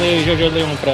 ler Jojo Leon pra,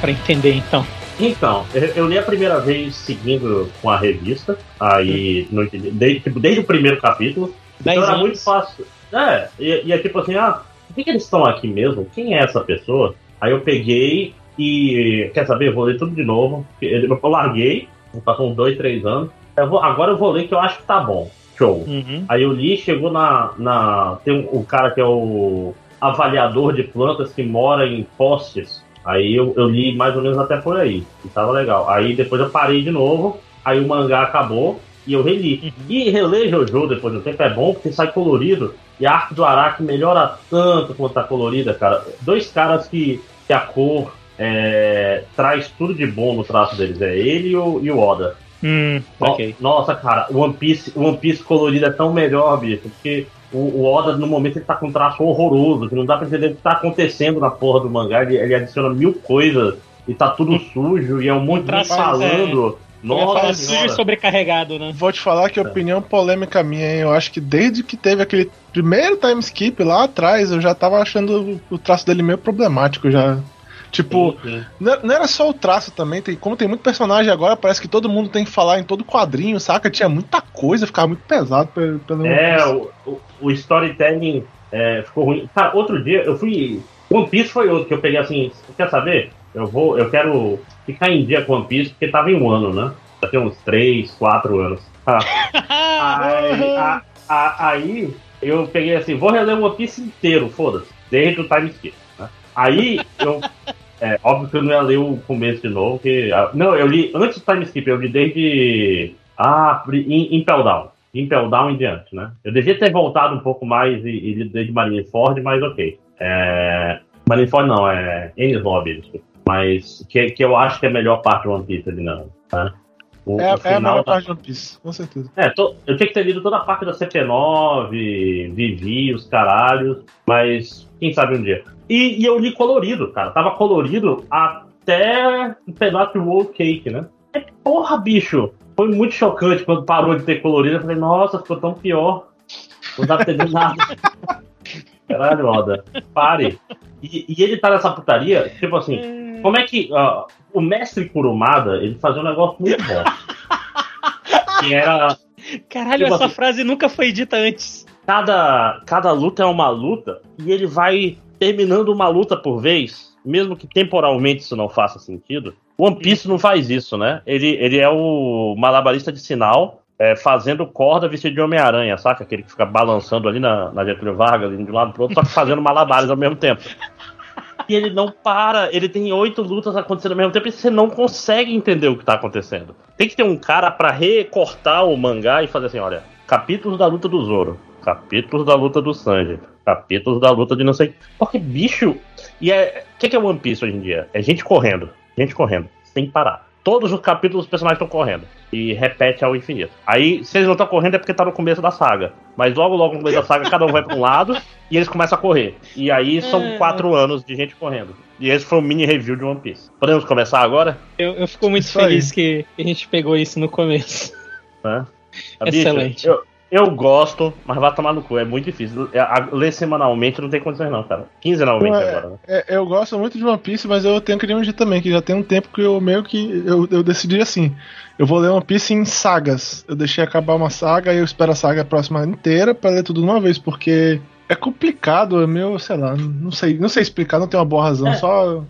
pra entender, então. Então, eu, li a primeira vez seguindo com a revista, aí não entendi, desde, tipo, desde o primeiro capítulo, então Dez era anos. muito fácil. É, e, e é tipo assim, ah, por que, que eles estão aqui mesmo? Quem é essa pessoa? Aí eu peguei e, quer saber, eu vou ler tudo de novo, eu eu larguei, passou uns dois, três anos, eu vou- agora eu vou ler que eu acho que tá bom, show. Uhum. Aí eu li, chegou na. na tem um, o cara que é o avaliador de plantas que mora em postes. Aí eu, eu li mais ou menos até por aí. E tava legal. Aí depois eu parei de novo. Aí o mangá acabou e eu reli. E reler Jojo depois do tempo é bom porque sai colorido. E a arte do Araki melhora tanto quanto tá colorida, cara. Dois caras que, que a cor é, traz tudo de bom no traço deles. É ele e o, e o Oda. Hum, No- ok. Nossa, cara, o One Piece, One Piece colorido é tão melhor, bicho, porque o, o Oda, no momento, ele tá com um traço horroroso, que não dá pra entender o que tá acontecendo na porra do mangá, ele, ele adiciona mil coisas e tá tudo sujo e é um monte de gente traço, falando. Falar Nossa, sujo e sobrecarregado, né? Vou te falar que a opinião polêmica minha, hein? Eu acho que desde que teve aquele primeiro time skip lá atrás, eu já tava achando o traço dele meio problemático já. Tipo, Sim, sim. não era só o traço também, tem, como tem muito personagem agora, parece que todo mundo tem que falar em todo quadrinho, saca? Tinha muita coisa, ficava muito pesado pelo. É, o, o, o storytelling é, ficou ruim. Cara, outro dia eu fui. One Piece foi outro que eu peguei assim, quer saber? Eu vou, eu quero ficar em dia com One Piece, porque tava em um ano, né? Já tem uns 3, 4 anos. Ah, aí, a- a- aí eu peguei assim, vou reler One Piece inteiro, foda-se, desde o time skip. Né? Aí eu. É, óbvio que eu não ia ler o começo de novo, que. ah, Não, eu li antes do time skip, eu li desde. Ah, em Impel Down. Impel Down em diante, né? Eu devia ter voltado um pouco mais e, e lido desde Marineford, mas ok. É, Marineford não, é Ennis Lobby, mas que, que eu acho que é a melhor parte do One Piece ali, não. Tá? O, É, o é a maior tá- parte de One Piece, com certeza. é, tô- eu tinha que ter lido toda a parte da CP9, Vivi, os caralhos, mas quem sabe um dia. E, e eu li colorido, cara. Tava colorido até um pedaço de World Cake, né? É, porra, bicho! Foi muito chocante quando parou de ter colorido. Eu falei, nossa, ficou tão pior. Não dá pra entender nada. Caralho, Oda, pare. E, e ele tá nessa putaria, tipo assim, como é que. ó, o mestre Kurumada, ele fazia um negócio muito bom. que era Caralho, Tipo essa assim- frase nunca foi dita antes. cada, cada luta é uma luta e ele vai terminando uma luta por vez, mesmo que temporalmente isso não faça sentido. One Piece não faz isso, né? Ele, ele é o malabarista de sinal, é, fazendo corda vestido de Homem-Aranha, saca? Aquele que fica balançando ali na, na Getúlio Vargas, de um lado pro outro, só que fazendo malabares ao mesmo tempo. E ele não para, ele tem oito lutas acontecendo ao mesmo tempo e você não consegue entender o que tá acontecendo. Tem que ter um cara pra recortar o mangá e fazer assim: olha, capítulos da luta do Zoro, capítulos da luta do Sanji, capítulos da luta de não sei. Porque, bicho. E é. O que que é One Piece hoje em dia? É gente correndo, gente correndo, sem parar. Todos os capítulos os personagens estão correndo. E repete ao infinito. Aí, se eles não estão correndo é porque tá no começo da saga. Mas logo, logo no começo da saga, cada um vai pra um lado e eles começam a correr. E aí são É. quatro anos de gente correndo. E esse foi o mini review de One Piece. Podemos começar agora? Eu, eu fico muito Isso aí. feliz que a gente pegou isso no começo. Excelente. eu, eu gosto, mas vai tomar no cu. É muito difícil. É, Ler semanalmente não tem condições, não, cara. Quinzenalmente é- agora, né? É, eu gosto muito de One Piece, mas eu tenho que dividir também, que já tem um tempo que eu meio que. Eu, eu decidi assim. Eu vou ler One Piece em sagas. Eu deixei acabar uma saga e eu espero a saga próxima inteira pra ler tudo de uma vez, porque é complicado, é meio, sei lá, não sei, não sei explicar, não tem uma boa razão. É. Só.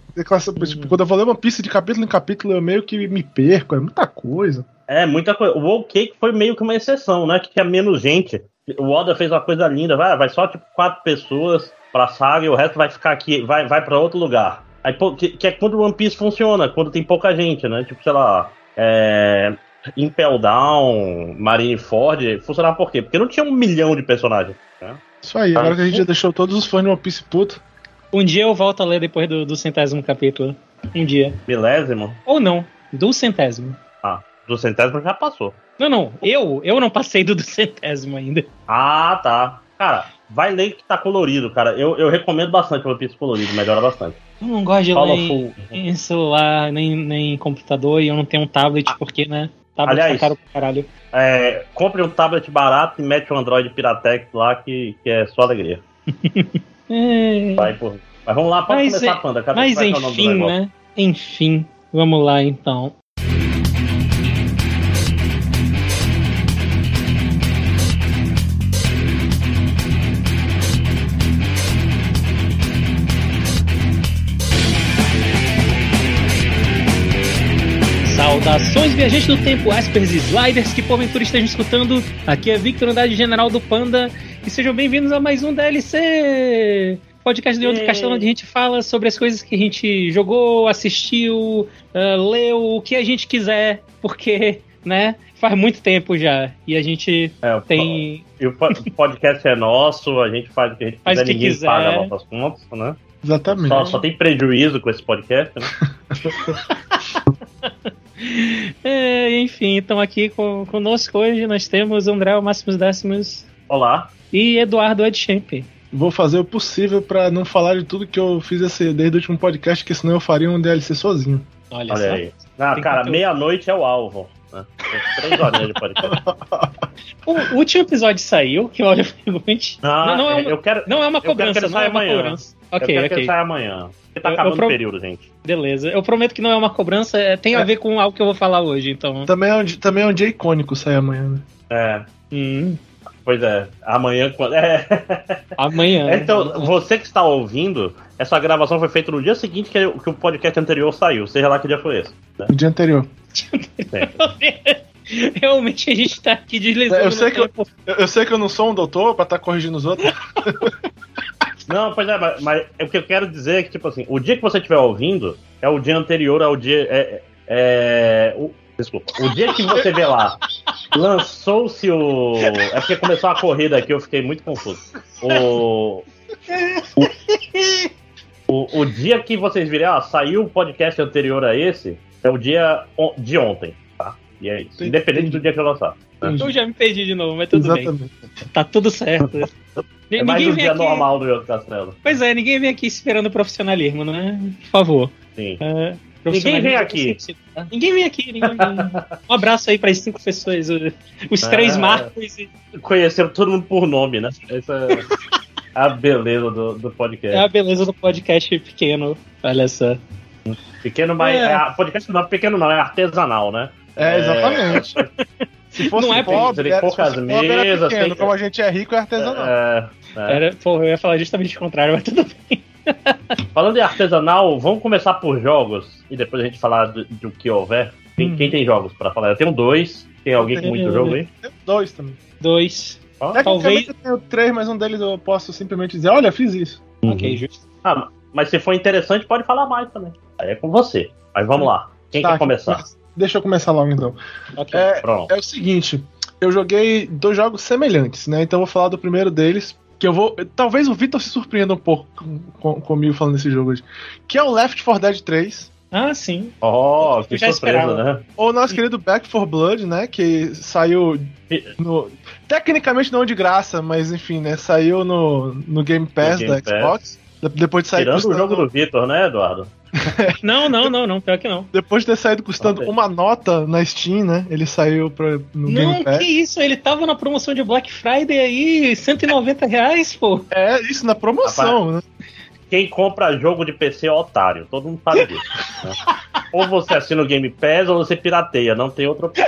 Tipo, quando eu vou ler One Piece de capítulo em capítulo, eu meio que me perco, é muita coisa. É, muita coisa. O World Cake foi meio que uma exceção, né? Que tinha menos gente. O Oda fez uma coisa linda. Vai, vai só tipo quatro pessoas pra saga e o resto vai ficar aqui, vai, vai pra outro lugar. Aí, que, que é quando o One Piece funciona, quando tem pouca gente, né? Tipo, sei lá. É... Impel Down, Marineford, funcionava por quê? Porque não tinha um milhão de personagens. Né? Isso aí, agora que a gente já deixou todos os fãs de One Piece puto. Um dia eu volto a ler depois do, do centésimo capítulo. Um dia. Milésimo? Ou não, do centésimo. Ah, do centésimo já passou. Não, não, eu, eu não passei do, do centésimo ainda. Ah, tá. Cara, vai ler que tá colorido, cara. Eu, eu recomendo bastante o One Piece colorido, melhora bastante. Eu não gosto de Fala ler full. em celular, nem, nem em computador, e eu não tenho um tablet, porque, né? Tablet Aliás- tá caro pra caralho. É, compre um tablet barato e mete um Android Piratex lá que, que é só alegria. É, Vai por, Mas vamos lá, pode Mas começar, Panda. Cadê Mas o enfim, né? Enfim, vamos lá então. Saudações, viajantes do tempo, Aspers e Sliders que porventura estejam escutando. Aqui é Victor, unidade general do Panda, e sejam bem-vindos a mais um DLC! Podcast de outro castelo onde a gente fala sobre as coisas que a gente jogou, assistiu, ah, leu, o que a gente quiser, porque, né, faz muito tempo já. E a gente É, tem. E o po- o podcast é nosso, a gente faz o que a gente Faz quiser, ninguém quiser. paga nossas contas, né? Exatamente. Só, só tem prejuízo com esse podcast, né? É, enfim, estão aqui com, conosco hoje. Nós temos André o Máximos Décimos Olá. e Eduardo Edchamp. Vou fazer o possível pra não falar de tudo que eu fiz esse, desde o último podcast, que senão eu faria um DLC sozinho. Olha, Olha só. aí. Ah, Tem cara, meia-noite é o alvo. Né? Três horinhas de podcast. O último episódio saiu, que olha pergunte. Ah, não, não é uma, eu quero, não é uma eu quero cobrança, que não é uma amanhã. cobrança. Eu Ok, quero que ele ok. saia amanhã. Porque tá Eu- eu acabando pro- o período, gente. Beleza. Eu prometo que não é uma cobrança, é- tem a É. ver com algo que eu vou falar hoje, então. Também é um, também é um dia icônico sair amanhã, né? É, Hum, pois é. Amanhã, quando. É. amanhã. Então, você que está ouvindo, essa gravação foi feita no dia seguinte que, que o podcast anterior saiu, seja lá que dia foi esse. No dia anterior. Realmente a gente tá aqui deslizando. Eu sei que eu-. Eu, eu sei que eu não sou um doutor pra estar corrigindo os outros. Não, pois é, mas, mas o que eu quero dizer é que, tipo assim, o dia que você estiver ouvindo é o dia anterior ao dia. É, é, o- desculpa. O dia que você vê lá, lançou-se o. É porque começou a corrida aqui, eu fiquei muito confuso. O. O, o, o dia que vocês virem, ah, saiu o podcast anterior a esse, é o dia on- de ontem, tá? E é isso. Independente do dia que eu lançar. Eu já me perdi de novo, mas tudo bem. Exatamente. Tá tudo certo. É mais ninguém um dia aqui. normal do outro castelo. Pois é, ninguém vem aqui esperando profissionalismo, né? Por favor. Sim. É, Ninguém vem aqui. sentido, tá? Ninguém vem aqui. Ninguém vem. Um abraço aí para as cinco pessoas, os três É. marcos. e- Conheceram todo mundo por nome, né? Essa é a beleza do, do podcast. É a beleza do podcast pequeno. Olha só. Pequeno, mas. É. É. podcast não é pequeno, não, é artesanal, né? É, exatamente. Se fosse Não é pobre, pequeno, era, poucas se fosse pobre, era mesas, pequeno. tem- Como a gente é rico, é artesanal. É, é. Era, pô, eu ia falar justamente o contrário, mas tudo bem. Falando em artesanal, vamos começar por jogos e depois a gente falar do, do que houver. Quem, Uhum. quem tem jogos pra falar? Eu tenho dois. Tem alguém com tenho- muito jogo aí? Dois também. Dois. Ó. Tecnicamente eu tenho três, mas um deles eu posso simplesmente dizer, olha, fiz isso. Ok, justo. Ah, mas se for interessante, pode falar mais também. Aí é com você. Mas vamos lá. Quem Tá, quer começar? Deixa eu começar logo então. Ok. É, é o seguinte, eu joguei dois jogos semelhantes, né? Então eu vou falar do primeiro deles, que eu vou. Talvez o Vitor se surpreenda um pouco com- com- comigo falando desse jogo hoje. Que é o Left 4 Dead 3. Ah, sim. Oh, que surpresa, esperava. né? Ou o nosso querido Back 4 Blood, né? Que saiu no. Tecnicamente não de graça, mas enfim, né? Saiu no, no Game Pass Game da Xbox. De- Depois de sair Tirando o custando, jogo do Vitor, né, Eduardo? Não, não, não, não. Pior que não. Depois de ter saído custando uma nota na Steam, né? Ele saiu pra, no Não, Game Pass. que isso? Ele tava na promoção de Black Friday aí, 190 reais, pô. É, isso na promoção, né? Quem compra jogo de PC é otário. Todo mundo sabe disso. né? Ou você assina o Game Pass ou você pirateia. Não tem outra opção.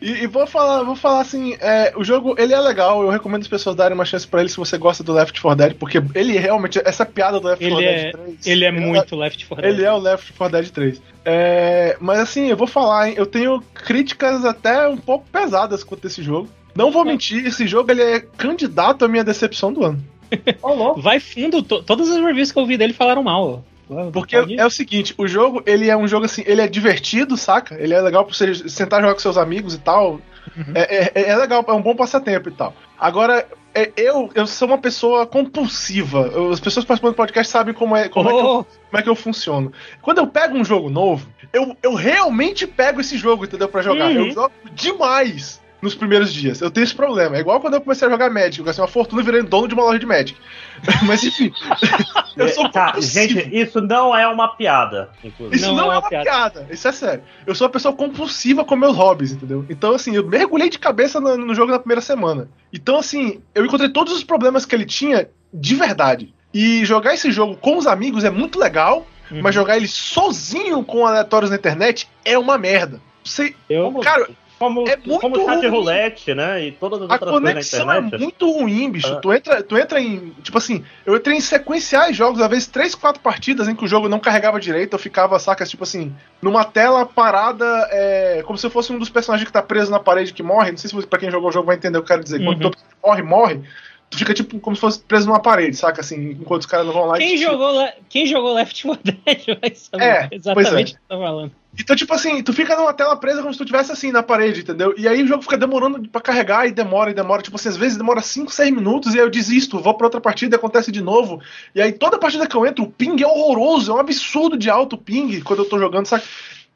E, e vou falar, vou falar assim, é, o jogo ele é legal, eu recomendo as pessoas darem uma chance pra ele se você gosta do Left 4 Dead, porque ele realmente, essa piada do Left 4 Ele Dead é, 3. ele é muito Left 4 Dead. Ele é o Left 4 Dead 3. É, mas assim, eu vou falar, hein, eu tenho críticas até um pouco pesadas quanto a esse jogo. Não vou mentir, esse jogo ele é candidato à minha decepção do ano. Vai fundo, to- todas as reviews que eu vi dele falaram mal. Porque é o seguinte, o jogo, ele é um jogo assim, ele é divertido, saca? Ele é legal pra você sentar e jogar com seus amigos e tal. Uhum. É, é- é legal, é um bom passatempo e tal. Agora, é- eu, eu sou uma pessoa compulsiva. Eu- As pessoas participando do podcast sabem como é, como, é que eu, Oh, como é que eu funciono. Quando eu pego um jogo novo, eu, eu realmente pego esse jogo, entendeu? Pra jogar. Uhum. Eu jogo demais nos primeiros dias. Eu tenho esse problema. É igual quando eu comecei a jogar Magic. Eu gastei uma fortuna e virei dono de uma loja de Magic. Mas enfim. eu sou Tá, compulsivo. gente, isso não é uma piada, inclusive. Isso Não não, é é uma uma piada. piada. Isso é sério. Eu sou uma pessoa compulsiva com meus hobbies, entendeu? Então, assim, eu mergulhei de cabeça no, no jogo na primeira semana. Então, assim, eu encontrei todos os problemas que ele tinha de verdade. E jogar esse jogo com os amigos é muito legal, Uhum. mas jogar ele sozinho com aleatórios na internet é uma merda. Você, Eu, cara, Como, É muito como chat ruim. roulette, né? E todas as a outras coisas na conexão é internet. muito ruim, bicho. Ah. Tu, entra, tu entra em. Tipo assim, eu entrei em sequenciais jogos, às vezes três, quatro partidas em que o jogo não carregava direito, eu ficava, saca, tipo assim, numa tela parada, é, como se eu fosse um dos personagens que tá preso na parede que morre. Não sei se pra quem jogou o jogo vai entender o que eu quero dizer. Quando Uhum. tu morre, morre. Tu fica tipo como se fosse preso numa parede, saca? Assim, enquanto os caras não vão lá e Quem te- jogou, Le- quem jogou Left 4 Dead vai saber É, exatamente o que tá falando. Então, tipo assim, tu fica numa tela presa como se tu estivesse assim na parede, entendeu? E aí o jogo fica demorando pra carregar e demora e demora. Tipo assim, às vezes demora 5, 6 minutos e aí eu desisto, vou pra outra partida e acontece de novo. E aí toda partida que eu entro, o ping é horroroso, é um absurdo de alto ping quando eu tô jogando, sabe?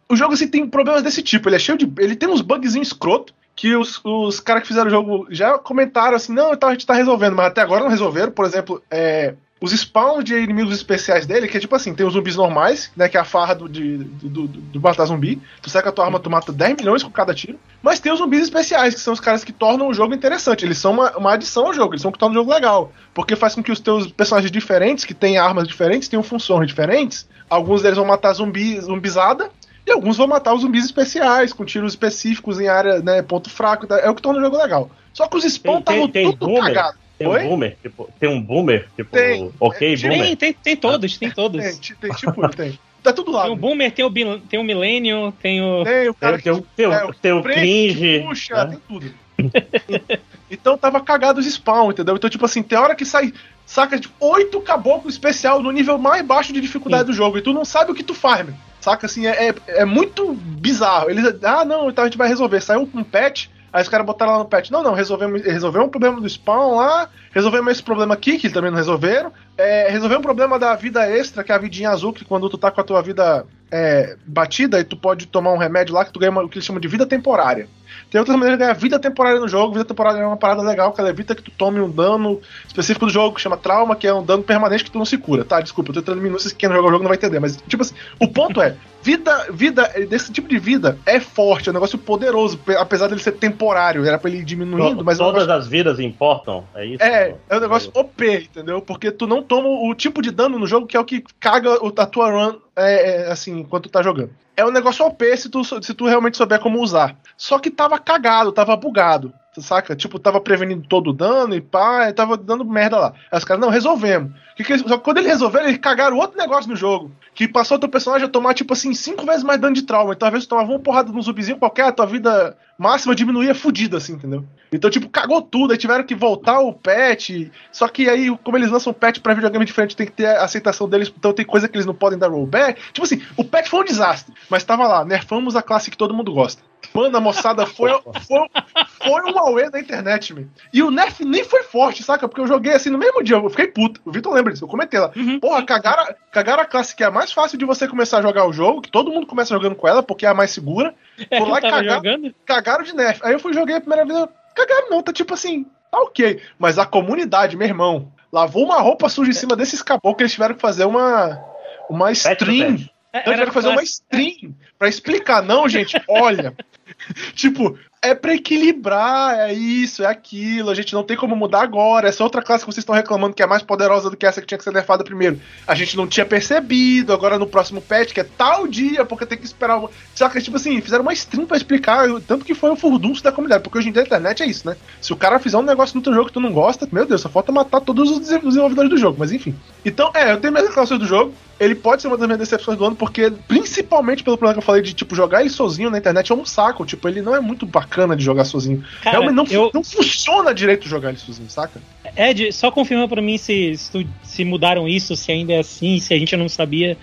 O jogo assim tem problemas desse tipo, ele é cheio de. Ele tem uns bugzinhos escroto. Que os, os caras que fizeram o jogo já comentaram assim, não, então a gente tá resolvendo, mas até agora não resolveram. Por exemplo, é, os spawns de inimigos especiais dele, que é tipo assim, tem os zumbis normais, né? Que é a farra do, de, do, do, do matar zumbi. Tu saca a tua arma, tu mata 10 milhões com cada tiro. Mas tem os zumbis especiais, que são os caras que tornam o jogo interessante. Eles são uma, uma adição ao jogo, eles são o que tornam o jogo legal. Porque faz com que os teus personagens diferentes, que têm armas diferentes, tenham funções diferentes. Alguns deles vão matar zumbi, zumbizada. E alguns vão matar os zumbis especiais, com tiros específicos em área, né, ponto fraco. É o que torna o jogo legal. Só que os spawn estavam tem tudo boomer? cagados. Tem Oi? um boomer, tipo, tem um boomer, tipo, Tem. ok, É, boomer. Tem, tem, tem todos, tem todos. Tem, tem, tipo, tem. Tá tudo lá. Tem o Boomer, tem o, Bil- tem o Millennium, tem o. Tem o cara Tem, que tem, o- é, o tem o cringe. puxa, né? tem tudo. então tava cagado os spawn, entendeu? Então, tipo assim, tem hora que sai, saca, tipo, oito caboclos especial no nível mais baixo de dificuldade Sim. do jogo, e tu não sabe o que tu faz, meu. Saca, assim, é, é, é muito bizarro. Eles, ah, não, então a gente vai resolver. Saiu um patch, aí os caras botaram lá no patch, não, não, resolvemos, resolvemos um problema do spawn lá, resolvemos esse problema aqui, que também não resolveram, é, resolvemos um problema da vida extra, que é a vidinha azul, que quando tu tá com a tua vida é, batida, e tu pode tomar um remédio lá que tu ganha uma- o que eles chamam de vida temporária. Tem outras maneiras de ganhar vida temporária no jogo. Vida temporária é uma parada legal, que ela evita que tu tome um dano específico do jogo, que chama trauma, que é um dano permanente que tu não se cura. Tá, desculpa, eu tô entrando em minúcias que quem não joga o jogo não vai entender. Mas, tipo assim, o ponto é, vida, vida, desse tipo de vida é forte, é um negócio poderoso, pe- apesar dele ser temporário. Era pra ele ir diminuindo, To- mas é Todas negócio- as vidas importam, é isso? é, é um negócio OP, entendeu? Porque tu não toma o tipo de dano no jogo que é o que caga o- a tua run, é, é, assim, enquanto tu tá jogando. É um negócio OP se tu, se tu realmente souber como usar. Só que tava cagado, tava bugado. Saca? Tipo, tava prevenindo todo o dano e pá, tava dando merda lá. Aí os caras, não, resolvemos. Que que só que quando eles resolveram, eles cagaram outro negócio no jogo. Que passou o teu personagem a tomar, tipo assim, cinco vezes mais dano de trauma. Então, às vezes, tu tomava uma porrada num zumbizinho qualquer, a tua vida máxima diminuía fudida, assim, entendeu? Então, tipo, cagou tudo. Aí tiveram que voltar o patch. Só que aí, como eles lançam patch pra videogame diferente, tem que ter a aceitação deles. Então, tem coisa que eles não podem dar rollback. Tipo assim, o patch foi um desastre. Mas tava lá, nerfamos a classe que todo mundo gosta. Mano, a moçada foi, foi, foi um auê da internet, meu. E o nerf nem foi forte, saca? Porque eu joguei assim no mesmo dia. Eu fiquei puto. O Vitor lembra Eu comentei lá. Uhum. Porra, cagaram, cagaram a classe que é a mais fácil de você começar a jogar o jogo, que todo mundo começa jogando com ela, porque é a mais segura. É, Por lá eu tava cagar- jogando. Cagaram de nerf. Aí eu fui joguei a primeira vez. Cagaram não, tá tipo assim, tá ok. Mas a comunidade, meu irmão, lavou uma roupa suja em cima desses caboclos, eles tiveram que fazer uma. Uma stream. É, Então tiveram que fazer uma stream pra explicar. Não, gente, olha. tipo, é pra equilibrar, é isso, é aquilo. A gente não tem como mudar agora. Essa outra classe que vocês estão reclamando que é mais poderosa do que essa que tinha que ser nerfada primeiro. A gente não tinha percebido. Agora no próximo patch, que é tal dia, porque tem que esperar. uma- Saca? Tipo assim, fizeram uma stream pra explicar. Tanto que foi o furdunço da comunidade. Porque hoje em dia a internet é isso, né? Se o cara fizer um negócio no teu jogo que tu não gosta, meu Deus, só falta matar todos os dese- desenvolvedores do jogo. Mas enfim. Então, é, eu tenho minhas reclamações do jogo. Ele pode ser uma das minhas decepções do ano, porque, principalmente pelo problema que eu falei de, tipo, jogar ele sozinho na internet é um saco. Tipo, ele não é muito bacana de jogar sozinho. Cara, Realmente não, eu- não funciona direito jogar ele sozinho, saca? Ed, só confirma pra mim se, se, se mudaram isso, se ainda é assim, se a gente não sabia.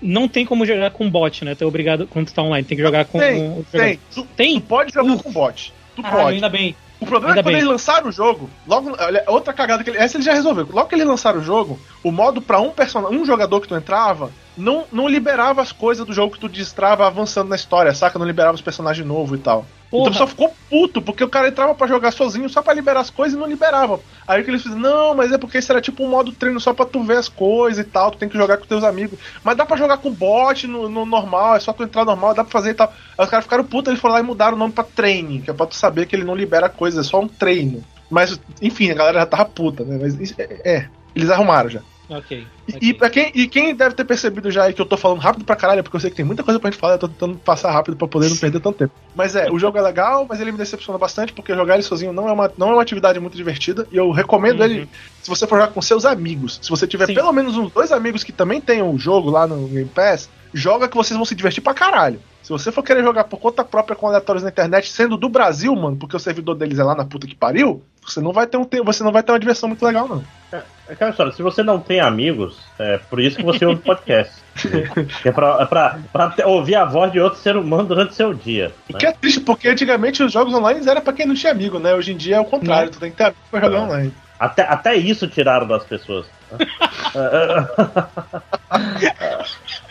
Não tem como jogar com bot, né? Tu é obrigado quando tu tá online, tem que jogar com Tem, o Tem. Tu, Tem? tu pode jogar com bot. Tu pode. ainda bem. O problema é Ainda que quando bem. eles lançaram o jogo, logo. Olha, outra cagada que ele, essa eles já resolveu. Logo que eles lançaram o jogo, o modo pra um personagem, um jogador que tu entrava, não, não liberava as coisas do jogo que tu destrava avançando na história, saca? Não liberava os personagens novos e tal. Porra. Então só ficou puto, porque o cara entrava pra jogar sozinho só pra liberar as coisas e não liberava. Aí que eles fizeram, não, mas é porque isso era tipo um modo treino só pra tu ver as coisas e tal, tu tem que jogar com teus amigos. Mas dá pra jogar com bot no, no normal, é só tu entrar normal, dá pra fazer e tal. Aí os caras ficaram putos, eles foram lá e mudaram o nome pra training, que é pra tu saber que ele não libera coisas, é só um treino. Mas, enfim, a galera já tava puta, né? Mas é, é, eles arrumaram já. Ok. E, ok. e, quem, e quem deve ter percebido já aí que eu tô falando rápido pra caralho, porque eu sei que tem muita coisa pra gente falar, eu tô tentando passar rápido pra poder não perder tanto tempo. Mas é, o jogo é legal, mas ele me decepciona bastante, porque jogar ele sozinho não é uma, não é uma atividade muito divertida, e eu recomendo Uhum. ele se você for jogar com seus amigos. Se você tiver Sim. pelo menos uns dois amigos que também tenham o jogo lá no Game Pass, joga que vocês vão se divertir pra caralho. Se você for querer jogar por conta própria com aleatórios na internet, sendo do Brasil, mano, porque o servidor deles é lá na puta que pariu, você não vai ter, um, você não vai ter uma diversão muito legal, não. É aquela história, se você não tem amigos, é por isso que você ouve podcast. É pra, é pra, pra ouvir a voz de outro ser humano durante seu dia. E né? que é triste, porque antigamente os jogos online era pra quem não tinha amigo, né? Hoje em dia é o contrário, tu tem que ter amigo pra jogar É. online. Até, até isso tiraram das pessoas.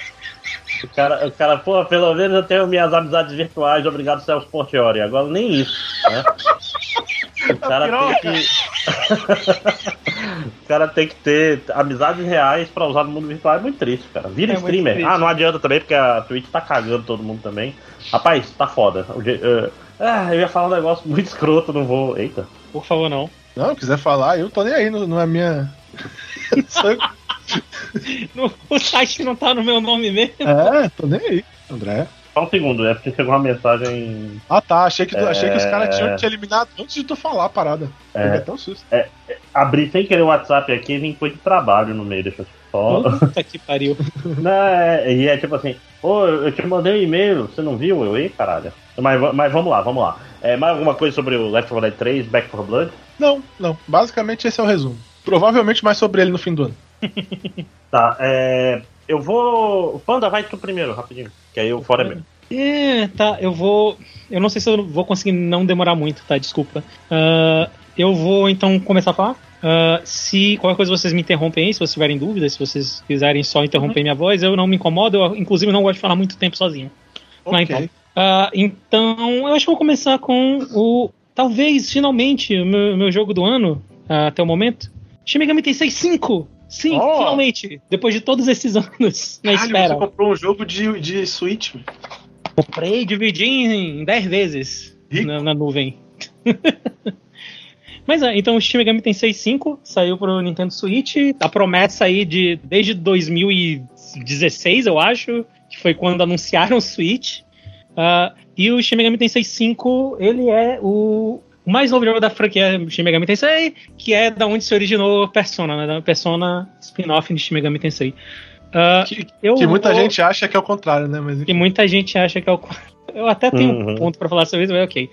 o, cara, o cara, pô, pelo menos eu tenho minhas amizades virtuais, obrigado Celso Portiori. Agora nem isso, né? O cara tem que. o cara tem que ter amizades reais pra usar no mundo virtual. É muito triste, cara. Vira É streamer. Ah, não adianta também, porque a Twitch tá cagando todo mundo também. Rapaz, tá foda. Ah, eu ia falar um negócio muito escroto, não vou. Eita. Por favor, não. Não, quiser falar, eu tô nem aí, não, não é minha. No- o site não tá no meu nome mesmo. é, tô nem aí, André. Só um segundo, é porque chegou uma mensagem. Ah tá, achei que, tu- achei que os É. caras tinham te eliminado antes de tu falar a parada. É. Peguei até um susto. Abri sem querer o WhatsApp aqui e vim coisa de trabalho no meio, deixa eu só. Puta que pariu. Não, é, e é tipo assim, ô, eu te mandei um e-mail, você não viu? Eu, ei, caralho. Mas, mas vamos lá, vamos lá. É, mais alguma coisa sobre o Left 4 Dead 3, Back 4 Blood? Não, não. Basicamente esse é o resumo. Provavelmente mais sobre ele no fim do ano. Tá, é. Eu vou. Panda, vai tu primeiro, rapidinho. Que aí o fora é meu. É, tá, eu vou. Eu não sei se eu vou conseguir não demorar muito, tá? Desculpa. Ah, eu vou então começar a falar. Ah, se qualquer coisa vocês me interrompem aí, se vocês tiverem dúvidas, se vocês quiserem só interromper minha voz, eu não me incomodo, eu inclusive não gosto de falar muito tempo sozinho. Mas então. Ah, então, eu acho que eu vou começar com o. Talvez, finalmente, o meu, meu jogo do ano, ah, até o momento. Shin Megami Tensei 5! Sim, Oh! finalmente! Depois de todos esses anos na Caralho, espera. você comprou um jogo de, de Switch. Comprei, dividi em 10 vezes na, na nuvem. Mas é, então o Shin Megami Tensei 5 saiu pro Nintendo Switch. A promessa aí de desde 2016, eu acho, que foi quando anunciaram o Switch. Ah, e o Shin Megami Tensei 5, ele é o, o mais novo jogo da franquia Shin Megami Tensei, que é da onde se originou Persona, né? Da Persona spin-off de Shin Megami Tensei. Ah, Que, eu que muita vou- gente acha que é o contrário, né? Mas que muita gente acha que é o. Eu até tenho um Uhum. ponto pra falar sobre isso, mas ok.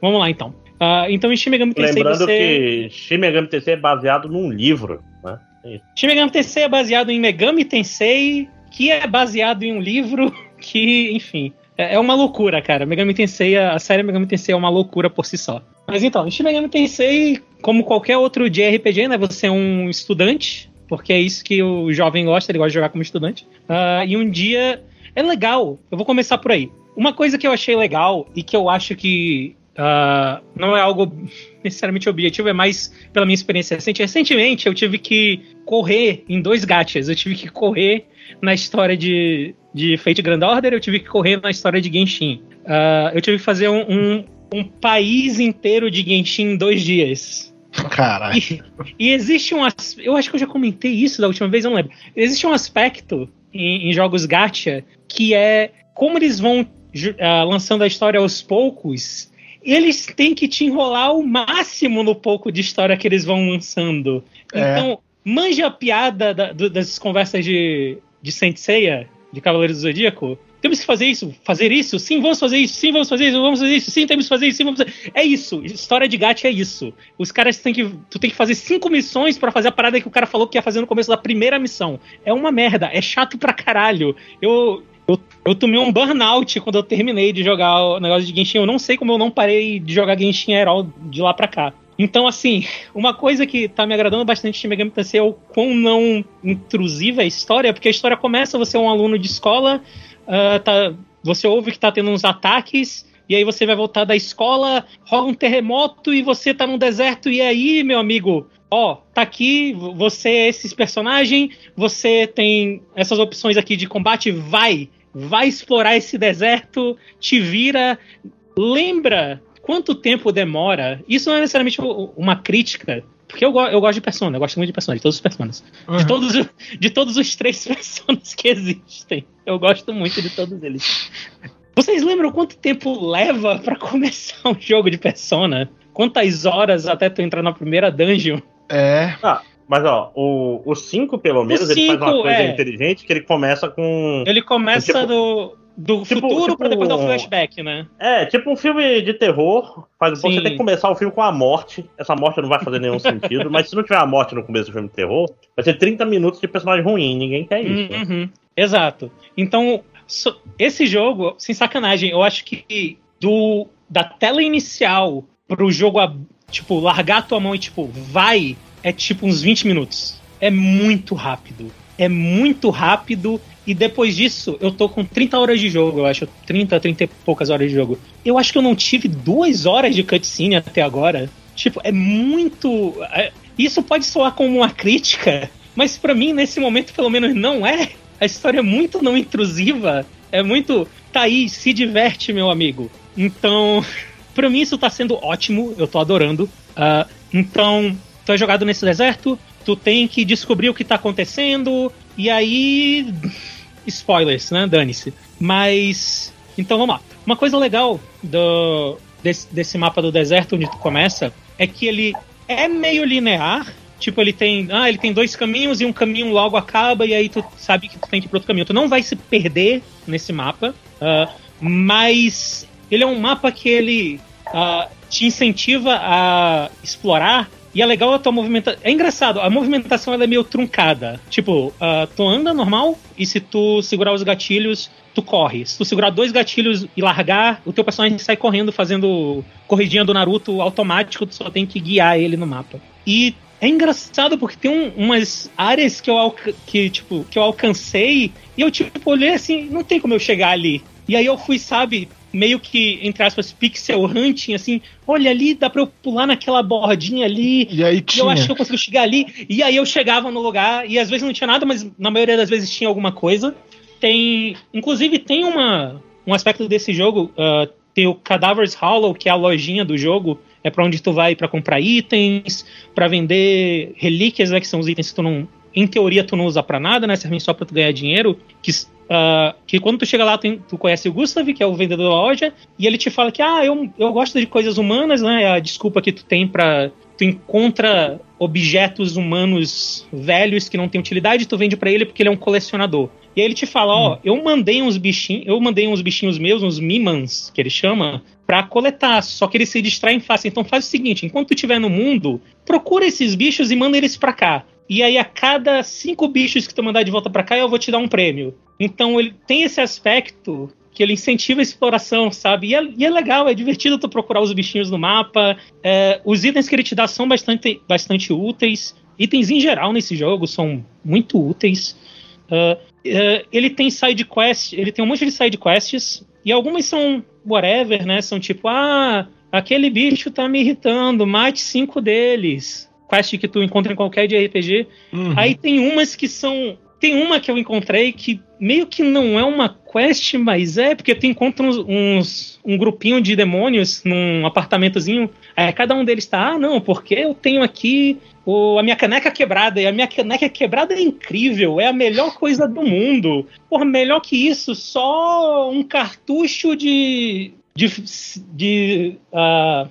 Vamos lá então. Ah, então, em Shin Megami Tensei Lembrando você. que Shin Megami Tensei é baseado num livro, né? É isso. Shin Megami Tensei é baseado em Megami Tensei, que é baseado em um livro que, enfim, é é uma loucura, cara. Megami Tensei, a a série Megami Tensei é uma loucura por si só. Mas então, em Shin Megami Tensei, como qualquer outro de RPG, né, você é um estudante, porque é isso que o jovem gosta, ele gosta de jogar como estudante. Ah, e um dia é legal. Eu vou começar por aí. Uma coisa que eu achei legal e que eu acho que ah, não é algo necessariamente objetivo, é mais pela minha experiência recente. Recentemente eu tive que correr em dois gachas. Eu tive que correr na história de, de Fate Grand Order, eu tive que correr na história de Genshin. Ah, eu tive que fazer um, um, um país inteiro de Genshin em dois dias. Caralho. E, e existe um. as- Eu acho que eu já comentei isso da última vez, eu não lembro. Existe um aspecto em, em jogos gacha que é como eles vão ah, lançando a história aos poucos. Eles têm que te enrolar o máximo no pouco de história que eles vão lançando. É. Então, manja a piada da- do- das conversas de, de Saint Seiya, de Cavaleiro do Zodíaco. Temos que fazer isso, fazer isso, sim, vamos fazer isso, sim, vamos fazer isso, vamos fazer isso, sim, temos que fazer isso, sim, vamos fazer É isso, história de gacha é isso. Os caras têm que. Tu tem que fazer cinco missões pra fazer a parada que o cara falou que ia fazer no começo da primeira missão. É uma merda, é chato pra caralho. Eu. Eu, eu tomei um burnout quando eu terminei de jogar o negócio de Genshin. Eu não sei como eu não parei de jogar Genshin Herald de lá pra cá. Então, assim, uma coisa que tá me agradando bastante de Megami Tensei é o quão não intrusiva é a história, porque a história começa, você é um aluno de escola, ah, tá, você ouve que tá tendo uns ataques, e aí você vai voltar da escola, rola um terremoto e você tá num deserto, e aí, meu amigo, ó, tá aqui, você é esse personagem, você tem essas opções aqui de combate, vai! Vai explorar esse deserto, te vira, lembra quanto tempo demora. Isso não é necessariamente uma crítica Porque eu, eu gosto de Persona, eu gosto muito de Persona, de todos os Personas. Uhum. De, todos, de todos os três Personas que existem. Eu gosto muito de todos eles. Vocês lembram quanto tempo leva para começar um jogo de Persona? Quantas horas até tu entrar na primeira dungeon? É. Ah, mas ó, o 5, pelo menos, O ele faz uma coisa é. inteligente que ele começa com. Ele começa Tipo- do, do tipo- futuro tipo pra depois dar um- flashback, né? É, tipo um filme de terror. Faz, Sim. você tem que começar o filme com a morte. Essa morte não vai fazer nenhum sentido, mas se não tiver a morte no começo do filme de terror, vai ser 30 minutos de personagem ruim. Ninguém quer isso. Uhum, exato. Então, so- esse jogo, sem sacanagem, eu acho que do da tela inicial pro jogo, tipo, largar a tua mão e, tipo, vai, é tipo uns 20 minutos. É muito rápido. É muito rápido. E depois disso, eu tô com 30 horas de jogo, eu acho. 30, 30 e poucas horas de jogo. Eu acho que eu não tive duas horas de cutscene até agora. Tipo, é muito. é- Isso pode soar como uma crítica, mas pra mim, nesse momento, pelo menos, não é. A história é muito não intrusiva. É muito. Tá aí, se diverte, meu amigo. Então, pra mim, isso tá sendo ótimo. Eu tô adorando. Ah, então, tu é jogado nesse deserto. Tu tem que descobrir o que tá acontecendo. E aí. Spoilers, né? Dane-se. Mas. Então vamos lá. Uma coisa legal do, desse, desse mapa do deserto onde tu começa é que ele é meio linear. Tipo, ele tem. Ah, ele tem dois caminhos e um caminho logo acaba, e aí tu sabe que tu tem que ir pro outro caminho. Tu não vai se perder nesse mapa. ah, mas ele é um mapa que ele ah, te incentiva a explorar. E é legal a tua movimentação. É engraçado, a movimentação ela é meio truncada. Tipo, ah, tu anda normal e se tu segurar os gatilhos, tu corre. Se tu segurar dois gatilhos e largar, o teu personagem sai correndo, fazendo corridinha do Naruto automático, tu só tem que guiar ele no mapa. E é engraçado porque tem um- umas áreas que eu, que, tipo, que eu alcancei e eu tipo olhei assim, não tem como eu chegar ali. E aí eu fui, sabe, meio que, entre aspas, pixel hunting, assim, olha ali, dá pra eu pular naquela bordinha ali. E aí tinha. eu acho que eu consigo chegar ali. E aí eu chegava no lugar, e às vezes não tinha nada, mas na maioria das vezes tinha alguma coisa. Tem. Inclusive, tem uma, um aspecto desse jogo. ah, tem o Cadavers Hollow, que é a lojinha do jogo. É pra onde tu vai pra comprar itens, pra vender relíquias, né? Que são os itens que tu não. Em teoria, tu não usa pra nada, né? Servem só pra tu ganhar dinheiro. Que, ah, que quando tu chega lá, tu, tu conhece o Gustav, que é o vendedor da loja, e ele te fala que, ah, eu, eu gosto de coisas humanas, né? É a desculpa que tu tem pra. Tu encontra objetos humanos velhos que não têm utilidade, tu vende pra ele porque ele é um colecionador. E aí ele te fala, ó, eu mandei uns bichinhos, eu mandei uns bichinhos meus, uns mimans, que ele chama, pra coletar, só que eles se distraem fácil. Então faz o seguinte, enquanto tu estiver no mundo, procura esses bichos e manda eles pra cá. E aí a cada cinco bichos que tu mandar de volta pra cá, eu vou te dar um prêmio. Então ele tem esse aspecto que ele incentiva a exploração, sabe? E é, e é legal, é divertido tu procurar os bichinhos no mapa. É, os itens que ele te dá são bastante, bastante úteis. Itens em geral nesse jogo são muito úteis. Ah, ah, ele tem side quest, ele tem um monte de side quests e algumas são whatever, né? São tipo, ah, aquele bicho tá me irritando, mate cinco deles. Quest que tu encontra em qualquer de RPG. Uhum. Aí tem umas que são. Tem uma que eu encontrei que meio que não é uma quest, mas é, porque tu encontra uns, uns- um grupinho de demônios num apartamentozinho. Aí cada um deles tá, ah, não, porque eu tenho aqui o, a minha caneca quebrada. E a minha caneca quebrada é incrível, é a melhor coisa do mundo. Porra, melhor que isso, só um cartucho de. de. de ah,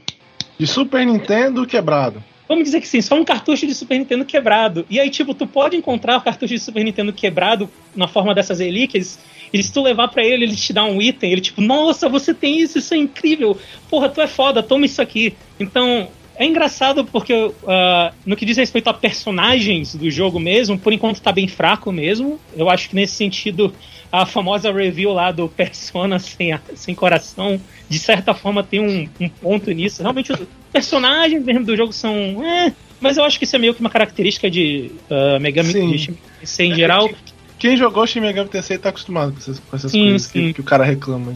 De Super Nintendo quebrado. Vamos dizer que sim, só um cartucho de Super Nintendo quebrado. E aí, tipo, tu pode encontrar o cartucho de Super Nintendo quebrado na forma dessas relíquias. E se tu levar pra ele, ele te dá um item. Ele, tipo, nossa, você tem isso, isso é incrível. Porra, tu é foda, toma isso aqui. Então, é engraçado porque ah, no que diz respeito a personagens do jogo mesmo, por enquanto tá bem fraco mesmo. Eu acho que nesse sentido, a famosa review lá do Persona sem, a- sem coração, de certa forma tem um, um ponto nisso. Realmente os personagens mesmo do jogo são. É, mas eu acho que isso é meio que uma característica de uh, Megami Tensei em geral. Quem jogou Shin Megami Tensei tá acostumado com essas, com essas Sim, coisas sim. Que, que o cara reclama.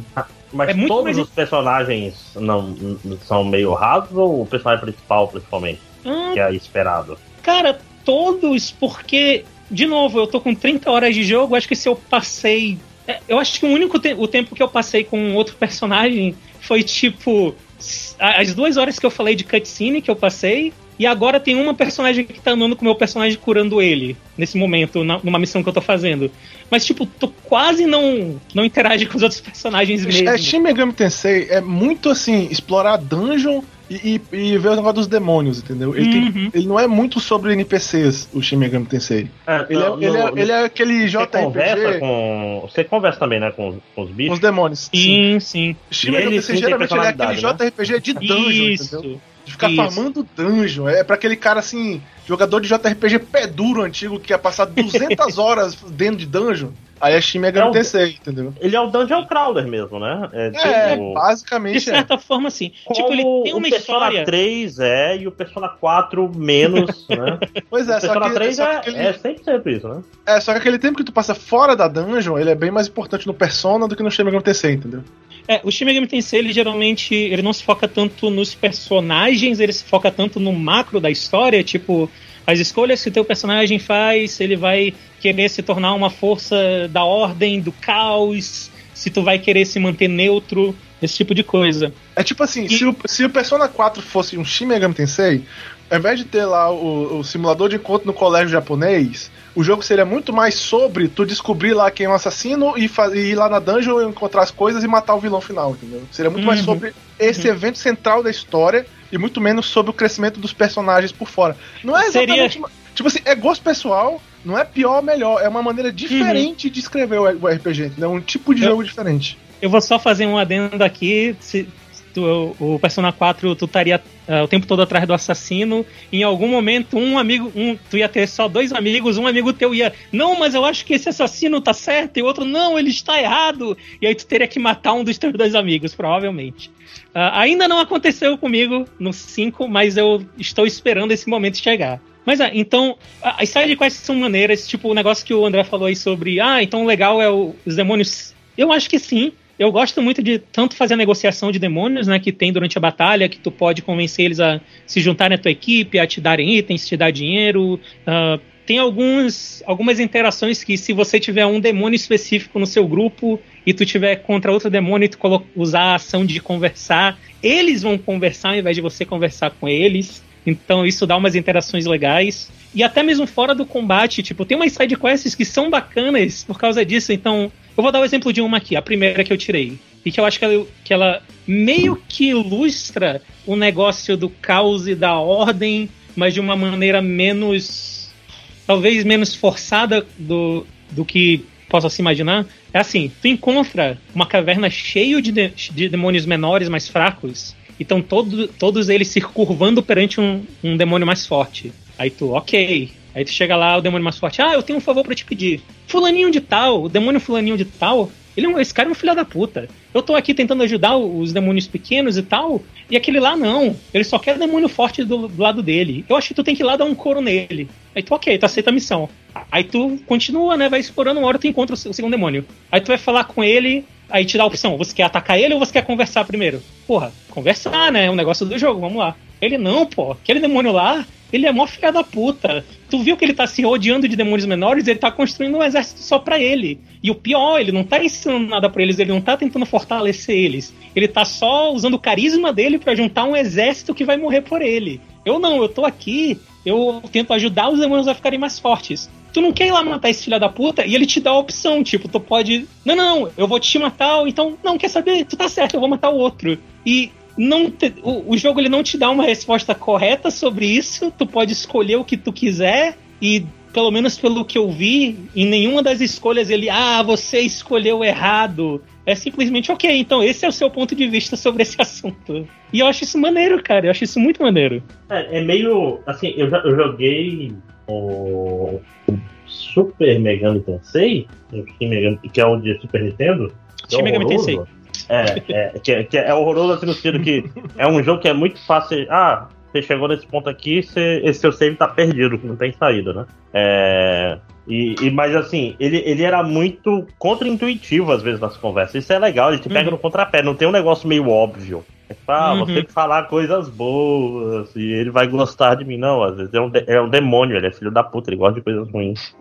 Mas É todos mais- os personagens não, são meio rasos ou o personagem principal, principalmente, Ah, que é esperado? Cara, todos, porque, de novo, eu tô com 30 horas de jogo, acho que se eu passei. é, Eu acho que o único te- o tempo que eu passei com outro personagem foi tipo. As duas horas que eu falei de cutscene que eu passei, e agora tem uma personagem que tá andando com o meu personagem curando ele, nesse momento, na, numa missão que eu tô fazendo. Mas, tipo, tu quase não, não interage com os outros personagens mesmo. É, Shin Megami Tensei é muito assim, explorar dungeon e, e, e ver o negócio dos demônios, entendeu? Ele, Uhum. tem- ele não é muito sobre NPCs, o Shin Megami Tensei. É, Ele, não, é, ele, é, no- ele é aquele Você conversa JRPG com. Você conversa também, né? Com, com os com bichos. os demônios. Sim, sim. Shin E Megami ele Tensei sim geralmente é aquele personalidade, JRPG de dungeon, entendeu? De ficar Isso. farmando dungeon. É pra aquele cara assim, jogador de JRPG pé duro antigo que ia passar 200 horas dentro de dungeon. Aí é Shin Megami É um- Tensei, entendeu? Ele é o Dungeon Crawler mesmo, né? É, É, tipo, De basicamente é. certa forma, sim. como Tipo, ele tem uma o Persona história. 3 é e o Persona 4 menos, né? Pois é, o só Persona que, 3 só é, que aquele, é 100% isso, né? é, só que aquele tempo que tu passa fora da dungeon, ele é bem mais importante no Persona do que no Shin Megami Tensei, entendeu? É, o Shin Megami Tensei, ele geralmente ele não se foca tanto nos personagens, ele se foca tanto no macro da história, tipo, as escolhas que o teu personagem faz, ele vai querer se tornar uma força da ordem, do caos, se tu vai querer se manter neutro, esse tipo de coisa. É tipo assim, E- se, o, se o Persona 4 fosse um Shin Megami Tensei, ao invés de ter lá o, o simulador de encontro no colégio japonês, o jogo seria muito mais sobre tu descobrir lá quem é o assassino e, e ir lá na dungeon encontrar as coisas e matar o vilão final, entendeu? Seria muito mais Uhum. sobre esse evento central da história e muito menos sobre o crescimento dos personagens por fora. Não é Seria- exatamente. uma- Tipo assim, é gosto pessoal, não é pior ou melhor, é uma maneira diferente de escrever o RPG, entendeu? É um tipo de Eu- jogo diferente. Eu vou só fazer um adendo aqui. Se tu- o Persona 4 tu estaria ah, o tempo todo atrás do assassino. Em algum momento, um amigo, um, tu ia ter só dois amigos, um amigo teu ia, não, mas eu acho que esse assassino tá certo, e o outro, não, ele está errado. E aí tu teria que matar um dos teus dois amigos, provavelmente. Ah, ainda não aconteceu comigo no 5, mas eu estou esperando esse momento chegar. Mas ah, então, as sidequests são maneiras, tipo o negócio que o André falou aí sobre, ah, então o legal é o- os demônios. Eu acho que sim. Eu gosto muito de tanto fazer a negociação de demônios, né, que tem durante a batalha, que tu pode convencer eles a se juntarem à tua equipe, a te darem itens, te dar dinheiro. ah, tem alguns, algumas interações que, se você tiver um demônio específico no seu grupo e tu tiver contra outro demônio e tu usar a ação de conversar, eles vão conversar ao invés de você conversar com eles. Então isso dá umas interações legais. E até mesmo fora do combate, tipo, tem umas sidequests que são bacanas por causa disso. Então, eu vou dar o exemplo de uma aqui, a primeira que eu tirei. E que eu acho que ela, que ela meio que ilustra o negócio do caos e da ordem, mas de uma maneira menos. talvez menos forçada do, do que possa se imaginar. É assim: tu encontra uma caverna cheia de, de, de demônios menores, mais fracos, e estão todo, todos eles se curvando perante um, um demônio mais forte. Aí tu, ok. Aí tu chega lá, o demônio mais forte, ah, eu tenho um favor pra te pedir. Fulaninho de tal, o demônio fulaninho de tal, ele é esse cara é um filho da puta. Eu tô aqui tentando ajudar os demônios pequenos e tal, e aquele lá não. Ele só quer demônio forte do, do lado dele. Eu acho que tu tem que ir lá dar um couro nele. Aí tu, ok, tu aceita a missão. Aí tu continua, né? Vai explorando uma hora tu encontra o segundo demônio. Aí tu vai falar com ele, aí te dá a opção: você quer atacar ele ou você quer conversar primeiro? Porra, conversar, né? É um negócio do jogo, vamos lá. Ele não, pô. Aquele demônio lá, ele é mó filha da puta. Tu viu que ele tá se rodeando de demônios menores, ele tá construindo um exército só pra ele. E o pior, ele não tá ensinando nada pra eles, ele não tá tentando fortalecer eles. Ele tá só usando o carisma dele pra juntar um exército que vai morrer por ele. Eu não, eu tô aqui, eu tento ajudar os demônios a ficarem mais fortes. Tu não quer ir lá matar esse filho da puta e ele te dá a opção, tipo, tu pode. Não, não, eu vou te matar, então, não, quer saber? Tu tá certo, eu vou matar o outro. E não te- o, o jogo ele não te dá uma resposta correta sobre isso. Tu pode escolher o que tu quiser e pelo menos pelo que eu vi, em nenhuma das escolhas ele, ah, você escolheu errado. É simplesmente, ok, então esse é o seu ponto de vista sobre esse assunto. E eu acho isso maneiro, cara. Eu acho isso muito maneiro. É, é meio. Assim, eu, eu joguei o, Super Megami Tensei, o Shin Megami- que é o de Super Nintendo. que é Shin Megami. Tensei. É, é, que, que é horroroso assim no sentido que é um jogo que é muito fácil. Ah, você chegou nesse ponto aqui, você, esse seu save tá perdido, não tem saída, né? É, e, e- mas assim, ele, ele era muito contra-intuitivo às vezes nas conversas. Isso é legal, ele te pega Uhum. no contrapé, não tem um negócio meio óbvio. É tipo, ah, Uhum. você tem que falar coisas boas e ele vai gostar de mim. Não, às vezes é um, de- é um demônio, ele é filho da puta, ele gosta de coisas ruins.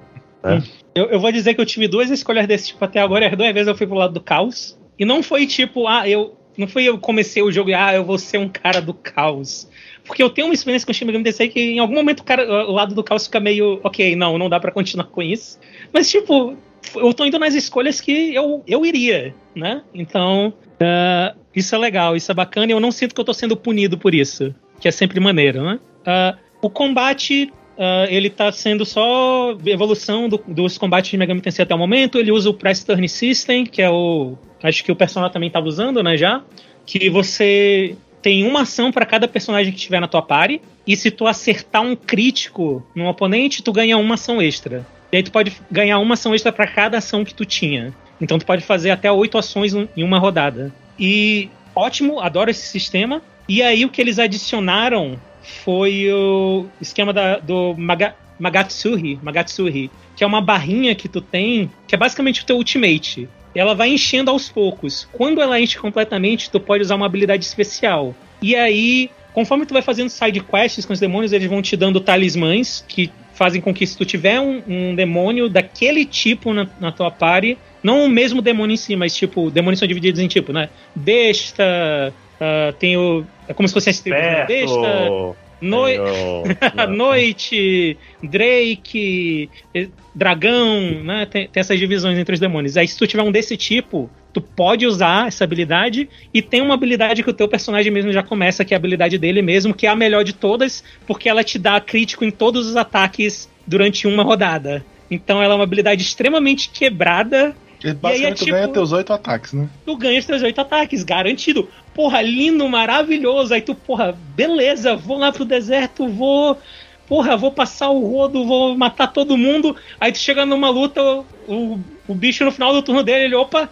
Eu, eu vou dizer que eu tive duas escolhas desse tipo até agora. As duas vezes eu fui pro lado do caos. E não foi tipo, ah, eu. não foi eu comecei o jogo e ah, eu vou ser um cara do caos. Porque eu tenho uma experiência com o Shin Megami Tensei que em algum momento o, cara, o lado do caos fica meio, ok, não, não dá para continuar com isso. Mas tipo, eu tô indo nas escolhas que eu, eu iria, né? Então, uh, isso é legal, isso é bacana e eu não sinto que eu tô sendo punido por isso, que é sempre maneiro, né? Uh, o combate Uh, ele tá sendo só evolução do, dos combates de Megami Tensei até o momento. Ele usa o Press Turn System, que é o. Acho que o personagem também estava usando, né? Já. Que você tem uma ação para cada personagem que tiver na tua party. E se tu acertar um crítico no oponente, tu ganha uma ação extra. E aí tu pode ganhar uma ação extra para cada ação que tu tinha. Então tu pode fazer até oito ações em uma rodada. E ótimo, adoro esse sistema. E aí o que eles adicionaram foi o esquema da, do Maga, Magatsuhi, Magatsuhi, que é uma barrinha que tu tem, que é basicamente o teu ultimate. Ela vai enchendo aos poucos. Quando ela enche completamente, tu pode usar uma habilidade especial. E aí, conforme tu vai fazendo side quests com os demônios, eles vão te dando talismãs que fazem com que se tu tiver um, um demônio daquele tipo na, na, tua party, não o mesmo demônio em si, mas tipo, demônios são divididos em tipo, né? Besta, uh, tem o. É como se fosse a estrela besta. Noi... Noite, Drake, Dragão, né? Tem, tem, essas divisões entre os demônios. Aí, se tu tiver um desse tipo, tu pode usar essa habilidade e tem uma habilidade que o teu personagem mesmo já começa, que é a habilidade dele mesmo, que é a melhor de todas, porque ela te dá crítico em todos os ataques durante uma rodada. Então ela é uma habilidade extremamente quebrada. E basicamente e aí é, tu tipo, ganha teus oito ataques, né? Tu ganha teus oito ataques, garantido porra, lindo, maravilhoso. Aí tu, porra, beleza, vou lá pro deserto, vou. Porra, vou passar o rodo, vou matar todo mundo. Aí tu chega numa luta, o, o bicho no final do turno dele, ele, opa.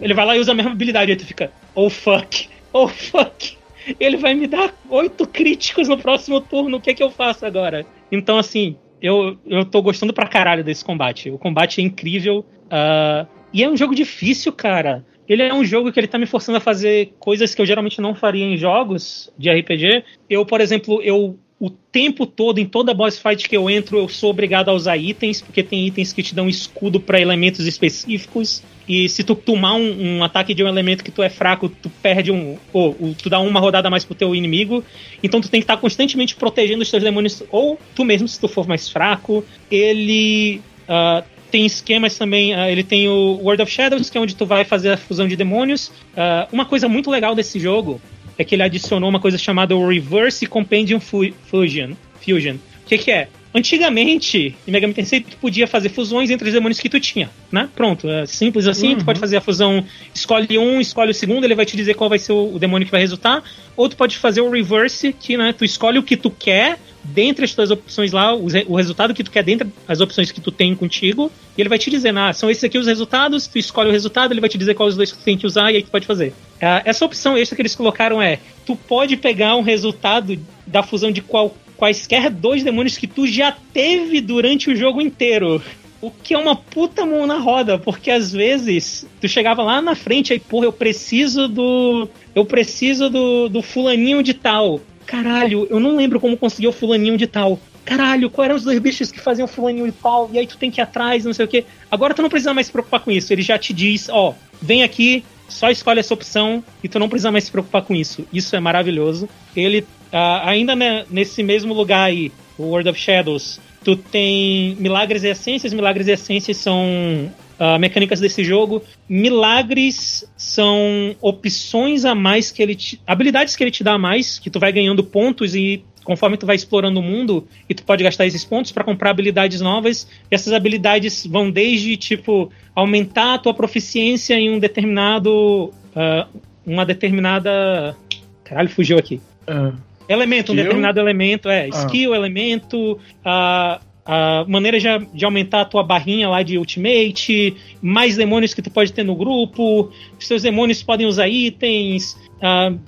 Ele vai lá e usa a mesma habilidade. Aí tu fica, oh fuck, oh fuck. Ele vai me dar oito críticos no próximo turno, o que é que eu faço agora? Então, assim, eu, eu tô gostando pra caralho desse combate. O combate é incrível. Uh, e é um jogo difícil, cara ele é um jogo que ele tá me forçando a fazer coisas que eu geralmente não faria em jogos de RPG. Eu, por exemplo, eu o tempo todo, em toda boss fight que eu entro, eu sou obrigado a usar itens, porque tem itens que te dão escudo para elementos específicos. E se tu tomar um, um, ataque de um elemento que tu é fraco, tu perde um. Ou, ou tu dá uma rodada mais pro teu inimigo. Então tu tem que estar tá constantemente protegendo os teus demônios, ou tu mesmo, se tu for mais fraco. Ele. Uh, tem esquemas também. Uh, ele tem o World of Shadows, que é onde tu vai fazer a fusão de demônios. Uh, uma coisa muito legal desse jogo é que ele adicionou uma coisa chamada Reverse Compendium Fusion. Fusion. O que, que é? Antigamente, em Mega Man Tensei, tu podia fazer fusões entre os demônios que tu tinha, né? Pronto, é simples assim, uhum. tu pode fazer a fusão, escolhe um, escolhe o segundo, ele vai te dizer qual vai ser o, o demônio que vai resultar, ou tu pode fazer o reverse, que né, tu escolhe o que tu quer, dentre as tuas opções lá, o, o resultado que tu quer dentre as opções que tu tem contigo, e ele vai te dizer, ah, são esses aqui os resultados, tu escolhe o resultado, ele vai te dizer quais os dois que tu tem que usar, e aí tu pode fazer. Uh, essa opção extra que eles colocaram é, tu pode pegar um resultado da fusão de qual, quaisquer dois demônios que tu já teve durante o jogo inteiro. O que é uma puta mão na roda, porque às vezes tu chegava lá na frente aí, porra, eu preciso do. Eu preciso do, do fulaninho de tal caralho, eu não lembro como conseguir o fulaninho de tal. Caralho, qual eram os dois bichos que faziam fulaninho de tal? E aí tu tem que ir atrás, não sei o que. Agora tu não precisa mais se preocupar com isso. Ele já te diz, ó, vem aqui, só escolhe essa opção e tu não precisa mais se preocupar com isso. Isso é maravilhoso. Ele, uh, ainda né, nesse mesmo lugar aí, o World of Shadows, tu tem milagres e essências. Milagres e essências são uh, mecânicas desse jogo. Milagres são opções a mais que ele te, habilidades que ele te dá a mais, que tu vai ganhando pontos e conforme tu vai explorando o mundo e tu pode gastar esses pontos para comprar habilidades novas. E essas habilidades vão desde tipo aumentar a tua proficiência em um determinado uh, uma determinada caralho fugiu aqui. Uh, elemento, skill? um determinado elemento, é, skill, elemento, uh, a maneira de, de, aumentar a tua barrinha lá de ultimate, mais demônios que tu pode ter no grupo, seus demônios podem usar itens,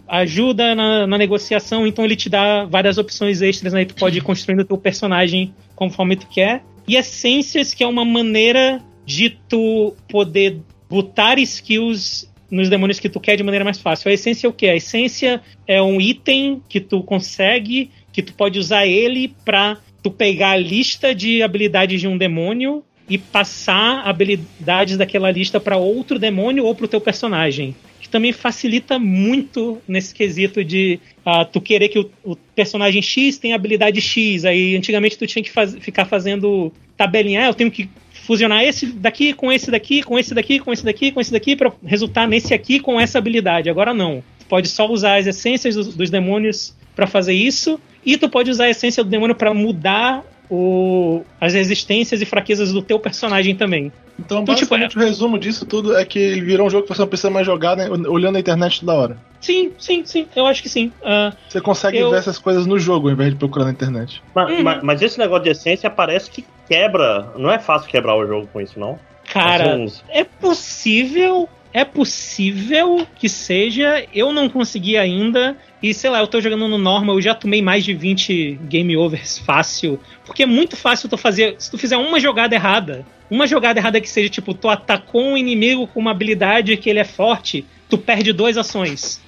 ajuda na, na, negociação, então ele te dá várias opções extras, né? Tu pode ir construindo teu personagem conforme tu quer. E essências, que é uma maneira de tu poder botar skills nos demônios que tu quer de maneira mais fácil. A essência é o que? A essência é um item que tu consegue, que tu pode usar ele para tu pegar a lista de habilidades de um demônio e passar habilidades daquela lista para outro demônio ou para o teu personagem. que também facilita muito nesse quesito de uh, tu querer que o, o, personagem X tenha habilidade X. Aí antigamente tu tinha que faz, ficar fazendo tabelinha, ah, eu tenho que fusionar esse daqui com esse daqui, com esse daqui, com esse daqui, com esse daqui, para resultar nesse aqui com essa habilidade. Agora não. Tu pode só usar as essências dos, dos demônios para fazer isso, e tu pode usar a essência do demônio para mudar o, as resistências e fraquezas do teu personagem também. Então, então tipo, basicamente, tipo, o resumo disso tudo é que ele virou um jogo que você não precisa mais jogar né, olhando a internet toda hora. Sim, sim, sim. Eu acho que sim. Uh, você consegue eu... ver essas coisas no jogo ao invés de procurar na internet. Mas, uhum. mas, mas, esse negócio de essência parece que quebra. Não é fácil quebrar o jogo com isso, não? Cara, uns... é possível. É possível que seja. Eu não consegui ainda. E sei lá, eu tô jogando no normal, eu já tomei mais de 20 game overs fácil. Porque é muito fácil tu fazer. Se tu fizer uma jogada errada, uma jogada errada que seja tipo, tu atacou um inimigo com uma habilidade que ele é forte, tu perde duas ações.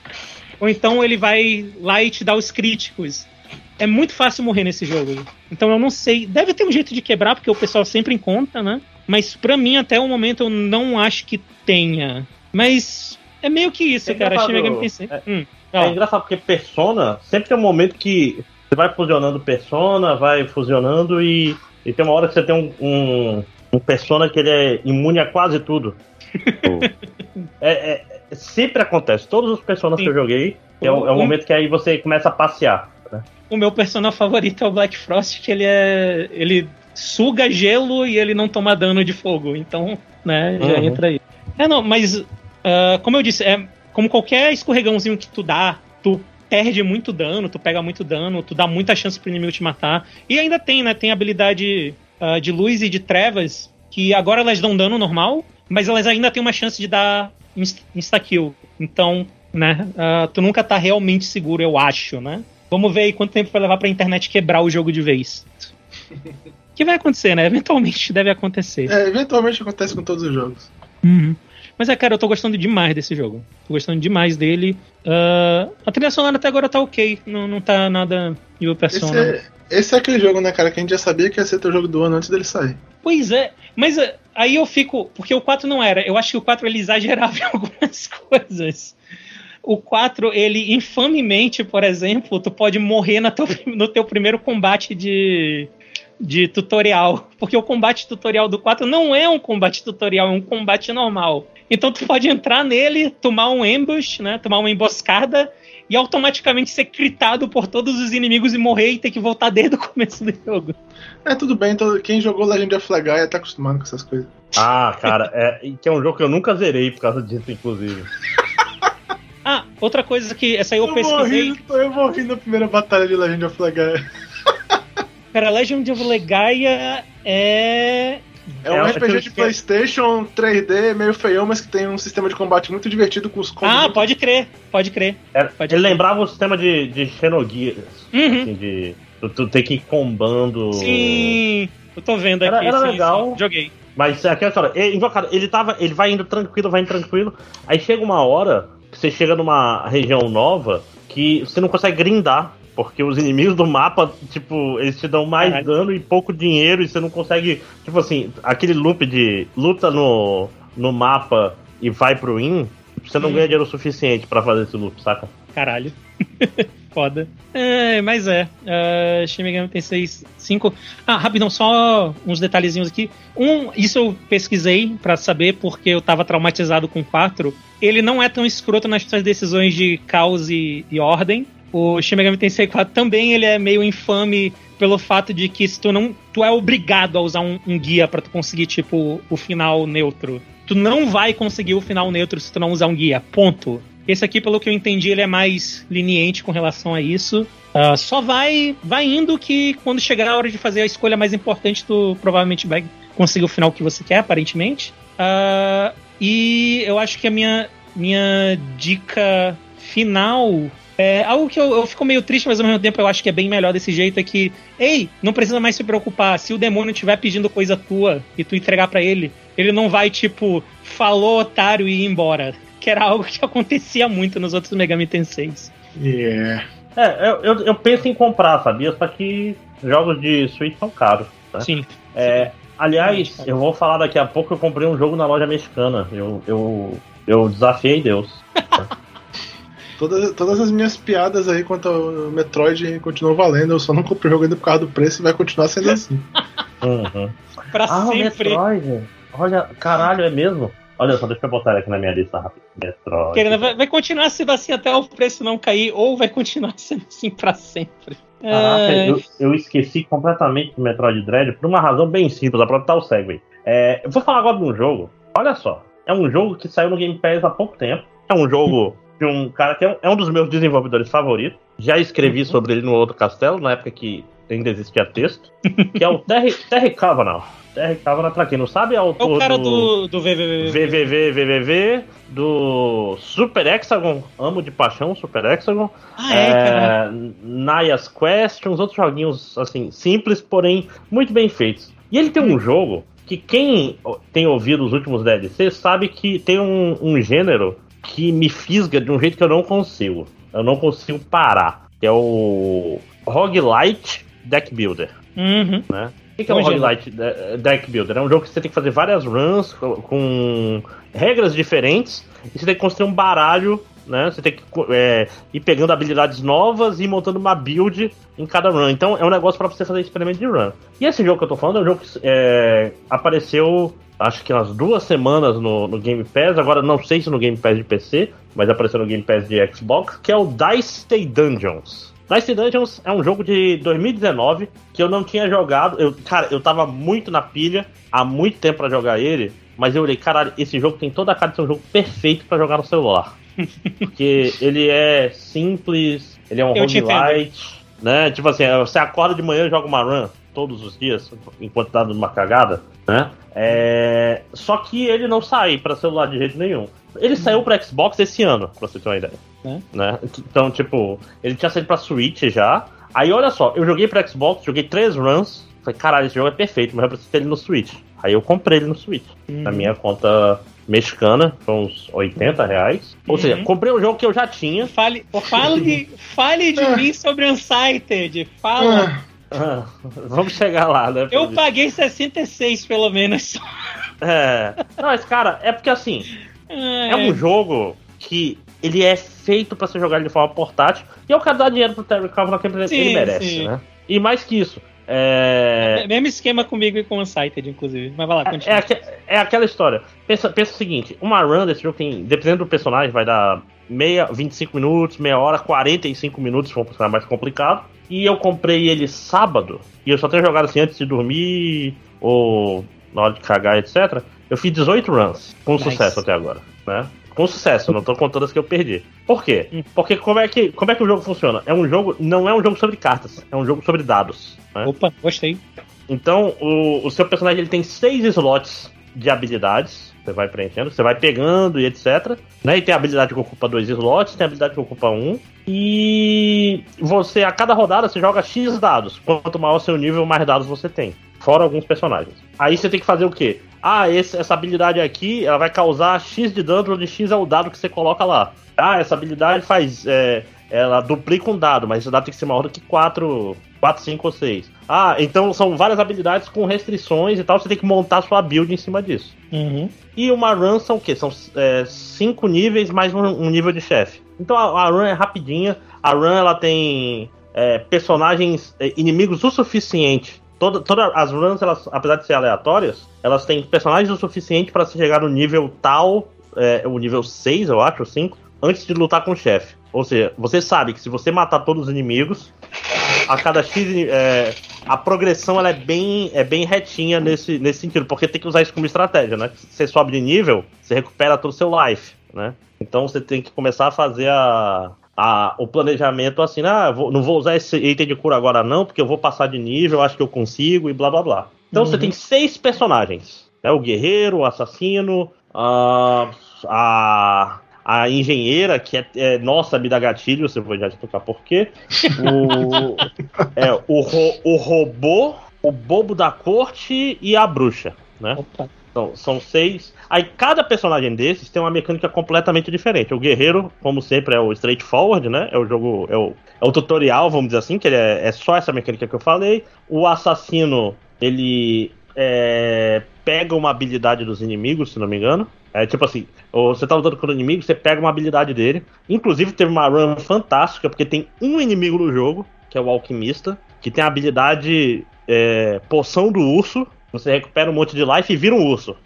Ou então ele vai lá e te dá os críticos. É muito fácil morrer nesse jogo. Então eu não sei. Deve ter um jeito de quebrar, porque o pessoal sempre encontra, né? Mas pra mim, até o momento, eu não acho que tenha. Mas é meio que isso, é cara. Shin Megami Tensei. É, hum, é engraçado porque Persona sempre tem um momento que você vai fusionando Persona, vai fusionando e, e tem uma hora que você tem um, um, um Persona que ele é imune a quase tudo. é, é, sempre acontece. Todos os Personas Sim. que eu joguei, é o, é o momento que aí você começa a passear. O meu personagem favorito é o Black Frost, que ele é. ele suga gelo e ele não toma dano de fogo. Então, né, já uhum. entra aí. É, não, mas uh, como eu disse, é como qualquer escorregãozinho que tu dá, tu perde muito dano, tu pega muito dano, tu dá muita chance pro inimigo te matar. E ainda tem, né? Tem habilidade uh, de luz e de trevas, que agora elas dão dano normal, mas elas ainda têm uma chance de dar insta-kill. Então, né? Uh, tu nunca tá realmente seguro, eu acho, né? Vamos ver aí quanto tempo vai levar pra internet quebrar o jogo de vez. que vai acontecer, né? Eventualmente deve acontecer. É, eventualmente acontece com todos os jogos. Uhum. Mas é, cara, eu tô gostando demais desse jogo. Tô gostando demais dele. Uh, a trilha sonora até agora tá ok. Não, não tá nada o Persona. Esse é, esse é aquele jogo, né, cara, que a gente já sabia que ia ser teu jogo do ano antes dele sair. Pois é, mas uh, aí eu fico. Porque o 4 não era. Eu acho que o 4 ele exagerava em algumas coisas. O 4, ele infamemente, por exemplo, tu pode morrer no teu, no teu primeiro combate de, de tutorial. Porque o combate tutorial do 4 não é um combate tutorial, é um combate normal. Então tu pode entrar nele, tomar um ambush, né? Tomar uma emboscada e automaticamente ser critado por todos os inimigos e morrer e ter que voltar desde o começo do jogo. É, tudo bem, então quem jogou Legend of Legaia tá acostumado com essas coisas. Ah, cara, é, que é um jogo que eu nunca zerei por causa disso, inclusive. ah, outra coisa que essa aí eu, eu pesquisei. Morri, eu morri na primeira batalha de Legend of Legaia. Cara, Legend of Legaia é é um é, RPG de PlayStation 3D meio feião, mas que tem um sistema de combate muito divertido com os combos. Ah, pode crer, pode crer. É, pode ele crer. lembrava o sistema de, de Xenogears. Uhum. Assim, de, tu, tu tem que ir combando. Sim, eu tô vendo aqui. Era, era sim, legal. Sim, joguei. Mas aqui é só, ele, ele, tava, ele vai indo tranquilo, vai indo tranquilo. Aí chega uma hora você chega numa região nova que você não consegue grindar. Porque os inimigos do mapa, tipo, eles te dão mais dano e pouco dinheiro e você não consegue. Tipo assim, aquele loop de luta no, no mapa e vai pro win, você não hum. ganha dinheiro suficiente para fazer esse loop, saca? Caralho. Foda. É, mas é. Uh, Shin Megami Tensei 5. Ah, rapidão, só uns detalhezinhos aqui. Um, isso eu pesquisei para saber porque eu tava traumatizado com 4. Ele não é tão escroto nas suas decisões de caos e, e ordem. O Shin Megami Tensei 4 também ele é meio infame pelo fato de que se tu não tu é obrigado a usar um, um guia para tu conseguir tipo o final neutro. Tu não vai conseguir o final neutro se tu não usar um guia. Ponto. Esse aqui, pelo que eu entendi, ele é mais leniente com relação a isso. Uh, só vai vai indo que quando chegar a hora de fazer a escolha mais importante, tu provavelmente vai conseguir o final que você quer, aparentemente. Uh, e eu acho que a minha, minha dica final é, algo que eu, eu, fico meio triste, mas ao mesmo tempo eu acho que é bem melhor desse jeito é que, ei, não precisa mais se preocupar. Se o demônio estiver pedindo coisa tua e tu entregar para ele, ele não vai, tipo, falou otário e ir embora. Que era algo que acontecia muito nos outros Megami Tenseis. Yeah. É, eu, eu, eu penso em comprar, sabia? Só que jogos de Switch são caros. Né? Sim. É, aliás, eu vou falar daqui a pouco, eu comprei um jogo na loja mexicana. Eu, eu Eu desafiei Deus. Todas, todas as minhas piadas aí quanto ao Metroid continuam valendo. Eu só não comprei o jogo ainda por causa do preço e vai continuar sendo assim. Uhum. Pra Ah, sempre. Metroid. Olha, caralho, é mesmo? Olha só, deixa eu botar ele aqui na minha lista rápido. Metroid. Querendo, vai, vai continuar sendo assim até o preço não cair, ou vai continuar sendo assim pra sempre. Caraca, eu, eu esqueci completamente do Metroid Dread por uma razão bem simples, aproveitar o Segway. É, eu vou falar agora de um jogo. Olha só, é um jogo que saiu no Game Pass há pouco tempo. É um jogo de um cara que é um, é um dos meus desenvolvedores favoritos. Já escrevi sobre ele no outro castelo, na época que ainda existia texto. que é o Terry, Terry Cavanagh. Terry Cavanagh, pra quem não sabe, é É autor o cara do, do VVV. VVV, VVV, do Super Hexagon, amo de paixão Super Hexagon. Ah, é, cara. Naya's Quest, uns outros joguinhos assim, simples, porém muito bem feitos. E ele tem um jogo que quem tem ouvido os últimos DLCs sabe que tem um, um gênero que me fisga de um jeito que eu não consigo. Eu não consigo parar. Que é o Roguelite Deck Builder. Uhum. Né? O que, que é um. Roguelite de- Deck Builder? É um jogo que você tem que fazer várias runs com, regras diferentes e você tem que construir um baralho, né? Você tem que é, ir pegando habilidades novas e montando uma build em cada run. Então é um negócio para você fazer experimento de run. E esse jogo que eu tô falando é um jogo que é, apareceu acho que umas duas semanas no, no Game Pass, agora não sei se no Game Pass de PC, mas apareceu no Game Pass de Xbox, que é o Dice Day Dungeons. Dice Dungeons é um jogo de 2019 que eu não tinha jogado. Eu, cara, eu tava muito na pilha há muito tempo pra jogar ele, mas eu olhei, caralho, esse jogo tem toda a cara de ser um jogo perfeito pra jogar no celular. Porque ele é simples, ele é um te roguelite, né? Tipo assim, você acorda de manhã e joga uma run todos os dias, enquanto tá numa cagada, né? É... Só que ele não sai pra celular de jeito nenhum. Ele saiu pra Xbox esse ano, pra você ter uma ideia. Né? Né? Então, tipo, ele tinha saído pra Switch já. Aí, olha só, eu joguei pra Xbox, joguei três runs. Falei, caralho, esse jogo é perfeito, mas eu preciso ter ele no Switch. Aí eu comprei ele no Switch. Na minha conta mexicana, foi uns 80 reais. Ou Uhum. seja, comprei um jogo que eu já tinha. Fale, fale, fale de mim sobre Unsighted. Fala. Ah, Ah, vamos chegar lá, né? Eu paguei 66 pelo menos. É. Não, mas, cara, é porque assim, É, é um jogo que ele é feito pra ser jogado de forma portátil. E eu quero dar dinheiro pro Terry Cavanagh que ele Sim, ele merece, sim. né? E mais que isso, é. Mesmo esquema comigo e com o Unsighted, inclusive. Mas vai lá, É, continua. é aque- é aquela história. Pensa, pensa o seguinte: uma run desse jogo tem, dependendo do personagem, vai dar meia, 25 minutos, meia hora, 45 minutos, se for um personagem mais complicado. E eu comprei ele sábado, e eu só tenho jogado assim antes de dormir, ou na hora de cagar, etc. Eu fiz 18 runs, com Nice. sucesso até agora, né? Com sucesso, não tô contando as que eu perdi. Por quê? Hum. Porque como é, que, como é que o jogo funciona? É um jogo, não é um jogo sobre cartas, é um jogo sobre dados. né? Opa, gostei. Então, o, o seu personagem ele tem seis slots de habilidades. Você vai preenchendo, você vai pegando e etc. Né? E tem a habilidade que ocupa dois slots, tem a habilidade que ocupa um. E você, a cada rodada, você joga X dados. Quanto maior o seu nível, mais dados você tem. Fora alguns personagens. Aí você tem que fazer o quê? Ah, esse- essa habilidade aqui, ela vai causar X de dano, onde X é o dado que você coloca lá. Ah, essa habilidade faz. é, ela duplica um dado, mas esse dado tem que ser maior do que 4, 4 5 ou 6. Ah, então são várias habilidades com restrições e tal, você tem que montar sua build em cima disso. Uhum. E uma run são o quê? São é, cinco níveis mais um, um nível de chefe. Então a, a run é rapidinha. A run ela tem é, personagens, é, inimigos o suficiente. Toda, todas as runs, elas, apesar de ser aleatórias, elas têm personagens o suficiente para se chegar no nível tal, é, o nível 6, eu acho, ou 5, antes de lutar com o chefe. Ou seja, você sabe que se você matar todos os inimigos, a cada X é, a progressão ela é bem, é bem retinha nesse, nesse sentido, porque tem que usar isso como estratégia, né? Você sobe de nível, você recupera todo o seu life, né? Então você tem que começar a fazer a, a, o planejamento assim, ah, vou- não vou usar esse item de cura agora não, porque eu vou passar de nível, acho que eu consigo e blá blá blá. Então você Uhum. tem seis personagens, né? O guerreiro, o assassino, a, a, a engenheira, que é, é nossa, me dá gatilho, você vai já explicar por quê. O, é, o, ro- o robô, o bobo da corte e a bruxa, né? Opa. Então, são seis. Aí cada personagem desses tem uma mecânica completamente diferente. O guerreiro, como sempre, é o straightforward, né? É o jogo. É o, é o tutorial, vamos dizer assim, que ele é, é só essa mecânica que eu falei. O assassino, ele é, pega uma habilidade dos inimigos, se não me engano. É tipo assim, você tá lutando contra o inimigo, você pega uma habilidade dele. Inclusive teve uma run fantástica, porque tem um inimigo no jogo, que é o alquimista, que tem a habilidade é, poção do urso. Você recupera um monte de life e vira um urso.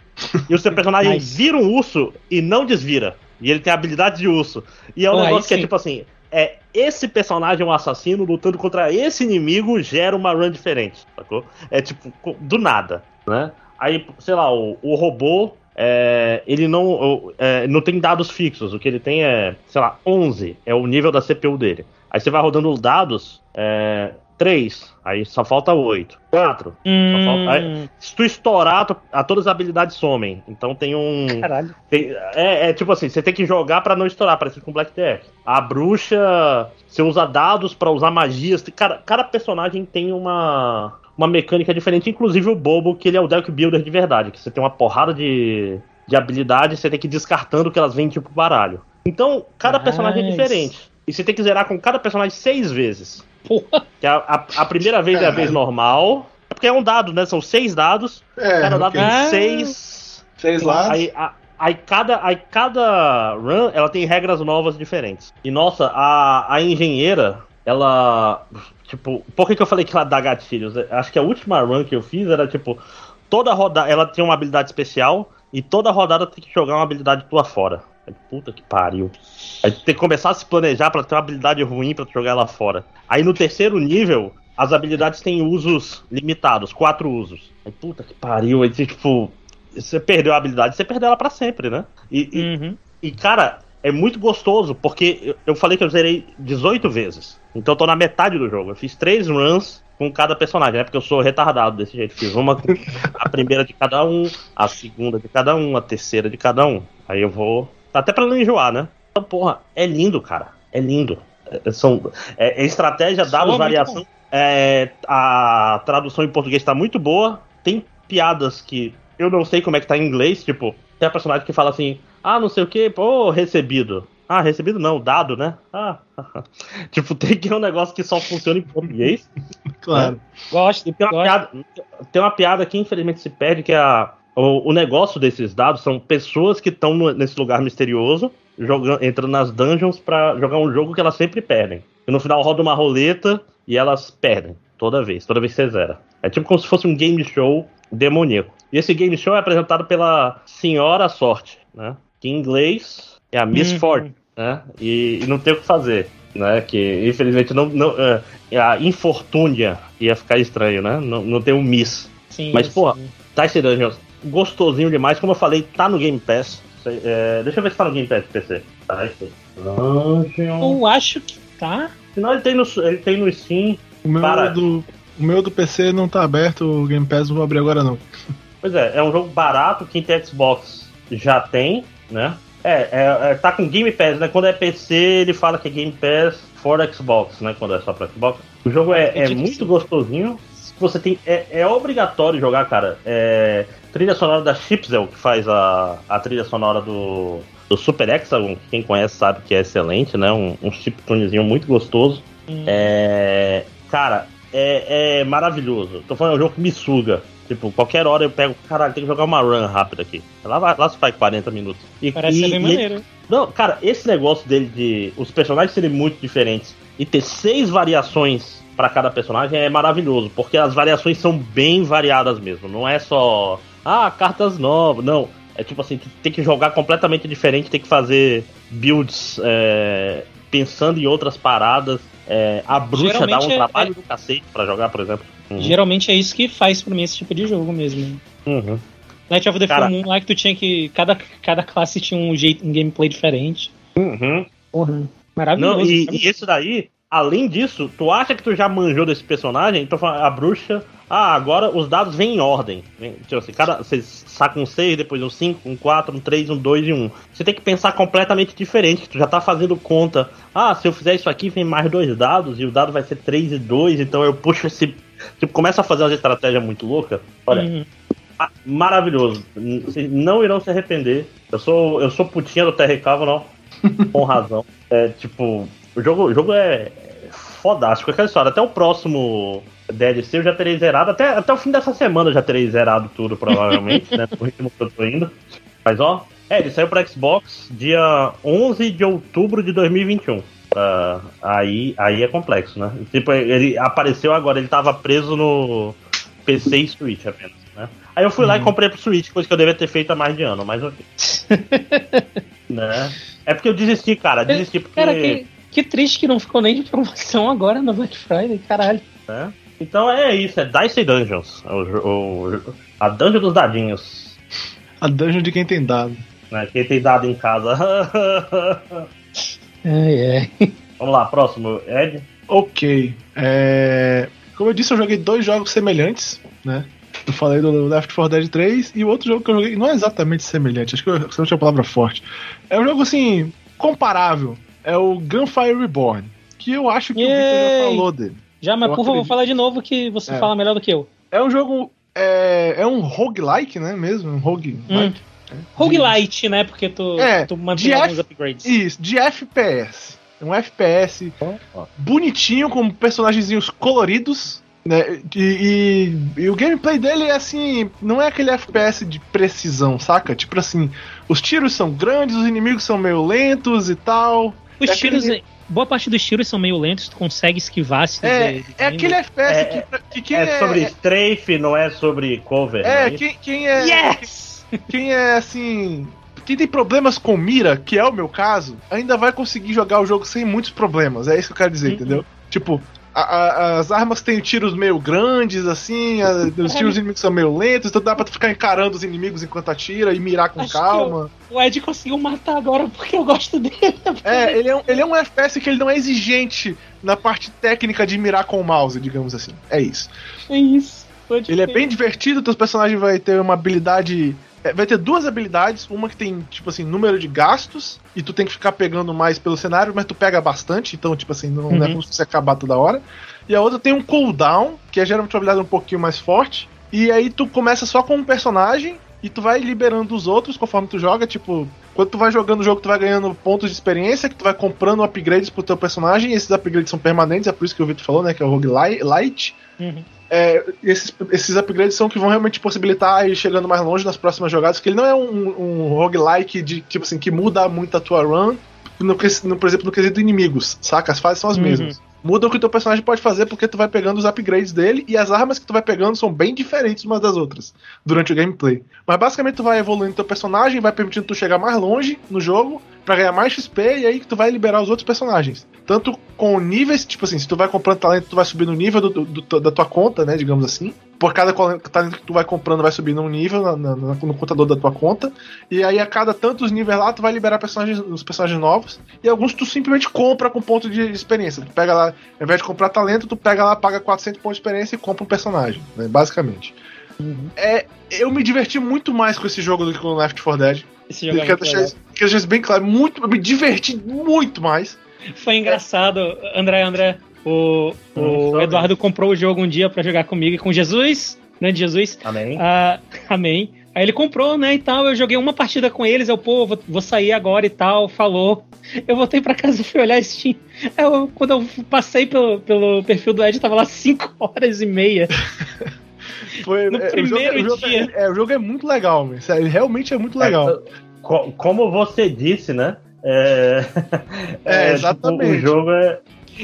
E o seu personagem nice. vira um urso e não desvira. E ele tem a habilidade de urso. E é um oh, negócio que é tipo assim: é esse personagem, um assassino, lutando contra esse inimigo, gera uma run diferente, sacou? É tipo, do nada, né? Aí, sei lá, o, o robô, é, ele não, é, não tem dados fixos. O que ele tem é, sei lá, 11 é o nível da CPU dele. Aí você vai rodando os dados, é, 3, aí só falta 8. 4, hum. só falta. Aí, se tu estourar, tu, a todas as habilidades somem. Então tem um. Caralho. Tem, é, é, tipo assim, você tem que jogar para não estourar, parecido com Black Deck. A bruxa, você usa dados para usar magias. Cara, cada personagem tem uma. Uma mecânica diferente, inclusive o Bobo, que ele é o deck builder de verdade, que você tem uma porrada de, de habilidades, você tem que ir descartando que elas vêm tipo baralho. Então, cada nice. personagem é diferente. E você tem que zerar com cada personagem seis vezes. Porra. Que a, a, a primeira vez Caralho. é a vez normal. É porque é um dado, né? São seis dados. É, cada dado okay. tem seis. Seis lados. Aí, a, aí, cada, aí cada run ela tem regras novas diferentes. E nossa, a, a engenheira, ela. Tipo, por que, que eu falei que ela dá gatilhos? Acho que a última run que eu fiz era tipo. Toda rodada. Ela tem uma habilidade especial. E toda rodada tem que jogar uma habilidade tua fora. Puta que pariu. Aí tem que começar a se planejar para ter uma habilidade ruim para jogar ela fora. Aí no terceiro nível, as habilidades têm usos limitados, quatro usos. Aí puta que pariu, aí tipo, você perdeu a habilidade, você perdeu ela para sempre, né? E, uhum. e, e, cara, é muito gostoso, porque eu falei que eu zerei 18 vezes. Então eu tô na metade do jogo. Eu fiz três runs com cada personagem, né? Porque eu sou retardado desse jeito. Fiz uma a primeira de cada um, a segunda de cada um, a terceira de cada um. Aí eu vou até para não enjoar, né? Então, porra, é lindo, cara. É lindo. É, são, é, é estratégia, dados, variação. É, a tradução em português tá muito boa. Tem piadas que eu não sei como é que tá em inglês. Tipo, tem a personagem que fala assim: ah, não sei o que, pô, recebido. Ah, recebido não, dado, né? Ah, tipo, tem que é um negócio que só funciona em português. claro. Né? Gosto. Tem uma, gosto. Piada, tem uma piada que infelizmente se perde, que é a, o, o negócio desses dados são pessoas que estão nesse lugar misterioso, jogando, entrando nas dungeons para jogar um jogo que elas sempre perdem. E no final roda uma roleta e elas perdem. Toda vez, toda vez que você zera. É tipo como se fosse um game show demoníaco. E esse game show é apresentado pela Senhora Sorte, né? Que em inglês é a Miss uhum. Fortune, né? E, e, não tem o que fazer, né? Que infelizmente não, não é, a infortúnia ia ficar estranho, né? Não, não tem um Miss. Sim, Mas, pô, Tyson Dungeons gostosinho demais. Como eu falei, tá no Game Pass. É, deixa eu ver se tá no Game Pass PC. Tá, eu acho que tá. Senão ele tem no, ele tem no Steam. O meu, para... do, o meu do PC não tá aberto, o Game Pass não vou abrir agora não. Pois é, é um jogo barato, quem tem Xbox já tem, né? É, é, é, tá com Game Pass, né? Quando é PC, ele fala que é Game Pass for Xbox, né? Quando é só pra Xbox. O jogo é, é muito gostosinho você tem. É, é obrigatório jogar, cara. É, trilha sonora da Chipzel, que faz a, a trilha sonora do, do Super Hexagon, que quem conhece sabe que é excelente, né? Um, um chiptunezinho muito gostoso. Hum. É, cara, é, é maravilhoso. Tô falando, é um jogo que me suga. Tipo, qualquer hora eu pego, caralho, tem que jogar uma run rápida aqui. Lá, vai, lá se faz 40 minutos. E, Parece e, ser bem maneiro. não, cara, esse negócio dele de os personagens serem muito diferentes e ter seis variações para cada personagem é maravilhoso, porque as variações são bem variadas mesmo. Não é só, ah, cartas novas. Não. É tipo assim, tem que jogar completamente diferente, tem que fazer builds é, pensando em outras paradas. É, a bruxa Geralmente dá um é, trabalho é, do cacete pra jogar, por exemplo. Uhum. Geralmente é isso que faz pra mim esse tipo de jogo mesmo. Uhum. Night of the Cara... Full Moon lá que tu tinha que. Cada, cada classe tinha um jeito, um gameplay diferente. Uhum. Porra. Maravilhoso. Não, e, e esse daí, Além disso, tu acha que tu já manjou desse personagem? Então a bruxa. Ah, agora os dados vêm em ordem. Tipo assim, cada, você saca um 6, depois um 5, um 4, um 3, um 2 e um. Você tem que pensar completamente diferente. Tu já tá fazendo conta. Ah, se eu fizer isso aqui, vem mais dois dados, e o dado vai ser 3 e 2, então eu puxo esse. Tipo, começa a fazer uma estratégia muito louca. Olha. Uhum. Maravilhoso. Vocês não irão se arrepender. Eu sou, eu sou putinha do Terra não. Com razão. É, tipo, o jogo, o jogo é, fodástico aquela história. Até o próximo DLC eu já terei zerado. Até, até o fim dessa semana eu já terei zerado tudo, provavelmente, né? No ritmo que eu tô indo. Mas ó, É, ele saiu pra Xbox dia 11 de outubro de 2021. Uh, aí, aí é complexo, né? Tipo, ele apareceu agora, ele tava preso no PC e Switch apenas, né? Aí eu fui lá e uhum. comprei pro Switch, coisa que eu devia ter feito há mais de ano, mas ok. né? É porque eu desisti, cara, desisti porque... Cara, que, que triste que não ficou nem de promoção agora no Black Friday, caralho. É? Então é isso, é Dice Dungeons, o, o, a dungeon dos dadinhos. A dungeon de quem tem dado. Né? Quem tem dado em casa. É, é. Vamos lá, próximo, Ed. Ok. É... Como eu disse, eu joguei dois jogos semelhantes, né? Eu falei do Left 4 Dead 3 e o outro jogo que eu joguei não é exatamente semelhante, acho que eu não tinha a palavra forte. É um jogo assim, comparável. É o Gunfire Reborn. Que eu acho que Yay! o Victor já falou dele. Já, mas eu por favor, fala de novo que você é. fala melhor do que eu. É um jogo. É, é um roguelike, né? Mesmo? Um roguelike. Hum. Roguelite, né? Porque tu, é, tu mantém alguns upgrades. Isso, de FPS. Um FPS oh. bonitinho, com personagens coloridos. Né? E, e, e, o gameplay dele é assim, não é aquele FPS de precisão, saca? Tipo assim, os tiros são grandes, os inimigos são meio lentos e tal. Os é tiros. Aquele... Boa parte dos tiros são meio lentos, tu consegue esquivar se É, de, de é aquele FPS é, que, que quem é, é sobre strafe, não é sobre cover. É, quem, quem é. Yes! Quem é assim. Quem tem problemas com mira, que é o meu caso, ainda vai conseguir jogar o jogo sem muitos problemas. É isso que eu quero dizer, uhum. entendeu? Tipo, a, a, as armas têm tiros meio grandes, assim, a, os tiros inimigos são meio lentos, então dá pra ficar encarando os inimigos enquanto atira e mirar com Acho calma. o Ed conseguiu matar agora porque eu gosto dele. É, ele é, um, ele é um FPS que ele não é exigente na parte técnica de mirar com o mouse, digamos assim. É isso. É isso. Ele é bem divertido, teus personagens vai ter uma habilidade é, vai ter duas habilidades, uma que tem, tipo assim, número de gastos, e tu tem que ficar pegando mais pelo cenário, mas tu pega bastante, então, tipo assim, não, uhum. não é uhum. como se você acabar toda hora. E a outra tem um cooldown, que é geralmente uma habilidade um pouquinho mais forte, e aí tu começa só com um personagem, e tu vai liberando os outros conforme tu joga, tipo, quando tu vai jogando o jogo, tu vai ganhando pontos de experiência, que tu vai comprando upgrades pro teu personagem, e esses upgrades são permanentes, é por isso que o Vitor falou, né, que é o roguelite. Uhum é, esses, esses upgrades são que vão realmente possibilitar ir chegando mais longe nas próximas jogadas, porque ele não é um, um roguelike de tipo assim que muda muito a tua run, no, no, por exemplo, no quesito inimigos, saca? As fases são as uhum. mesmas. Muda o que o teu personagem pode fazer porque tu vai pegando os upgrades dele e as armas que tu vai pegando são bem diferentes umas das outras durante o gameplay. Mas basicamente tu vai evoluindo teu personagem, vai permitindo tu chegar mais longe no jogo para ganhar mais XP e aí tu vai liberar os outros personagens. Tanto com níveis, tipo assim, se tu vai comprando talento, tu vai subir no nível do, do, da tua conta, né, digamos assim. Por cada talento que tu vai comprando, vai subindo um nível na, na, no contador da tua conta. E aí a cada tantos níveis lá, tu vai liberar personagens, os personagens novos. E alguns tu simplesmente compra com ponto de experiência. Tu pega lá, ao invés de comprar talento, tu pega lá, paga 400 pontos de experiência e compra um personagem, né, basicamente. Uhum. É, eu me diverti muito mais com esse jogo do que com o Left 4 Dead. Esse jogo quero, é deixar, quero deixar isso bem claro. Muito, eu me diverti muito mais. Foi engraçado, André, André. O, o Eduardo comprou o jogo um dia para jogar comigo e com Jesus, né? De Jesus. Amém. Ah, amém. Aí ele comprou, né, e tal. Eu joguei uma partida com eles. Eu, pô, vou, vou sair agora e tal. Falou. Eu voltei para casa e fui olhar Steam. Eu, quando eu passei pelo, pelo perfil do Ed, tava lá 5 horas e meia. Foi, no é, primeiro o jogo, é, dia. É, o jogo é muito legal, mas ele realmente é muito legal. É, como você disse, né? É, é exatamente. Tipo, o jogo é.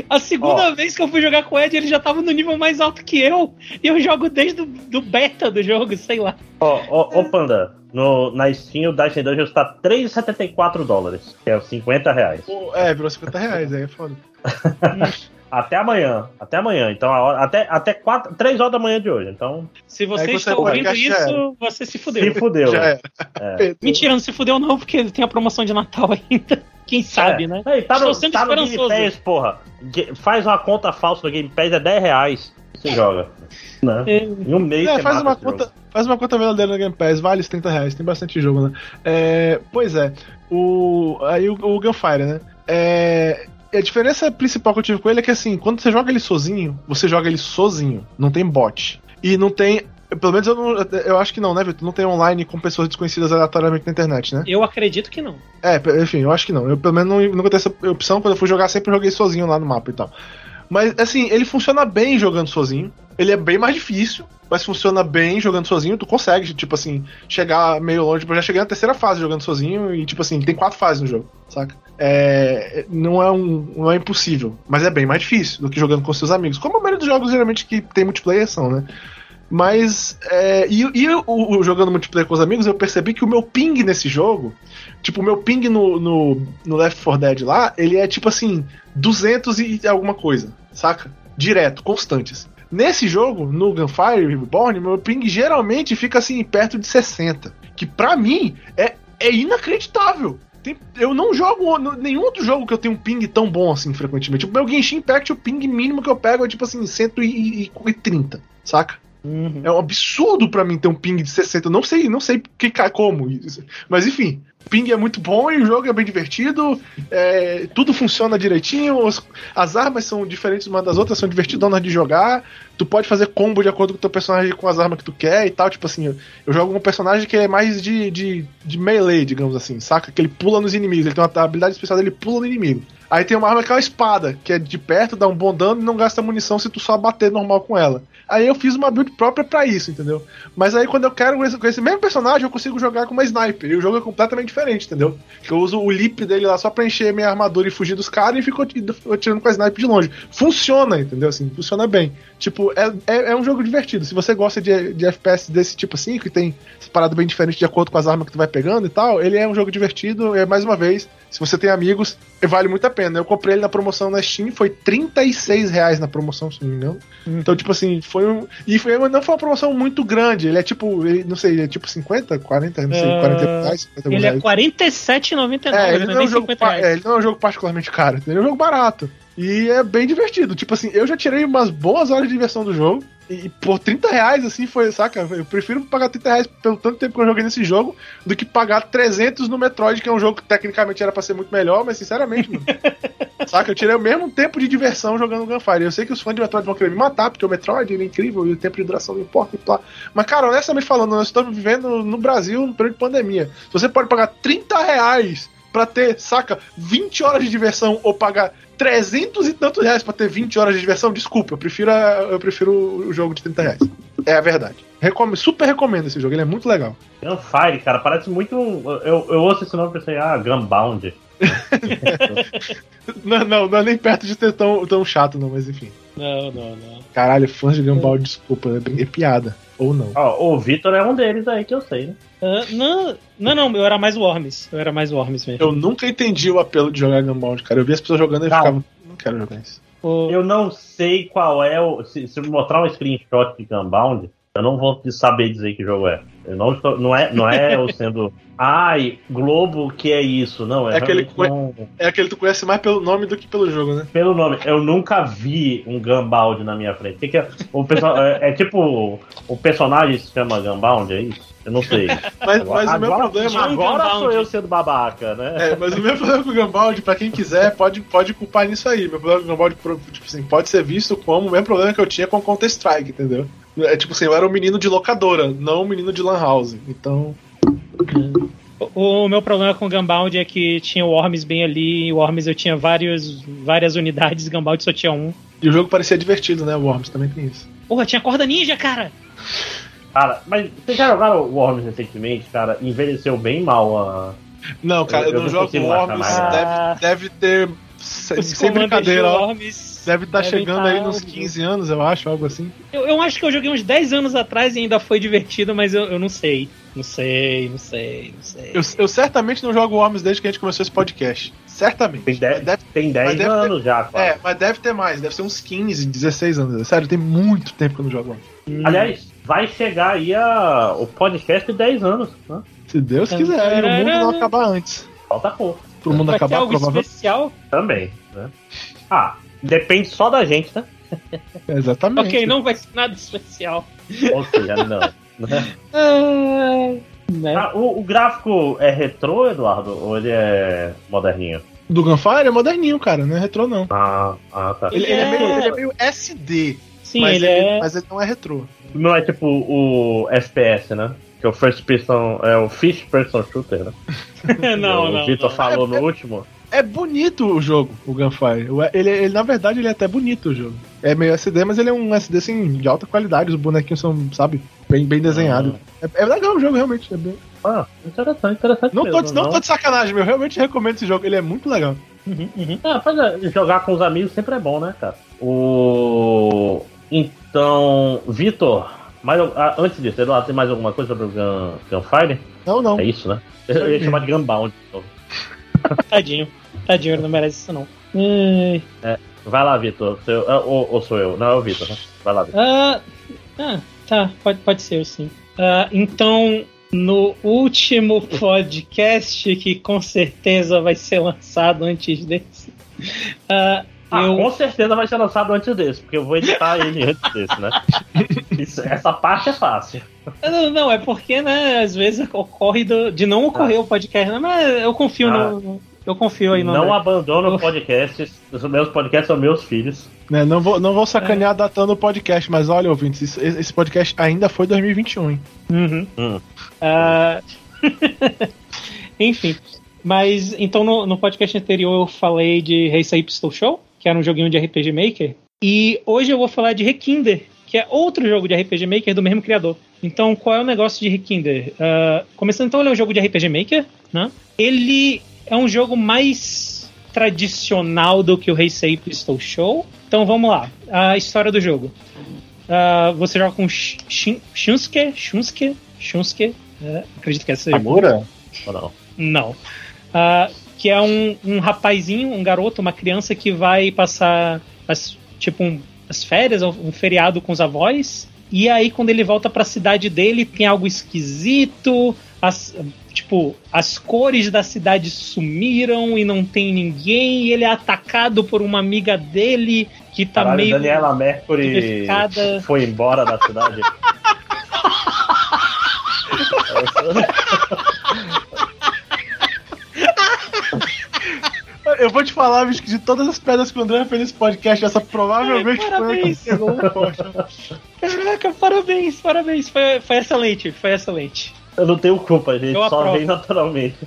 A segunda Ó. vez que eu fui jogar com o Ed, ele já tava no nível mais alto que eu. E eu jogo desde o do beta do jogo, sei lá. Ó, ó, ó Panda, no, na Steam o Dynasty Dungeons tá 3,74 dólares, que é 50 reais. É, virou 50 reais, aí é foda. Até amanhã. Até amanhã. Então, a hora, até, até 4, 3 horas da manhã de hoje. Então. Se você, você está ouvindo isso, você se fudeu. Se fudeu. Já é. É. Mentira, não se fudeu, não, porque tem a promoção de Natal ainda. Quem sabe, é. né? Ei, tá no, Estou tá no Game Pass, porra. Faz uma conta falsa no Game Pass, é 10 reais. Você joga. Né? É. Em um mês é, faz uma conta. Jogo. Faz uma conta verdadeira no Game Pass, vale 30 reais, tem bastante jogo, né? É, pois é, o, aí o, o Gunfire, né? É, a diferença principal que eu tive com ele é que assim, quando você joga ele sozinho, você joga ele sozinho, não tem bot. E não tem. Pelo menos eu, não, eu acho que não, né, Vitor? Não tem online com pessoas desconhecidas aleatoriamente na internet, né? Eu acredito que não. É, enfim, eu acho que não. Eu pelo menos não, nunca tenho essa opção. Quando eu fui jogar, sempre joguei sozinho lá no mapa e tal. Mas, assim, ele funciona bem jogando sozinho. Ele é bem mais difícil, mas funciona bem jogando sozinho. Tu consegue, tipo assim, chegar meio longe. Tipo, eu já cheguei na terceira fase jogando sozinho e, tipo assim, tem quatro fases no jogo, saca? É, não, é um, não é impossível, mas é bem mais difícil do que jogando com seus amigos. Como a maioria dos jogos, geralmente, que tem multiplayer são, né? Mas, é, e, e o, o, jogando multiplayer com os amigos, eu percebi que o meu ping nesse jogo, tipo, o meu ping no, no, no Left 4 Dead lá, ele é tipo assim, 200 e alguma coisa, saca? Direto, constante. Assim. Nesse jogo, no Gunfire Reborn, meu ping geralmente fica assim, perto de 60. Que pra mim é, é inacreditável. Tem, eu não jogo nenhum outro jogo que eu tenho um ping tão bom assim frequentemente. O meu Genshin Impact, o ping mínimo que eu pego é tipo assim, 130, saca? Uhum. É um absurdo para mim ter um ping de 60. não sei, não sei que como. Mas enfim, ping é muito bom e o jogo é bem divertido. É, tudo funciona direitinho. Os, as armas são diferentes umas das outras, são divertidonas de jogar. Tu pode fazer combo de acordo com o teu personagem com as armas que tu quer e tal. Tipo assim, eu, jogo um personagem que é mais de, de, de melee, digamos assim, saca? Que ele pula nos inimigos. Ele tem uma habilidade especial dele pula no inimigo. Aí tem uma arma que é uma espada, que é de perto, dá um bom dano e não gasta munição se tu só bater normal com ela. Aí eu fiz uma build própria para isso, entendeu? Mas aí quando eu quero com esse, com esse, mesmo personagem, eu consigo jogar com uma sniper. E o jogo é completamente diferente, entendeu? Eu uso o lip dele lá só pra encher minha armadura e fugir dos caras e fico atirando com a sniper de longe. Funciona, entendeu? Assim, funciona bem. Tipo, é, é, é um jogo divertido. Se você gosta de, de FPS desse tipo assim, que tem parado bem diferente de acordo com as armas que tu vai pegando e tal, ele é um jogo divertido. É mais uma vez, se você tem amigos, vale muito a pena. Eu comprei ele na promoção na Steam, foi 36 reais na promoção, se não me engano. Hum. Então, tipo assim, foi um. E foi, não foi uma promoção muito grande. Ele é tipo, ele, não sei, ele é tipo 50, 40, não sei, uh, 40 reais. 50 ele reais. é 47,99. É, ele não, é um jogo, é, ele não é um jogo particularmente caro, ele é um jogo barato. E é bem divertido. Tipo assim, eu já tirei umas boas horas de diversão do jogo. E por 30 reais, assim, foi, saca? Eu prefiro pagar 30 reais pelo tanto tempo que eu joguei nesse jogo do que pagar 300 no Metroid, que é um jogo que tecnicamente era pra ser muito melhor, mas sinceramente, mano. saca? Eu tirei o mesmo tempo de diversão jogando Gunfire. Eu sei que os fãs de Metroid vão querer me matar, porque o Metroid ele é incrível e o tempo de duração não importa. E Mas, cara, honestamente falando, nós estamos vivendo no Brasil no período de pandemia. Você pode pagar 30 reais pra ter, saca, 20 horas de diversão ou pagar 300 e tantos reais pra ter 20 horas de diversão, desculpa, eu prefiro, a, eu prefiro o jogo de 30 reais. É a verdade. Recom super recomendo esse jogo, ele é muito legal. Gunfire, cara, parece muito. Eu, eu ouço esse nome e pensei, ah, Gunbound. não, não, não é nem perto de ter tão, tão chato, não, mas enfim. Não, não, não. Caralho, fãs de Gunbound, desculpa, é, é piada. Ou não. Ó, o Vitor é um deles aí que eu sei, né? Uh, não, não, não, eu era mais Worms. Eu era mais Worms mesmo. Eu nunca entendi o apelo de jogar Gunbound, cara. Eu vi as pessoas jogando e não. ficava, não quero jogar isso. Eu não sei qual é o. Se, se mostrar um screenshot de Gunbound, eu não vou saber dizer que jogo é. Eu não, estou, não é, não é eu sendo. Ai, Globo, que é isso? Não, é, é aquele que não... É aquele que tu conhece mais pelo nome do que pelo jogo, né? Pelo nome. Eu nunca vi um Gunbound na minha frente. Que que é, o pessoal, é, é, tipo. O personagem se chama Gunbound, é isso? Eu não sei. mas, mas agora, o meu problema. Agora sou eu sendo babaca, né? É, mas o meu problema com o Gunbound, pra quem quiser, pode, pode culpar nisso aí. Meu problema com o Gunbound, tipo assim, pode ser visto como o mesmo problema que eu tinha com o Counter-Strike, entendeu? É tipo assim, eu era um menino de locadora, não um menino de lan house. Então. O, o meu problema com o Gunbound é que tinha o Worms bem ali, e o Worms eu tinha vários, várias unidades, Gunbound só tinha um. E o jogo parecia divertido, né? O Worms também tem isso. Porra, tinha corda ninja, cara! Cara, mas vocês já jogaram o Worms recentemente, cara? Envelheceu bem mal a. Não, cara, eu, eu não, não jogo Worms, deve, deve ter. Sem, sem brincadeira, Worms Deve estar tá chegando aí tá nos 15 anos, eu acho, algo assim. Eu, eu acho que eu joguei uns 10 anos atrás e ainda foi divertido, mas eu, eu não sei. Não sei, não sei, não sei. Eu, eu certamente não jogo Worms desde que a gente começou esse podcast. Certamente. Tem 10, deve, tem 10 anos ter, já, É, mas deve ter mais. Deve ser uns 15, 16 anos. Sério, tem muito tempo que eu não jogo Worms. Hum. Aliás, vai chegar aí a, o podcast de 10 anos. Né? Se Deus quiser, e o mundo não acabar antes. Falta pouco. Pro mundo acabar, provavelmente. especial? Também, né? Ah, Depende só da gente, né? Exatamente. ok, não vai ser nada especial. Ou seja, não. Né? né? Ah, o, o, gráfico é retrô, Eduardo? Ou ele é moderninho? Do Gunfire é moderninho, cara, não é retrô, não. Ah, ah tá. Ele, ele, é... meio, ele é meio SD. Sim, mas ele, ele é. Mas ele não é retrô. Não é tipo o FPS, né? Que é o first person. É o fish person shooter, né? não, o não. O Vitor não. falou é, no último. É bonito o jogo, o Gunfire. O- Ele, ele, na verdade, ele é até bonito o jogo. É meio SD, mas ele é um SD assim, de alta qualidade. Os bonequinhos são, sabe, bem, bem desenhados. É, é legal o jogo, realmente. é bem- Ah, interessante, interessante. Não, tô, mesmo, de- não tô de sacanagem, meu. Eu realmente recomendo esse jogo. Ele é muito legal. Uhum, uhum. Ah, é, jogar com os amigos sempre é bom, né, cara? O. Então, Vitor, mais, ah, antes disso, Eduardo, tem mais alguma coisa sobre o Gun, Gunfire? Não, não. É isso, né? Eu ia chamar de Gunbound. Tadinho. Tadinho, ele não merece isso, não. Ai. Vai lá, Vitor. Seu- ah, Ou, ou sou eu? Não, é o Vitor, né? Vai lá, Vitor. Ah, ah, tá, pode, pode ser, sim. Ah, então, no último podcast, que com certeza vai ser lançado antes desse, ah, Ah, eu. com certeza vai ser lançado antes desse, porque eu vou editar ele antes desse, né? Isso- essa parte é fácil. Não, não, é porque, né, às vezes ocorre do- de não ocorrer o podcast, né, mas eu confio Ah. no. Eu confio aí no. Não André. abandona o podcast. Os meus podcasts são meus filhos. Né, não, vou, não vou sacanear datando o podcast, mas olha, ouvintes, isso- esse podcast ainda foi 2021, hein? Uhum. Hum. Ah, Enfim. Mas então no, no podcast anterior eu falei de Race Pistol Show, que era um joguinho de RPG Maker. E hoje eu vou falar de Rekinder, que é outro jogo de RPG Maker do mesmo criador. Então, qual é o negócio de Rekinder? Ah, começando então, ele é um jogo de RPG Maker, né? Ele é um jogo mais tradicional do que o Race Pistol Show. Então vamos lá. A história do jogo. Ah, você joga com Shunsuke, Shunsuke, Shunsuke, é, acredito que essa seja Agora? Ou não? não. Ah, que é um, um rapazinho, um garoto, uma criança que vai passar as, tipo um- as férias, um feriado com os avós. E aí, quando ele volta pra cidade dele, tem algo esquisito. As, tipo, as cores da cidade sumiram e não tem ninguém. E ele é atacado por uma amiga dele que tá Caralho, meio. Daniela Mercury foi embora da cidade. Eu vou te falar, bicho, que de todas as pedras que o André fez nesse podcast, essa provavelmente Ai, foi a que parabéns. Caraca, parabéns, parabéns. Foi, foi excelente, foi excelente. Eu não tenho culpa, gente. Eu Só aprovo. vem naturalmente.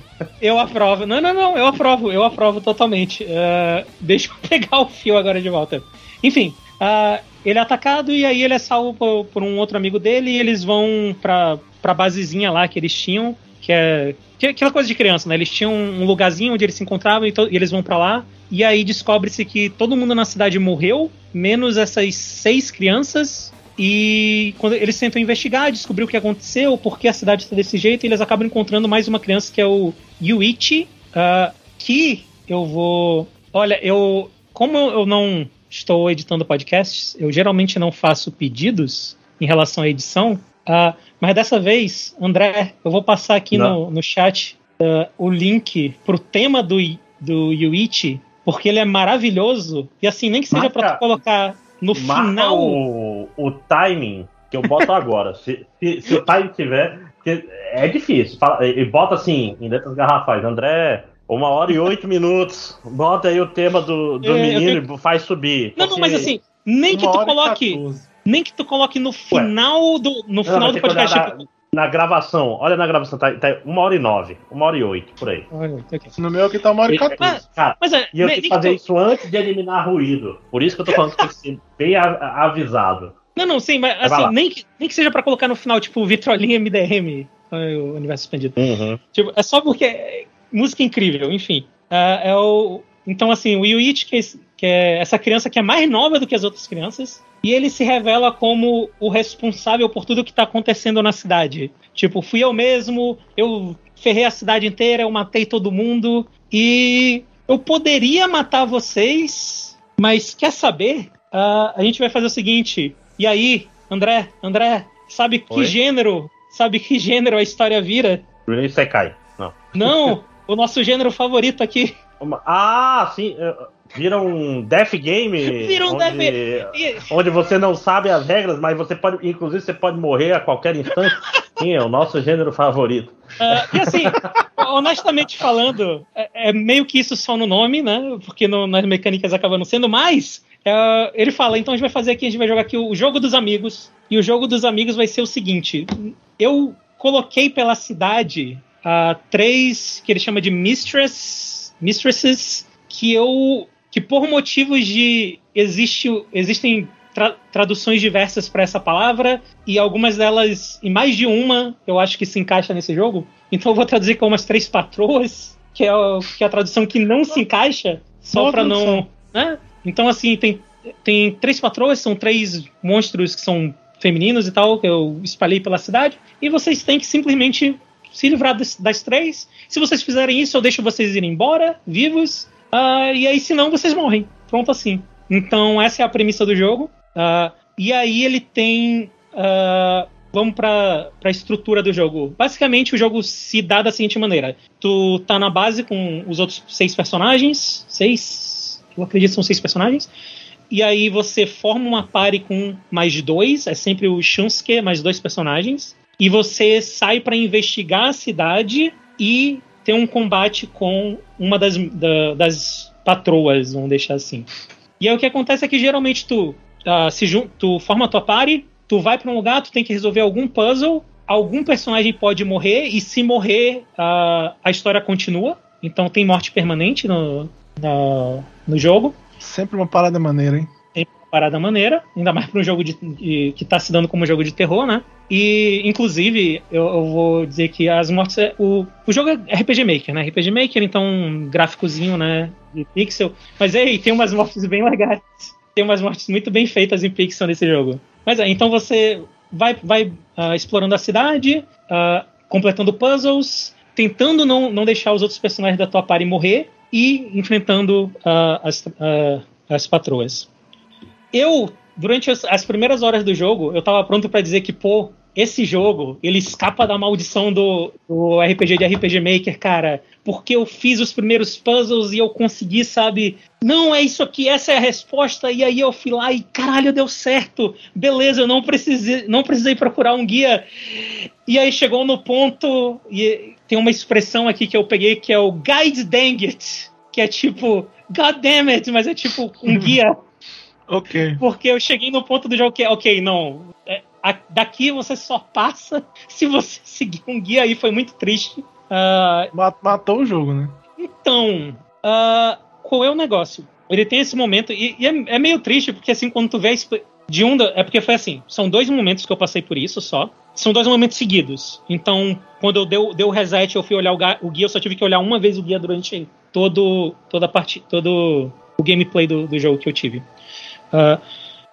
Eu aprovo. Não, não, não, eu aprovo, eu aprovo totalmente. É, deixa eu pegar o fio agora de volta. Enfim, ah, ele é atacado e aí ele é salvo por, por um outro amigo dele e eles vão pra, pra basezinha lá que eles tinham, que é. Que é aquela coisa de criança, né? Eles tinham um lugarzinho onde eles se encontravam e, e eles vão pra lá. E aí descobre-se que todo mundo na cidade morreu, menos essas seis crianças. E quando eles tentam investigar, descobrir o que aconteceu, por que a cidade está desse jeito, e eles acabam encontrando mais uma criança que é o Yuichi, ah, que eu vou. Olha, eu. Como eu não estou editando podcasts, eu geralmente não faço pedidos em relação à edição. ah, mas dessa vez, André, eu vou passar aqui Não. no, no chat ah, o link pro tema do, do Yuichi, porque ele é maravilhoso. E assim, nem que seja para tu colocar no final. o, o timing que eu boto agora. se, se, se o timing tiver. É difícil. Fala, e bota assim, em letras garrafais. André, uma hora e oito minutos. Bota aí o tema do, do É, menino e faz subir. Não, não, mas assim, nem que tu coloque. 14. Nem que tu coloque no final do. No Não, final mas do podcast. na, tipo- na gravação. Olha na gravação, tá, tá uma hora e nove, uma hora e oito, por aí. Olha, ok. No meu aqui tá uma hora e E- 14. Cara, Mas é, e eu nem- tenho que fazer tu- isso antes de eliminar ruído. Por isso que eu tô falando que tem que ser bem a- a- avisado. Não, não, sim, mas Vai assim, nem que, nem que seja pra colocar no final, tipo, Vitrolinha MDM, é, o universo expandido. Tipo, é só porque é música incrível, enfim. É, é o, então, assim, o Yuichi, que é, esse- que é essa criança que é mais nova do que as outras crianças, e ele se revela como o responsável por tudo que tá acontecendo na cidade. Tipo, fui eu mesmo, eu ferrei a cidade inteira, eu matei todo mundo, e eu poderia matar vocês, mas quer saber? Ah, a gente vai fazer o seguinte. E aí, André, André, sabe que Oi? gênero? Sabe que gênero a história vira? Ruído Sekai. Não. Não, o nosso gênero favorito aqui. Ah, sim. Vira um Death Game. Vira um onde, Death- Onde você não sabe as regras, mas você pode. Inclusive, você pode morrer a qualquer instante. Sim, é o nosso gênero favorito. ah, e assim, honestamente falando, é, é meio que isso só no nome, né? Porque no- nas mecânicas acaba não sendo mais. É, ele fala, então a gente vai fazer aqui, a gente vai jogar aqui o jogo dos amigos. E o jogo dos amigos vai ser o seguinte: eu coloquei pela cidade ah, três que ele chama de Mistress mistresses que eu que por motivos de existe, existem tra, traduções diversas para essa palavra e algumas delas e mais de uma eu acho que se encaixa nesse jogo. Então eu vou traduzir como as três patroas, que é, o, que é a tradução que não se encaixa só para não, né? Então assim tem tem três patroas, são três monstros que são femininos e tal, que eu espalhei pela cidade, e vocês têm que simplesmente se livrar das, das três. Se vocês fizerem isso, eu deixo vocês irem embora, vivos, uh, e aí, senão, vocês morrem. Pronto assim. Então, essa é a premissa do jogo. Uh, e aí, ele tem. Uh, vamos para a estrutura do jogo. Basicamente, o jogo se dá da seguinte maneira: tu tá na base com os outros seis personagens, seis, eu acredito que são seis personagens. E aí você forma uma party com mais dois, é sempre o Shunsuke mais dois personagens. E você sai para investigar a cidade e ter um combate com uma das, da, das patroas, vamos deixar assim. E aí o que acontece é que geralmente tu uh, se tu forma tua party, tu vai para um lugar, tu tem que resolver algum puzzle, algum personagem pode morrer, e se morrer, uh, a história continua. Então tem morte permanente no, no, no jogo. Sempre uma parada maneira, hein? Parada maneira, ainda mais para um jogo de, de, que tá se dando como jogo de terror, né? E, inclusive, eu, eu vou dizer que as mortes. É, o, o jogo é RPG Maker, né? RPG Maker, então, um gráficozinho, né? De pixel. Mas ei, tem umas mortes bem legais. Tem umas mortes muito bem feitas em pixel nesse jogo. Mas é, então você vai, vai uh, explorando a cidade, uh, completando puzzles, tentando não, não deixar os outros personagens da tua party morrer e enfrentando uh, as, as patroas. Eu, durante as, as, primeiras horas do jogo, eu tava pronto para dizer que, pô, esse jogo, ele escapa da maldição do, do RPG de RPG Maker, cara, porque eu fiz os primeiros puzzles e eu consegui, sabe? Não, é isso aqui, essa é a resposta, e aí eu fui lá e caralho, deu certo. Beleza, eu não precisei, não precisei procurar um guia. E aí chegou no ponto, e tem uma expressão aqui que eu peguei que é o guide dang it, que é tipo, god damn it, mas é tipo um guia. Ok. Porque eu cheguei no ponto do jogo que, ok, não, é, a, daqui você só passa se você seguir um guia aí, foi muito triste. Uh, Matou o jogo, né? Então, uh, qual é o negócio? Ele tem esse momento, e, e é, é, meio triste, porque assim, quando tu vê de um. É porque foi assim: são dois momentos que eu passei por isso só. São dois momentos seguidos. Então, quando eu deu, deu o reset, eu fui olhar o, o, guia, eu só tive que olhar uma vez o guia durante todo, toda a parte, todo o gameplay do, do jogo que eu tive. Uh,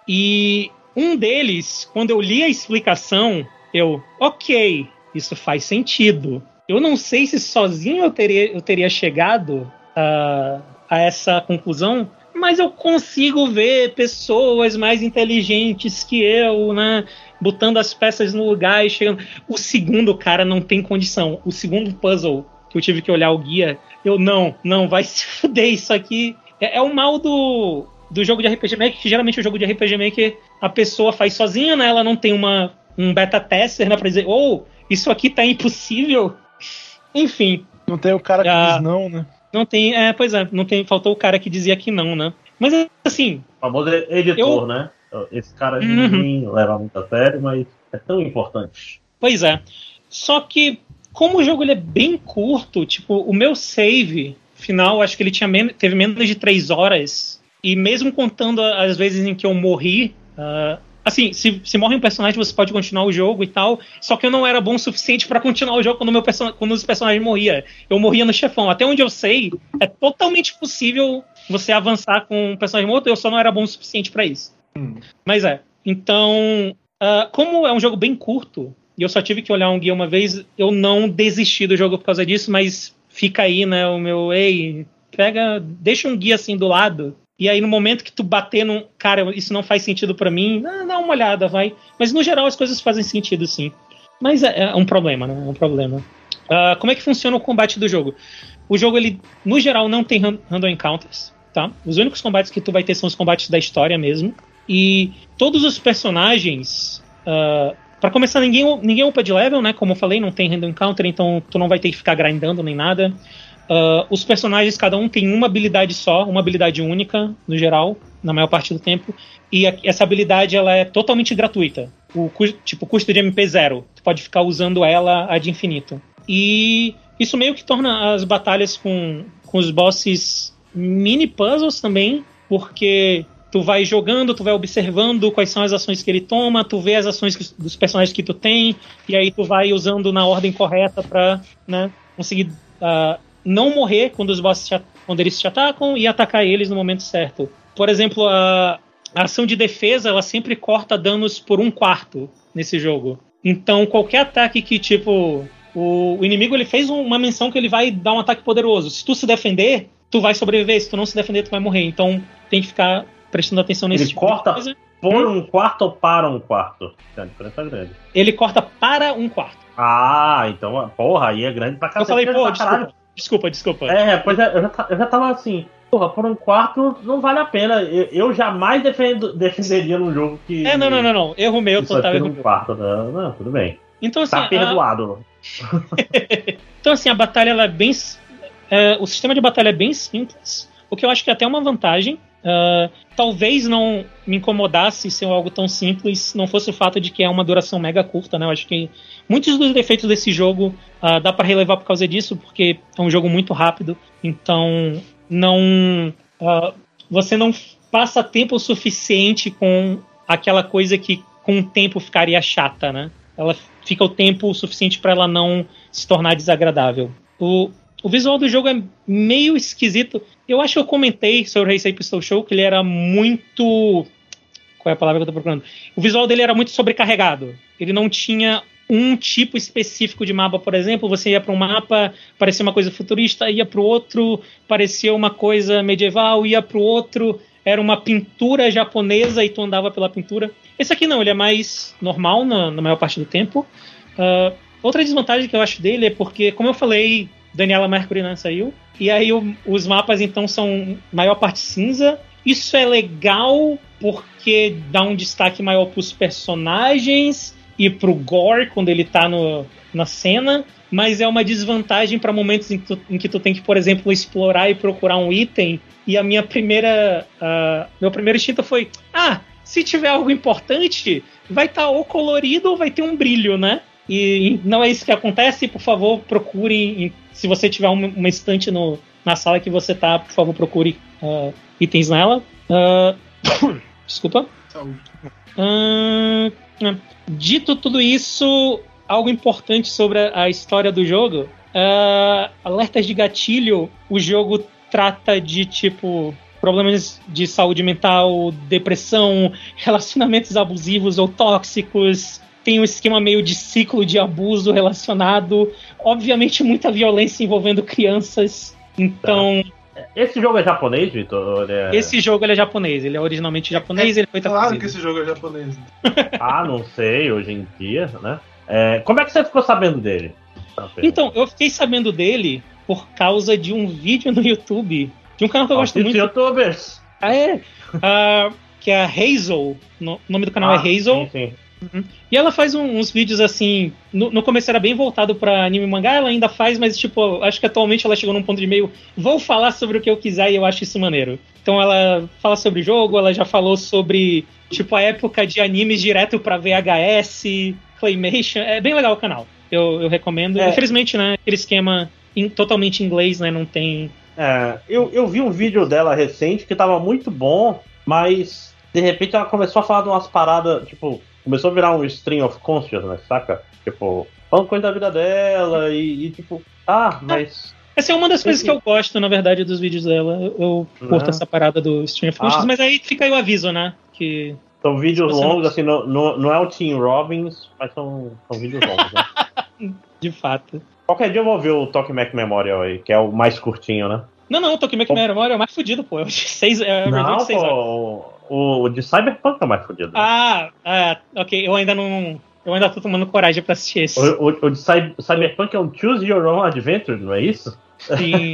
e um deles, quando eu li a explicação, eu, ok, isso faz sentido. Eu não sei se sozinho eu teria, eu teria chegado a, a essa conclusão, mas eu consigo ver pessoas mais inteligentes que eu, né? Botando as peças no lugar e chegando. O segundo, cara, não tem condição. O segundo puzzle que eu tive que olhar o guia, eu não, não, vai se fuder isso aqui. É, é o mal do, do jogo de RPG Maker, que geralmente o jogo de RPG Maker a pessoa faz sozinha, né? Ela não tem uma, um beta tester, né? Pra dizer, ou oh, isso aqui tá impossível. Enfim. Não tem o cara que diz não, né? Não tem, é, pois é, não tem, faltou o cara que dizia que não, né? Mas assim. O famoso editor, eu... né? Esse cara uhum. ninguém leva muito a sério, mas é tão importante. Pois é. Só que, como o jogo ele é bem curto, tipo, o meu save final, acho que ele tinha men teve menos de três horas. E mesmo contando as vezes em que eu morri, uh, Assim, se, se morre um personagem, você pode continuar o jogo e tal. Só que eu não era bom o suficiente para continuar o jogo quando, meu quando os personagens morriam. Eu morria no chefão. Até onde eu sei, é totalmente possível você avançar com um personagem morto. Eu só não era bom o suficiente para isso. Hum. Mas é. Então, uh, como é um jogo bem curto, e eu só tive que olhar um guia uma vez, eu não desisti do jogo por causa disso, mas fica aí, né, o meu, ei, pega, deixa um guia assim do lado e aí, no momento que tu bater num. Cara, isso não faz sentido para mim, dá uma olhada, vai. Mas no geral as coisas fazem sentido, sim. Mas é, é um problema, né? É um problema. Uh, como é que funciona o combate do jogo? O jogo, ele, no geral, não tem random encounters, tá? Os únicos combates que tu vai ter são os combates da história mesmo. E todos os personagens. Uh, para começar, ninguém, ninguém upa de level, né? Como eu falei, não tem random encounter, então tu não vai ter que ficar grindando nem nada. Uh, os personagens, cada um tem uma habilidade só, uma habilidade única, no geral, na maior parte do tempo. E a, essa habilidade ela é totalmente gratuita. O tipo, custo de MP zero. Tu pode ficar usando ela ad infinito. E isso meio que torna as batalhas com, com os bosses mini puzzles também, porque tu vai jogando, tu vai observando quais são as ações que ele toma, tu vê as ações que, dos personagens que tu tem, e aí tu vai usando na ordem correta pra né, conseguir uh, não morrer quando os bosses quando eles te atacam e atacar eles no momento certo. Por exemplo, a, a ação de defesa ela sempre corta danos por um quarto nesse jogo. Então qualquer ataque que tipo o, o inimigo ele fez uma menção que ele vai dar um ataque poderoso. Se tu se defender, tu vai sobreviver. Se tu não se defender, tu vai morrer. Então tem que ficar prestando atenção nesse Ele tipo corta por um quarto ou para um quarto? É a diferença grande. Ele corta para um quarto. Ah, então, porra, aí é grande pra Eu cacete. falei, pô, caralho. Desculpa, desculpa. É, pois é, eu já, eu já tava assim, porra, por um quarto não vale a pena. Eu, eu jamais defendo, defenderia num jogo que. É, não, não, não, não. Erro meu, total erro um meu. quarto. Não, não, tudo bem. Então, assim, Tá a, perdoado. então, assim, a batalha ela é bem. é, o sistema de batalha é bem simples, o que eu acho que é até uma vantagem. Ah, talvez não me incomodasse ser algo tão simples, não fosse o fato de que é uma duração mega curta, né? Eu acho que muitos dos defeitos desse jogo ah, dá para relevar por causa disso, porque é um jogo muito rápido, então não. ah, você não passa tempo suficiente com aquela coisa que com o tempo ficaria chata, né? Ela fica o tempo suficiente para ela não se tornar desagradável. O, o visual do jogo é meio esquisito. Eu acho que eu comentei sobre o Race Pistol Show que ele era muito. Qual é a palavra que eu tô procurando? O visual dele era muito sobrecarregado. Ele não tinha um tipo específico de mapa, por exemplo. Você ia para um mapa, parecia uma coisa futurista, ia para o outro, parecia uma coisa medieval, ia para o outro, era uma pintura japonesa e tu andava pela pintura. Esse aqui não, ele é mais normal na, na maior parte do tempo. Ah, outra desvantagem que eu acho dele é porque, como eu falei, Daniela Mercury não saiu. E aí o- os mapas então são maior parte cinza. Isso é legal porque dá um destaque maior pros personagens e pro gore quando ele tá no, na cena. Mas é uma desvantagem para momentos em que, tu, em que tu tem que, por exemplo, explorar e procurar um item. E a minha primeira. ah, meu primeiro instinto foi: ah, se tiver algo importante, vai estar ou colorido ou vai ter um brilho, né? E não é isso que acontece, por favor, procure. em- Se você tiver uma, uma estante no, na sala que você tá, por favor, procure ah, itens nela. Ah, desculpa. Saúde. Ahn, dito tudo isso, algo importante sobre a, história do jogo. ah, alertas de gatilho, o jogo trata de tipo problemas de saúde mental, depressão, relacionamentos abusivos ou tóxicos. Tem um esquema meio de ciclo de abuso relacionado. Obviamente, muita violência envolvendo crianças. Então, Esse jogo é japonês, Vitor? É- esse jogo ele é japonês. Ele é originalmente japonês. ele foi Claro traduzido. que esse jogo é japonês. Ah, não sei, hoje em dia, né? É, como é que você ficou sabendo dele? Então, eu fiquei sabendo dele por causa de um vídeo no YouTube de um canal que eu gosto muito. youtubers. Ah, é? Ah, que é a Hazel. No- o nome do canal Ah, é Hazel. Sim, sim. E ela faz um- uns vídeos assim. No, no começo era bem voltado pra anime e mangá, ela ainda faz, mas tipo, acho que atualmente ela chegou num ponto de meio. Vou falar sobre o que eu quiser e eu acho isso maneiro. Então ela fala sobre o jogo, ela já falou sobre, tipo, a época de animes direto pra VHS, Claymation. É bem legal o canal. Eu, eu recomendo. É. Infelizmente, né? Aquele esquema em- totalmente em inglês, né? Não tem. É, eu, eu vi um vídeo dela recente que tava muito bom, mas de repente ela começou a falar de umas paradas, tipo, começou a virar um string of consciousness, saca? Tipo, falando coisa da vida dela e, e, tipo, ah, mas. Essa é uma das coisas que eu gosto, na verdade, dos vídeos dela. Eu, eu curto Né? essa parada do Stream of Consciousness, Ah. mas aí fica aí o aviso, né? Que São vídeos não- longos, assim, não, não, não é o Tim Robbins, mas são, são vídeos longos, né? de fato. Qualquer dia eu vou ver o Talk Mac Memorial aí, que é o mais curtinho, né? Não, não, Tokimeki Pô. Memória é o mais fudido, pô. É o de seis, é o review Não, de seis horas. pô, o, de Cyberpunk é o mais fodido. Ah, ah, ok. Eu ainda não. Eu ainda tô tomando coragem pra assistir esse. O, o, o de Cy- Cyberpunk é um Choose Your Own Adventure, não é isso? E,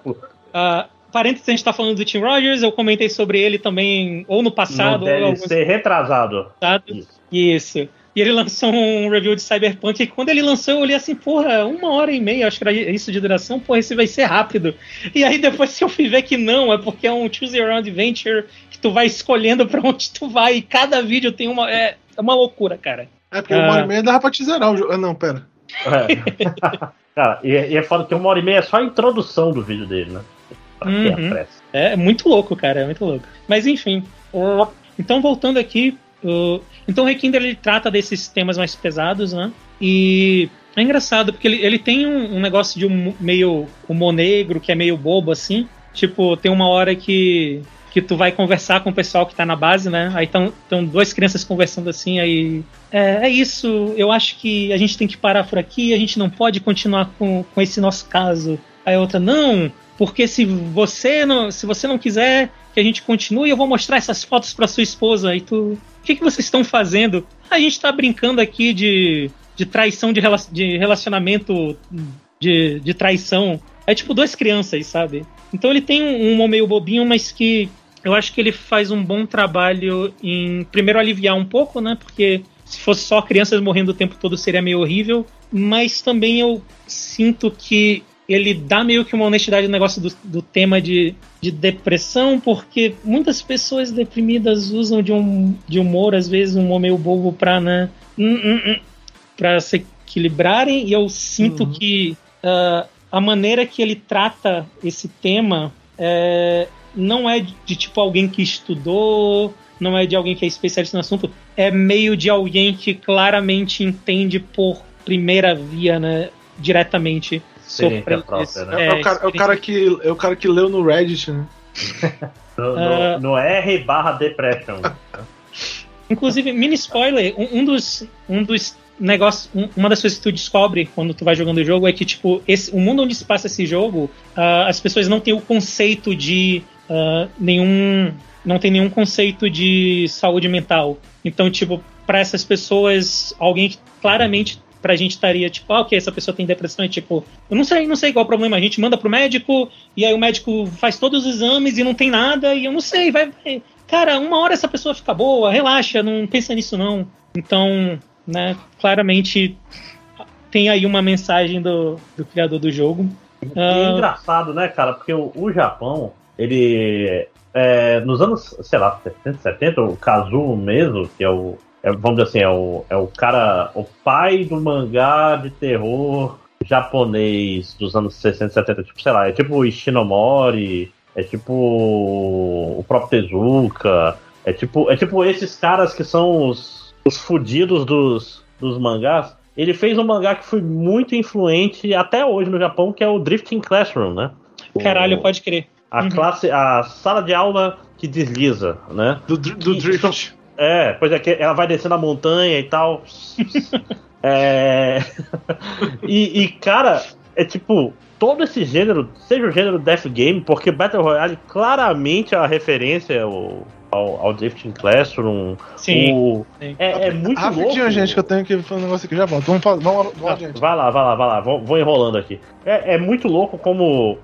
ah, parênteses, a gente tá falando do Tim Rogers, eu comentei sobre ele também, ou no passado, não ou deve algum ser retrasado. passado. Isso. Isso. E ele lançou um review de Cyberpunk, e quando ele lançou, eu olhei assim, porra, uma hora e meia, acho que era isso de duração, porra, esse vai ser rápido. E aí depois que eu fui ver que não, é porque é um Choose Your Own Adventure, que tu vai escolhendo pra onde tu vai, e cada vídeo tem uma. É, é uma loucura, cara. É porque Ah. uma hora e meia dava pra te zerar o jogo. Ah, não, pera. É. Cara, e, e é foda que uma hora e meia é só a introdução do vídeo dele, né? Pra que a Uhum. pressa? É muito louco, cara, é muito louco. Mas enfim. Então, voltando aqui. ó, então, o Rekinder ele trata desses temas mais pesados, né? E é engraçado, porque ele, ele tem um, um negócio de um meio humor negro, que é meio bobo, assim. Tipo, tem uma hora que, que tu vai conversar com o pessoal que tá na base, né? Aí estão duas crianças conversando assim, aí. É, é isso, eu acho que a gente tem que parar por aqui, a gente não pode continuar com, com esse nosso caso. Aí a outra, não, porque se você não, se você não quiser que a gente continue, eu vou mostrar essas fotos para sua esposa. E tu, o que, que vocês estão fazendo? A gente tá brincando aqui de, de traição de, rela- de relacionamento de, de traição. É tipo duas crianças, sabe? Então ele tem um um humor meio bobinho, mas que eu acho que ele faz um bom trabalho em primeiro aliviar um pouco, né? Porque se fosse só crianças morrendo o tempo todo seria meio horrível. Mas também eu sinto que ele dá meio que uma honestidade no negócio do, do tema de, de depressão, porque muitas pessoas deprimidas usam de, um, de humor, às vezes, um humor meio bobo pra, né? hum, hum, hum, pra se equilibrarem, e eu sinto Uhum. que ah, a maneira que ele trata esse tema é, não é de, de, tipo alguém que estudou, não é de alguém que é especialista no assunto, é meio de alguém que claramente entende por primeira via, né? Diretamente Experiência sobre própria, esse- né? É, é o cara, é o cara que, é o cara que leu no Reddit, né? No, Ah. no, no R barra depression. Inclusive, mini spoiler, um, um dos, um dos negócios, um- uma das coisas que tu descobre quando tu vai jogando o jogo é que, tipo, esse, o mundo onde se passa esse jogo, ah, as pessoas não têm o conceito de ah, nenhum. Não tem nenhum conceito de saúde mental. Então, tipo, para essas pessoas, alguém que claramente pra gente estaria, tipo, ah, ok, essa pessoa tem depressão, e tipo, eu não sei, não sei qual é o problema, a gente manda pro médico, e aí o médico faz todos os exames e não tem nada, e eu não sei, vai, vai. Cara, uma hora essa pessoa fica boa, relaxa, não pensa nisso não. Então, né, claramente tem aí uma mensagem do, do criador do jogo. É engraçado, né, cara? Porque o, o Japão, ele. é, nos anos, sei lá, 70, 70, o Kazuo mesmo, que é o. é, vamos dizer assim, é o, é o cara. O pai do mangá de terror japonês dos anos 60, 70. Tipo, sei lá, é tipo o Ishinomori, é tipo o próprio Tezuka. É tipo, é tipo esses caras que são os, os fudidos dos, dos mangás. Ele fez um mangá que foi muito influente até hoje no Japão, que é o Drifting Classroom, né? Caralho, O- pode crer. A Uhum. classe, a sala de aula que desliza, né? Do, do E- Drift. É, pois é que ela vai descendo a montanha e tal. é... e, e, cara, é tipo, todo esse gênero, seja o gênero Death Game, porque Battle Royale claramente é a referência ao, ao, ao Drifting Classroom. Sim. O- sim. É, é muito Rapidinho, louco. gente, que eu tenho que fazer um negócio aqui. Já volto. Vamos, fa- vamos, vamos Ah, adiante. vai lá, vai lá, vai lá, vou, vou enrolando aqui. É, é muito louco como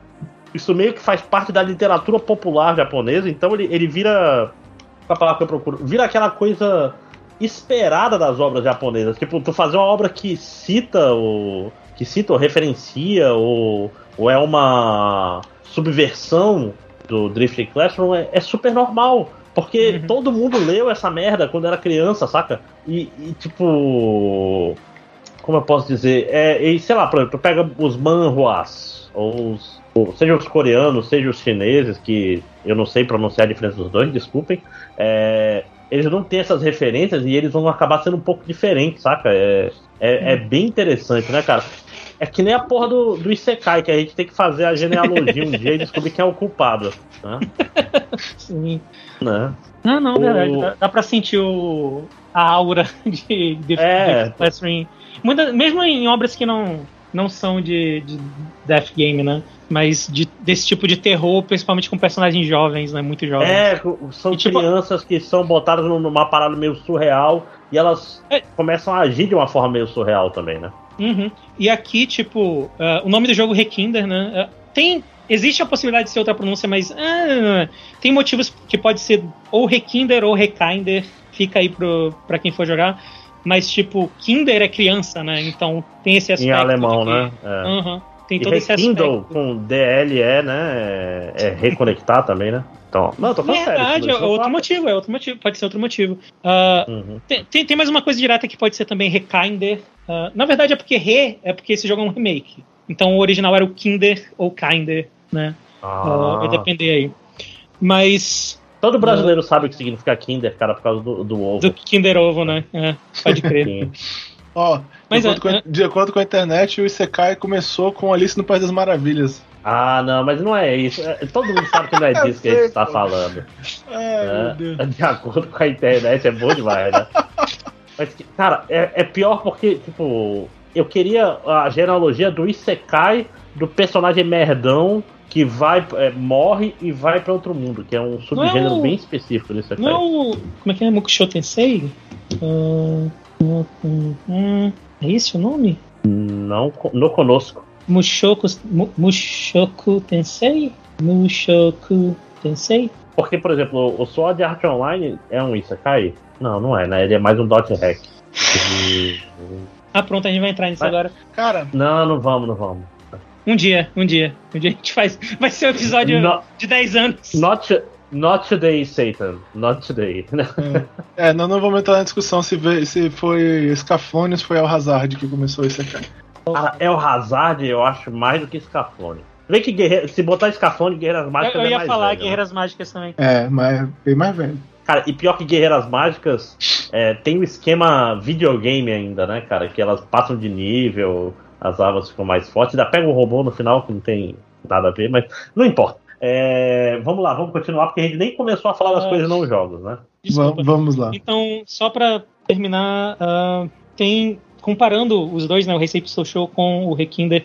isso meio que faz parte da literatura popular japonesa, então ele, ele vira. A palavra que eu procuro? Vira aquela coisa esperada das obras japonesas. Tipo, tu fazer uma obra que cita o. que cita ou referencia, ou, ou é uma subversão do Drifting Classroom, é, é super normal. Porque Uhum. todo mundo leu essa merda quando era criança, saca? E, e, tipo. Como eu posso dizer? É, e, sei lá, por exemplo, tu pega os manhwas, ou os, seja os coreanos, seja os chineses, que eu não sei pronunciar a diferença dos dois, desculpem. é, eles não têm essas referências e eles vão acabar sendo um pouco diferentes, saca? É, é, é bem interessante, né, cara? É que nem a porra do, do Isekai, que a gente tem que fazer a genealogia um dia e descobrir quem é o culpado. Né? Sim. né? Não, não, O- verdade. Dá, dá pra sentir o, a aura de, de, É. de. Muita- mesmo em obras que não, não são de, de Death Game, né? Mas de- desse tipo de terror, principalmente com personagens jovens, né? Muito jovens. É, são E, tipo- crianças que são botadas numa parada meio surreal e elas É. começam a agir de uma forma meio surreal também, né? Uhum. E aqui, tipo, ah, o nome do jogo Rekinder, né? ah, tem. Existe a possibilidade de ser outra pronúncia, mas ah, tem motivos que pode ser ou Rekinder ou Rekinder. Fica aí pro, pra quem for jogar. Mas, tipo, Kinder é criança, né? Então tem esse aspecto. em alemão, que- né? É. Aham. Tem E todo esse aspecto. com DLE, né? É, é reconectar também, né? Então, não, eu tô falando sério. Verdade, é isso eu outro falo- motivo, é outro motivo, pode ser outro motivo. Ah, Uhum. tem, tem, mais uma coisa direta que pode ser também Rekinder. Ah, na verdade é porque Re é porque esse jogo é um remake. Então o original era o Kinder ou Kinder, né? Uh, vai depender aí. Mas. Todo brasileiro uh, sabe o que significa Kinder, cara, por causa do, do ovo. Do Kinder Ovo, né? É, pode crer. Ó, oh, de, é, de acordo com a internet, o Isekai começou com Alice no País das Maravilhas. Ah, não, mas não é isso. É, todo mundo sabe que não é disso que a gente está falando. Ai, é, de acordo com a internet, é bom demais, né? Mas, cara, é, é pior porque, tipo, eu queria a genealogia do Isekai do personagem merdão que vai, é, morre e vai para outro mundo, que é um subgênero é o... bem específico desse Isekai. Não é. Como é que é? Mukusho Tensei? Uh, uh, é esse o nome? Não, não conosco. Mushoku, Mushoku Tensei? Mushoku Tensei? Porque, por exemplo, o Sword Art Online é um Isekai? Não, não é, né? Ele é mais um dot hack. E... ah, pronto, a gente vai entrar nisso Mas, agora. Cara. Não, não vamos, não vamos. Um dia, um dia. Um dia a gente faz. Vai ser um episódio not, de 10 anos. Not, not today, Satan. Not today. é, é nós não vamos entrar na discussão se, se foi Scafone ou se foi El Hazard que começou isso aqui. Cara, El Hazard eu acho mais do que Scafone. Vê que guerreiro, se botar Scafone, Guerreiras Mágicas. Eu, eu é ia é falar velho, Guerreiras né? Mágicas também. É, mas bem mais velho. Cara, e pior que Guerreiras Mágicas, é, tem o esquema videogame ainda, né, cara? Que elas passam de nível, as armas ficam mais fortes. Ainda pega um robô no final que não tem nada a ver, mas não importa. É, vamos lá, vamos continuar, porque a gente nem começou a falar das é, coisas não jogos, né? Desculpa. Vamos lá. Então, só pra terminar, uh, tem. Comparando os dois, né? O Recipe Show com o Rekinder,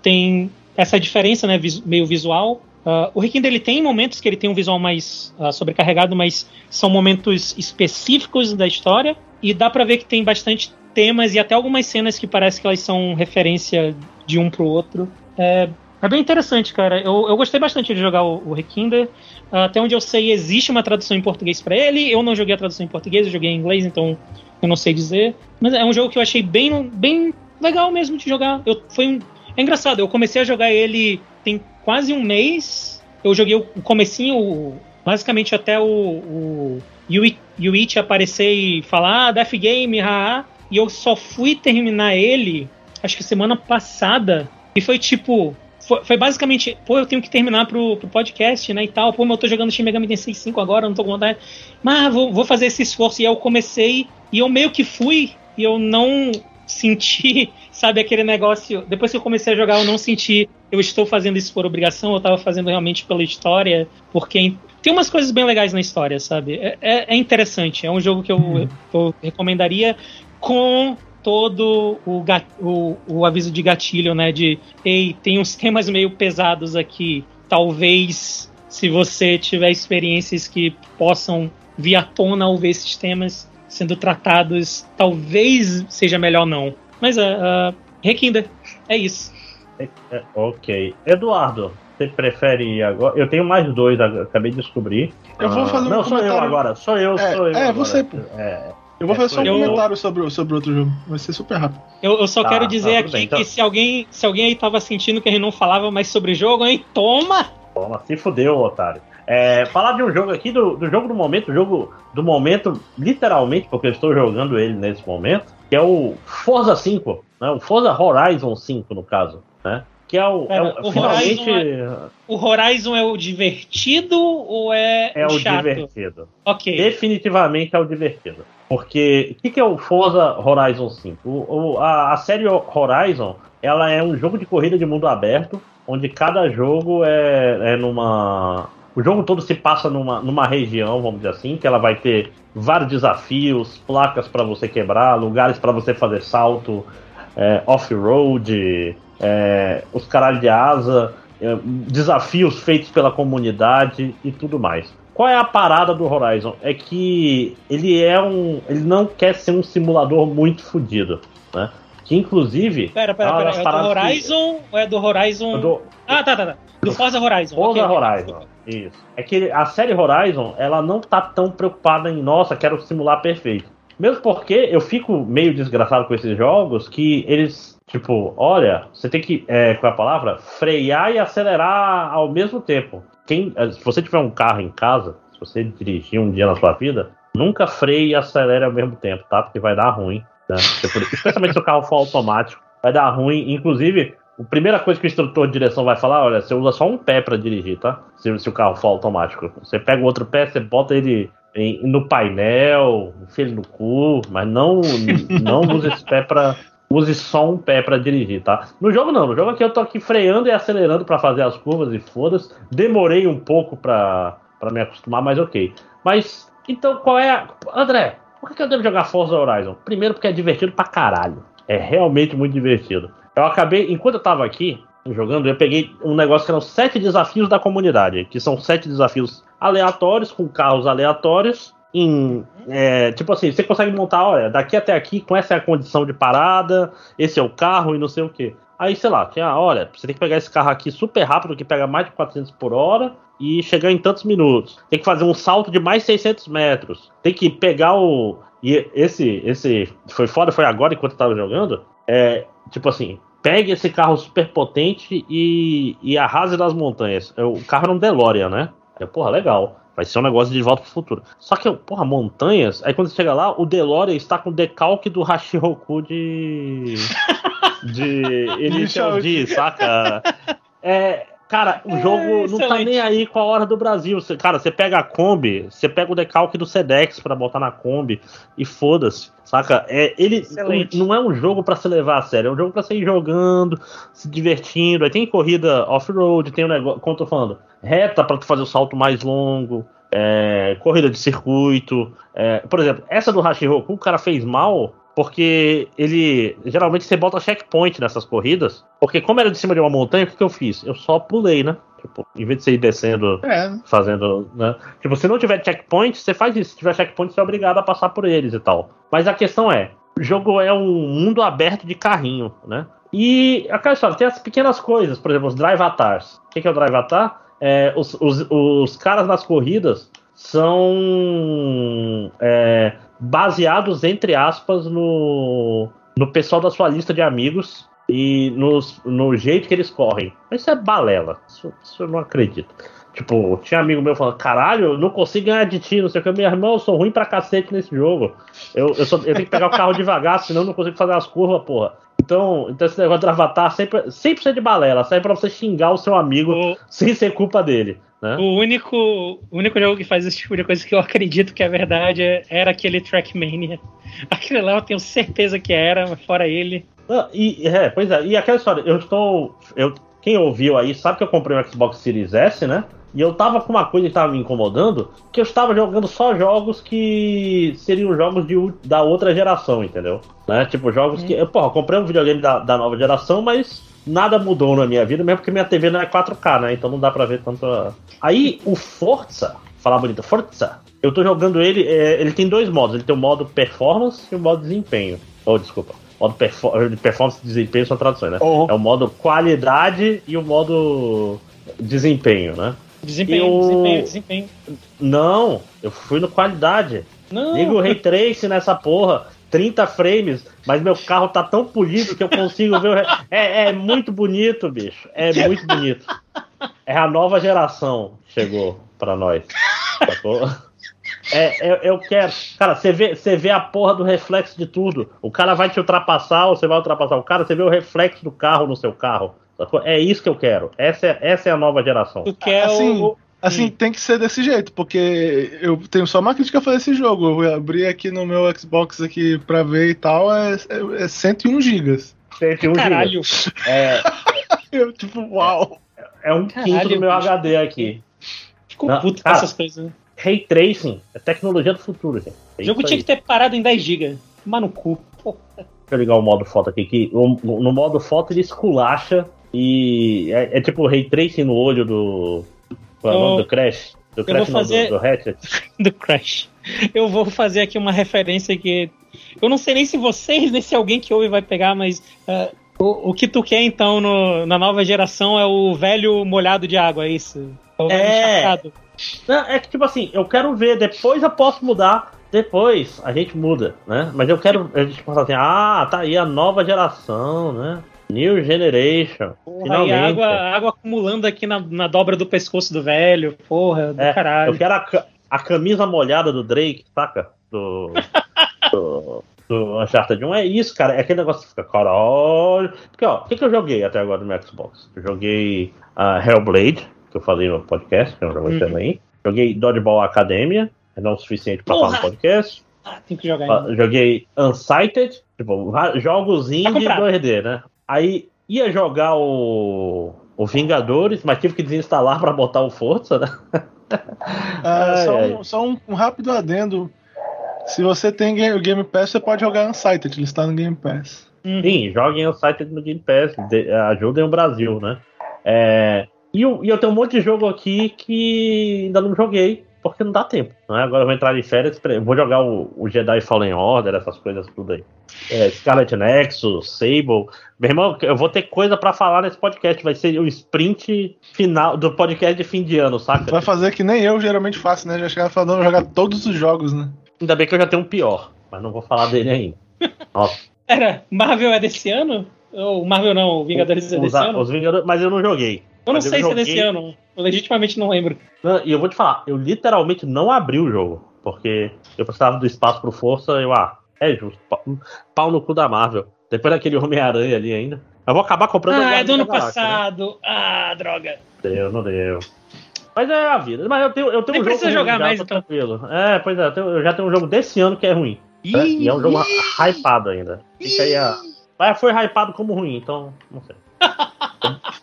tem essa diferença, né? Vis, meio visual. Uh, o Rekinder ele tem momentos que ele tem um visual mais uh, sobrecarregado, mas são momentos específicos da história e dá para ver que tem bastante temas e até algumas cenas que parece que elas são referência de um pro outro. É, é bem interessante, cara. Eu, eu gostei bastante de jogar o, o Rekinder. Até onde eu sei, existe uma tradução em português para ele. Eu não joguei a tradução em português, eu joguei em inglês, então eu não sei dizer. Mas é um jogo que eu achei bem, bem legal mesmo de jogar. Eu, foi um, é engraçado, eu comecei a jogar ele tem quase um mês. Eu joguei o comecinho, basicamente até o, o Yuichi aparecer e falar, ah, Death Game, haha. E eu só fui terminar ele, acho que semana passada. E foi tipo, foi, foi, basicamente, pô, eu tenho que terminar pro, pro podcast, né, e tal. Pô, mas eu tô jogando Shin Megami Tensei 5 agora, não tô com vontade. Mas vou, vou fazer esse esforço. E aí eu comecei, e eu meio que fui, e eu não senti, sabe, aquele negócio. Depois que eu comecei a jogar, eu não senti eu estou fazendo isso por obrigação, eu estava fazendo realmente pela história, porque tem umas coisas bem legais na história, sabe? É, é, é interessante, é um jogo que eu, uhum. eu recomendaria com todo o, o, o, aviso de gatilho, né? De ei, tem uns temas meio pesados aqui. Talvez, se você tiver experiências que possam vir à tona ao ver esses temas sendo tratados, talvez seja melhor não. Mas uh, uh, Rekinder, é isso. É, é, ok. Eduardo, você prefere agora? Eu tenho mais dois, acabei de descobrir. Eu vou fazer um Não, comentário... sou eu agora, sou eu, é, sou eu. É, agora. você. É. Eu vou fazer só um eu... comentário sobre, sobre outro jogo. Vai ser super rápido. Eu, eu só tá, quero dizer tá, aqui bem, então... que se alguém, se alguém aí tava sentindo que a gente não falava mais sobre o jogo, hein? Toma! Toma, se fudeu, otário. É, falar de um jogo aqui, do, do jogo do momento, o jogo do momento, literalmente, porque eu estou jogando ele nesse momento, que é o Forza 5, né? O Forza Horizon 5, no caso, né? Que é o. é, o, finalmente... Horizon é, o Horizon é o divertido ou é. É o, o divertido. Ok. Definitivamente é o divertido. Porque o que, que, é o Forza Horizon 5? O, o, a, a série Horizon ela é um jogo de corrida de mundo aberto, onde cada jogo é, é numa o jogo todo se passa numa, numa região, vamos dizer assim, que ela vai ter vários desafios, placas para você quebrar, lugares para você fazer salto, é, off-road, é, os caralhos de asa, é, desafios feitos pela comunidade e tudo mais. Qual é a parada do Horizon? É que ele é um. Ele não quer ser um simulador muito fodido, né? Que inclusive. Pera, pera, pera. É do Horizon que... ou é do Horizon. Do... Ah, tá, tá, tá. Do Forza Horizon. Forza okay, Horizon. Isso. É que a série Horizon, ela não tá tão preocupada em, nossa, quero simular perfeito. Mesmo porque eu fico meio desgraçado com esses jogos que eles, tipo, olha, você tem que, é, qual é a palavra? Frear e acelerar ao mesmo tempo. Quem, eh, se você tiver um carro em casa, se você dirigir um dia na sua vida, nunca freie e acelere ao mesmo tempo, tá? Porque vai dar ruim. Né? Especialmente se o carro for automático vai dar ruim. Inclusive, A primeira coisa que o instrutor de direção vai falar, olha, você usa só um pé para dirigir, tá? Se, se, o carro for automático. Você pega o outro pé, você bota ele em, no painel, enfia ele no cu, mas não, não use esse pé para use só um pé para dirigir, tá? No jogo não, no jogo aqui eu tô aqui freando e acelerando para fazer as curvas e foda-se. Demorei um pouco para me acostumar, mas ok. Mas, então qual é a... André, por que eu devo jogar Forza Horizon? Primeiro porque é divertido pra caralho. É realmente muito divertido. Eu acabei, enquanto eu tava aqui jogando, eu peguei um negócio que eram sete desafios da comunidade, que são sete desafios aleatórios, com carros aleatórios, em, é, tipo assim, você consegue montar, olha, daqui até aqui, com essa é a condição de parada, esse é o carro e não sei o que. Aí, sei lá, tinha, olha, você tem que pegar esse carro aqui super rápido, que pega mais de 400 por hora, e chegar em tantos minutos. Tem que fazer um salto de mais 600 metros. Tem que pegar o. E esse, esse foi foda, foi agora enquanto eu tava jogando. É, tipo assim, pegue esse carro super potente e, e arrase das montanhas. O carro era um DeLorean, né? É, porra, legal. Vai ser um negócio de volta pro futuro. Só que, porra, montanhas. Aí quando você chega lá, o DeLorean está com o decalque do Hashiroku de. de Initial D, saca? É, Cara, o jogo é, não tá nem aí com a hora do Brasil. Você, cara, você pega a Kombi, você pega o decalque do Sedex para botar na Kombi e foda-se, saca? É, ele não é um jogo para se levar a sério, é um jogo para ir jogando, se divertindo. Aí tem corrida off-road, tem um negócio, como eu tô falando, reta para tu fazer o salto mais longo, é, corrida de circuito. É, por exemplo, essa do Hashiroku, o cara fez mal porque ele. Geralmente você bota checkpoint nessas corridas. Porque, como era de cima de uma montanha, o que, que eu fiz? Eu só pulei, né? Tipo, em vez de você ir descendo, é. fazendo. Né? Tipo, se não tiver checkpoint, você faz isso. Se tiver checkpoint, você é obrigado a passar por eles e tal. Mas a questão é: o jogo é um mundo aberto de carrinho, né? E aquela história, tem as pequenas coisas, por exemplo, os drive avatars. O que, que é o drive avatar? É, os, os, os caras nas corridas são é, baseados, entre aspas, no, no pessoal da sua lista de amigos e nos, no jeito que eles correm. Isso é balela. Isso, isso eu não acredito. Tipo, tinha amigo meu falando, caralho, eu não consigo ganhar de ti, não sei o que. Meu irmão, eu sou ruim pra cacete nesse jogo. Eu, eu, sou, eu tenho que pegar o carro devagar, senão eu não consigo fazer as curvas, porra. Então, então esse negócio de avatar sempre, sempre é de balela, sai pra você xingar o seu amigo o... sem ser culpa dele. Né? O único, o único jogo que faz esse tipo de coisa que eu acredito que é verdade era aquele Trackmania. Aquele lá eu tenho certeza que era, mas fora ele. Ah, e, é, pois é, e aquela história, eu estou. Eu, quem ouviu aí sabe que eu comprei um Xbox Series S, né? E eu tava com uma coisa que tava me incomodando, que eu estava jogando só jogos que seriam jogos de, da outra geração, entendeu? Né? Tipo, jogos hum. que. Porra, eu comprei um videogame da, da nova geração, mas nada mudou na minha vida, mesmo porque minha TV não é 4K, né? Então não dá pra ver tanto. Aí o Forza, falar bonito, Forza, eu tô jogando ele, é, ele tem dois modos, ele tem o modo performance e o modo desempenho. Oh, desculpa. Modo perfor performance e desempenho são traduções, né? Uhum. É o modo qualidade e o modo desempenho, né? Desempenho, eu... desempenho, desempenho. Não, eu fui no qualidade. Não. Liga o Ray Trace nessa porra. 30 frames, mas meu carro tá tão polido que eu consigo ver. O... É, é muito bonito, bicho. É muito bonito. É a nova geração chegou para nós. Sacou? É, eu, eu, quero. Cara, você vê, você vê a porra do reflexo de tudo. O cara vai te ultrapassar ou você vai ultrapassar o cara, você vê o reflexo do carro no seu carro. Sacou? É isso que eu quero. Essa é, essa é a nova geração. Tu quer assim, o, Assim, hum. tem que ser desse jeito, porque eu tenho só uma crítica a fazer esse jogo. Eu abri aqui no meu Xbox aqui pra ver e tal, é, é, é 101 gigas. 101 Caralho. É, eu, tipo, uau. É, é um Caralho, quinto do meu bicho. HD aqui. Ficou Não, puto com essas coisas, né? Ray Tracing é tecnologia do futuro, gente. É o jogo tinha aí. que ter parado em 10 GB. Mas no cu. Porra. Deixa eu ligar o modo foto aqui, que no modo foto ele esculacha e é, é tipo Ray Tracing no olho do, qual é o nome do Crash? Do Crash vou fazer... do, do Hatchet? do Crash. Eu vou fazer aqui uma referência que. Eu não sei nem se vocês, nem se alguém que ouve vai pegar, mas. Uh, o, o que tu quer então no, na nova geração é o velho molhado de água, é isso? É. é... Não, é que tipo assim, eu quero ver, depois eu posso mudar, depois a gente muda, né? Mas eu quero a gente pensar assim, ah, tá aí a nova geração, né? New Generation. Porra, finalmente. água, água acumulando aqui na, na dobra do pescoço do velho. Porra, do é, caralho. Eu quero a, a, camisa molhada do Drake, saca? Do. do, do Uncharted 1 é isso, cara. É aquele negócio que fica, caralho. Porque, ó, o que, que eu joguei até agora no Xbox? Eu joguei uh, Hellblade, que eu falei no podcast, que um jogo Uhum. Joguei Dodgeball Academia, é não o suficiente pra Porra! falar no podcast. Ah, tem que jogar Ah, ainda. Joguei Unsighted, tipo, jogos indie comprado. 2D, né? Aí ia jogar o, o Vingadores, mas tive que desinstalar pra botar o Forza, né? Ah, Ai, só ai. um, só um- um rápido adendo. Se você tem o Game Pass, você pode jogar Unsighted, ele está no Game Pass. Uhum. Sim, joguem Unsighted no Game Pass, de- ajudem o Brasil, né? É, e, eu, e eu tenho um monte de jogo aqui que ainda não joguei, porque não dá tempo. Né? Agora eu vou entrar de férias, vou jogar o, o Jedi Fallen Order, essas coisas tudo aí. É, Scarlet Nexus, Sable. Meu irmão, eu vou ter coisa pra falar nesse podcast. Vai ser o sprint final do podcast de fim de ano, saca? Vai fazer que nem eu geralmente faço, né? Já chegava falando vou jogar todos os jogos, né? Ainda bem que eu já tenho um pior, mas não vou falar dele ainda. Nossa, Era, Marvel é desse ano? Ou Marvel não, o Vingadores é os, desse ano? os Vingadores, mas eu não joguei. Eu não mas eu sei se é joguei- desse ano. Eu legitimamente não lembro. Não, E eu vou te falar, eu literalmente não abri o jogo, porque eu precisava do espaço pro Força, eu, ah, é justo, pau, no cu da Marvel. Depois daquele Homem-Aranha ali ainda. Eu vou acabar comprando Ah, é do ano né? passado. Ah, droga. Deu, não deu. Mas é a vida. Mas eu tenho, eu tenho Nem um jogo precisa jogar mais, então. tranquilo. É, pois é, eu, tenho- eu já tenho um jogo desse ano que é ruim. né? E é um jogo hypado ainda. Fica aí a. Mas foi hypado como ruim, então não sei.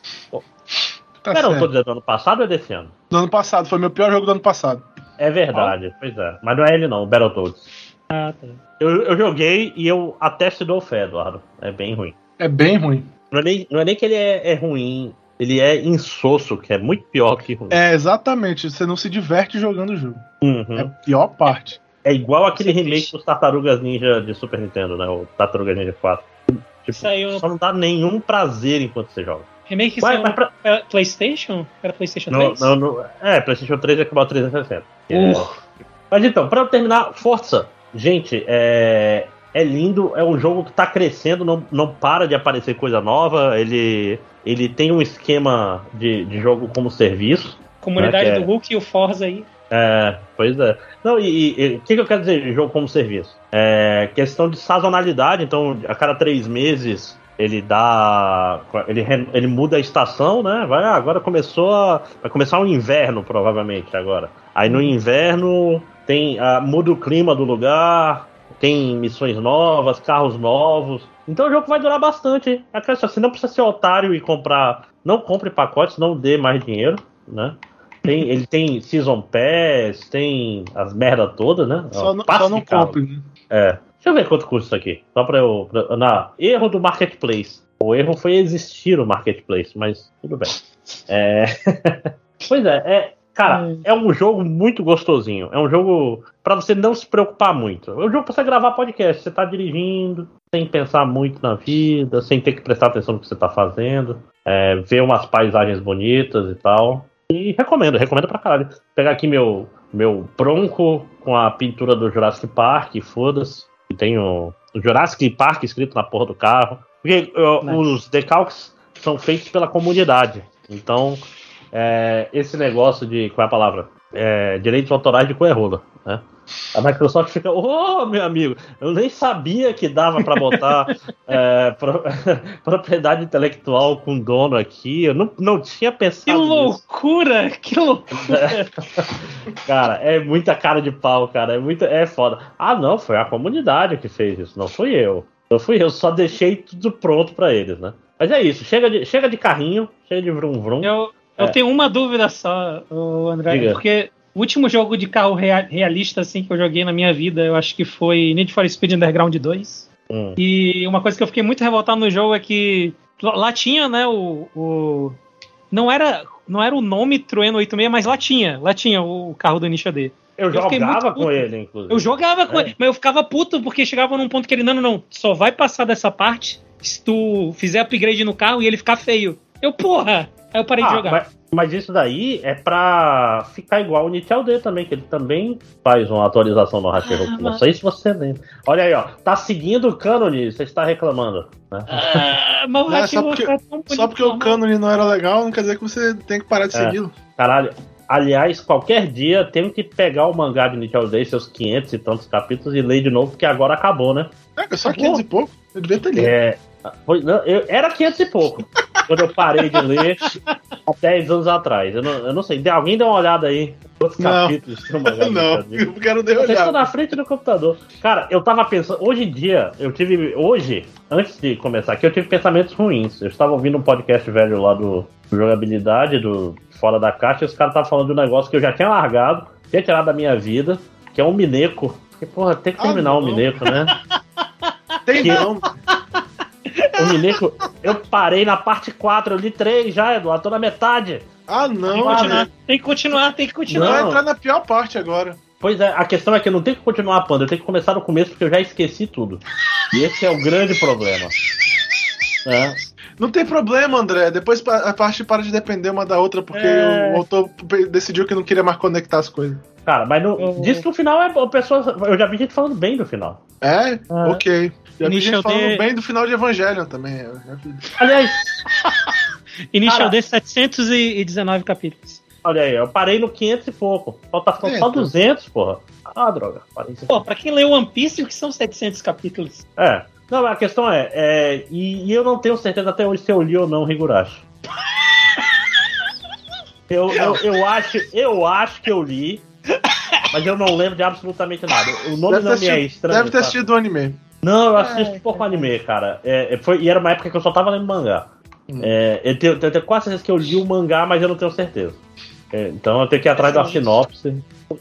Tá não, certo. tô dizendo do ano passado ou é desse ano? Do ano passado, foi meu pior jogo do ano passado. É verdade, pois é. Mas não é ele não, o Battletoads. Ah, tá. Eu, eu joguei e eu até te dou fé, Eduardo. É bem ruim. É bem ruim. Não é nem, não é nem que ele é, é ruim, ele é insosso, que é muito pior que ruim. É, exatamente. Você não se diverte jogando o jogo. Uhum. É a pior parte. É igual aquele é remake dos Tartarugas Ninja de Super Nintendo, né? O Tartarugas Ninja 4. Tipo, Saiu só não dá nenhum prazer enquanto você joga. Remake saiu no pra- Pla- PlayStation? Era PlayStation Não, 3? não, não- é, PlayStation 3 é que bota 360. É. Mas então, pra terminar, Força. Gente, é, é lindo, é um jogo que tá crescendo, não, não para de aparecer coisa nova. Ele, ele tem um esquema de, de jogo como serviço. Comunidade É que é- do Hulk e o Forza aí. É, pois é. Não, e e- e o que, que eu quero dizer de jogo como serviço? É questão de sazonalidade, então a cada três meses ele dá. Ele, ele muda a estação, né? Vai, ah, agora começou a. Vai começar o inverno, provavelmente, agora. Aí no inverno tem. ah, muda o clima do lugar, tem missões novas, carros novos. Então o jogo vai durar bastante. É aquela história, Você não precisa ser otário e comprar. Não compre pacotes, não dê mais dinheiro, né? Tem, ele tem Season Pass, tem as merda todas, né? Só, não- só não compre. né? É. Deixa eu ver quanto custa isso aqui. Só pra eu. Pra, na, erro do Marketplace. O erro foi existir o Marketplace, mas tudo bem. É. pois é, é. Cara, Hum. é um jogo muito gostosinho. É um jogo pra você não se preocupar muito. É um jogo pra você gravar podcast. Você tá dirigindo, sem pensar muito na vida, sem ter que prestar atenção no que você tá fazendo. É, ver umas paisagens bonitas e tal. E recomendo, recomendo pra caralho. Pegar aqui meu, meu Bronco com a pintura do Jurassic Park, foda-se. Tem o, o Jurassic Park escrito na porra do carro. Porque Nice. os decalques são feitos pela comunidade. Então, é, esse negócio de. Qual é a palavra? É, direitos autorais de coerrola, né? A Microsoft fica, ô meu amigo, eu nem sabia que dava pra botar é, pro- propriedade intelectual com dono aqui, eu não, não tinha Que pensado nisso. loucura! Que loucura! Cara, é muita cara de pau, cara, é muita, é foda. Ah, não, foi a comunidade que fez isso, não fui eu. Não fui eu, só deixei tudo pronto pra eles, né? Mas é isso, chega de, chega de carrinho, chega de vrum vrum. Eu, eu É. tenho uma dúvida só, André, Diga. porque o último jogo de carro rea- realista assim que eu joguei na minha vida, eu acho que foi Need for Speed Underground 2. Hum. E uma coisa que eu fiquei muito revoltado no jogo é que lá tinha, né, o, o- não era não era o nome Trueno 86, mas lá tinha, lá tinha o carro do Nisha D. Eu, eu jogava com ele, inclusive. Eu jogava com É. ele, mas eu ficava puto porque chegava num ponto que ele, não, não, não, só vai passar dessa parte se tu fizer upgrade no carro e ele ficar feio. Eu, porra! Aí eu parei de Ah, jogar. Mas, mas isso daí é pra ficar igual o Nitel D também, que ele também faz uma atualização no Hacker Ah, Não sei se você lembra. Olha aí, ó. Tá seguindo o Canon, você está reclamando. Né? Ah, mas o Não, é só porque- é tão bonito, Só porque o normal. cânone não era legal, não quer dizer que você tem que parar de É. segui-lo. Caralho. aliás, qualquer dia tenho que pegar o mangá de Nick Holiday, seus 500 e tantos capítulos, e ler de novo, porque agora acabou, né? É, só 500 e pouco. Eu devia ter lido. É, foi- não, eu- era 500 e pouco, quando eu parei de ler há 10 anos atrás. Eu não, eu não sei, alguém dá uma olhada aí. Quantos Não. capítulos Não, Holiday? eu quero nem Eu olhar. estou na frente do computador. Cara, eu tava pensando. Hoje em dia, eu tive. Hoje, antes de começar aqui, eu tive pensamentos ruins. Eu estava ouvindo um podcast velho lá do, do Jogabilidade, do Fora da Caixa, e os caras estavam falando de um negócio que eu já tinha largado, tinha tirado da minha vida, que é um Mineco. Porque, porra, tem que Ah, terminar o não. Mineco, né? Tem Que- não. O Mineco, eu parei na parte 4, eu li 3 já, Eduardo, tô na metade. Ah, Tem que não. continuar, velho. tem que continuar, tem que continuar. Vai Não. entrar na pior parte agora. Pois é, a questão é que eu não tenho que continuar pando, eu tenho que começar do começo porque eu já esqueci tudo. E esse é o grande problema. É. Não tem problema, André. Depois a parte para de depender uma da outra, porque É. o autor decidiu que não queria mais conectar as coisas. Cara, mas no, Eu- diz que o final é. A pessoa, eu já vi gente falando bem do final. É? Ok. Já vi Initial gente falando D- bem do final de Evangelion também. já vi. Aliás, Initial. D 719 capítulos. olha aí, eu parei no 500 e pouco. Falta só Eita. 200, porra. Ah, droga. Parei Pô, pra quem leu One Piece, o que são 700 capítulos? É. Não, a questão é. é e, e eu não tenho certeza até hoje se eu li ou não Higurashi. Eu, eu, eu, acho, eu acho que eu li, mas eu não lembro de absolutamente nada. O nome Deve não me é estranho. Deve ter sabe? assistido o anime. Não, eu assisto pouco anime, cara. É, é, foi, e era uma época que eu só tava lendo mangá. Hum. É, eu, tenho, eu tenho quase certeza que eu li o mangá, mas eu não tenho certeza. É, então eu tenho que ir atrás da sinopse.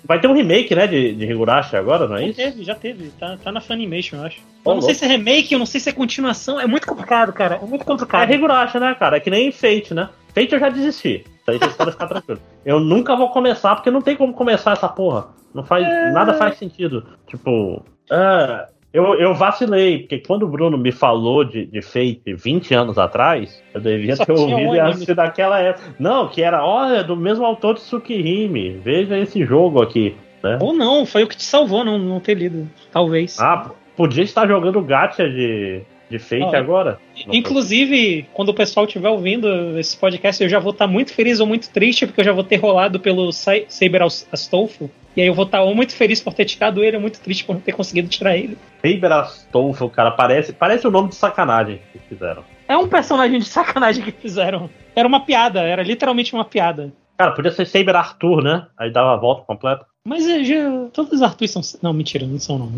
Vai ter um remake, né, de, de Higurashi agora, não é Já isso? teve, já teve. Tá, tá na Funimation, eu acho. Ô, Eu não sei louco. se é remake, eu não sei se é continuação. É muito complicado, cara. É muito É complicado. Higurashi, né, cara? É que nem Fate, né? Fate eu já desisti. Aí vocês podem ficar tranquilos. Eu nunca vou começar, porque não tem como começar essa porra. Não faz, Nada faz sentido. Tipo, é, eu, eu vacilei, porque quando o Bruno me falou de, de Fate 20 anos atrás, eu devia Só ter ouvido um anime. daquela época. Não, que era, olha, do mesmo autor de Tsukihime. Veja esse jogo aqui. Né? Ou não, foi o que te salvou não, não ter lido. Talvez. Ah, podia estar jogando gacha de, de Fate Ah, agora. Inclusive, quando o pessoal estiver ouvindo esse podcast, eu já vou estar muito feliz ou muito triste, porque eu já vou ter rolado pelo As- Astolfo. E aí eu vou estar ou muito feliz por ter tirado ele, ou muito triste por não ter conseguido tirar ele. Saber Astolfo, cara, parece, parece o nome de sacanagem que fizeram. É um personagem de sacanagem que fizeram. Era uma piada, era literalmente uma piada. Cara, podia ser Saber Arthur, né? Aí dava a volta completa. Mas é, já, todos os Arthurs são. Não, mentira, não são não.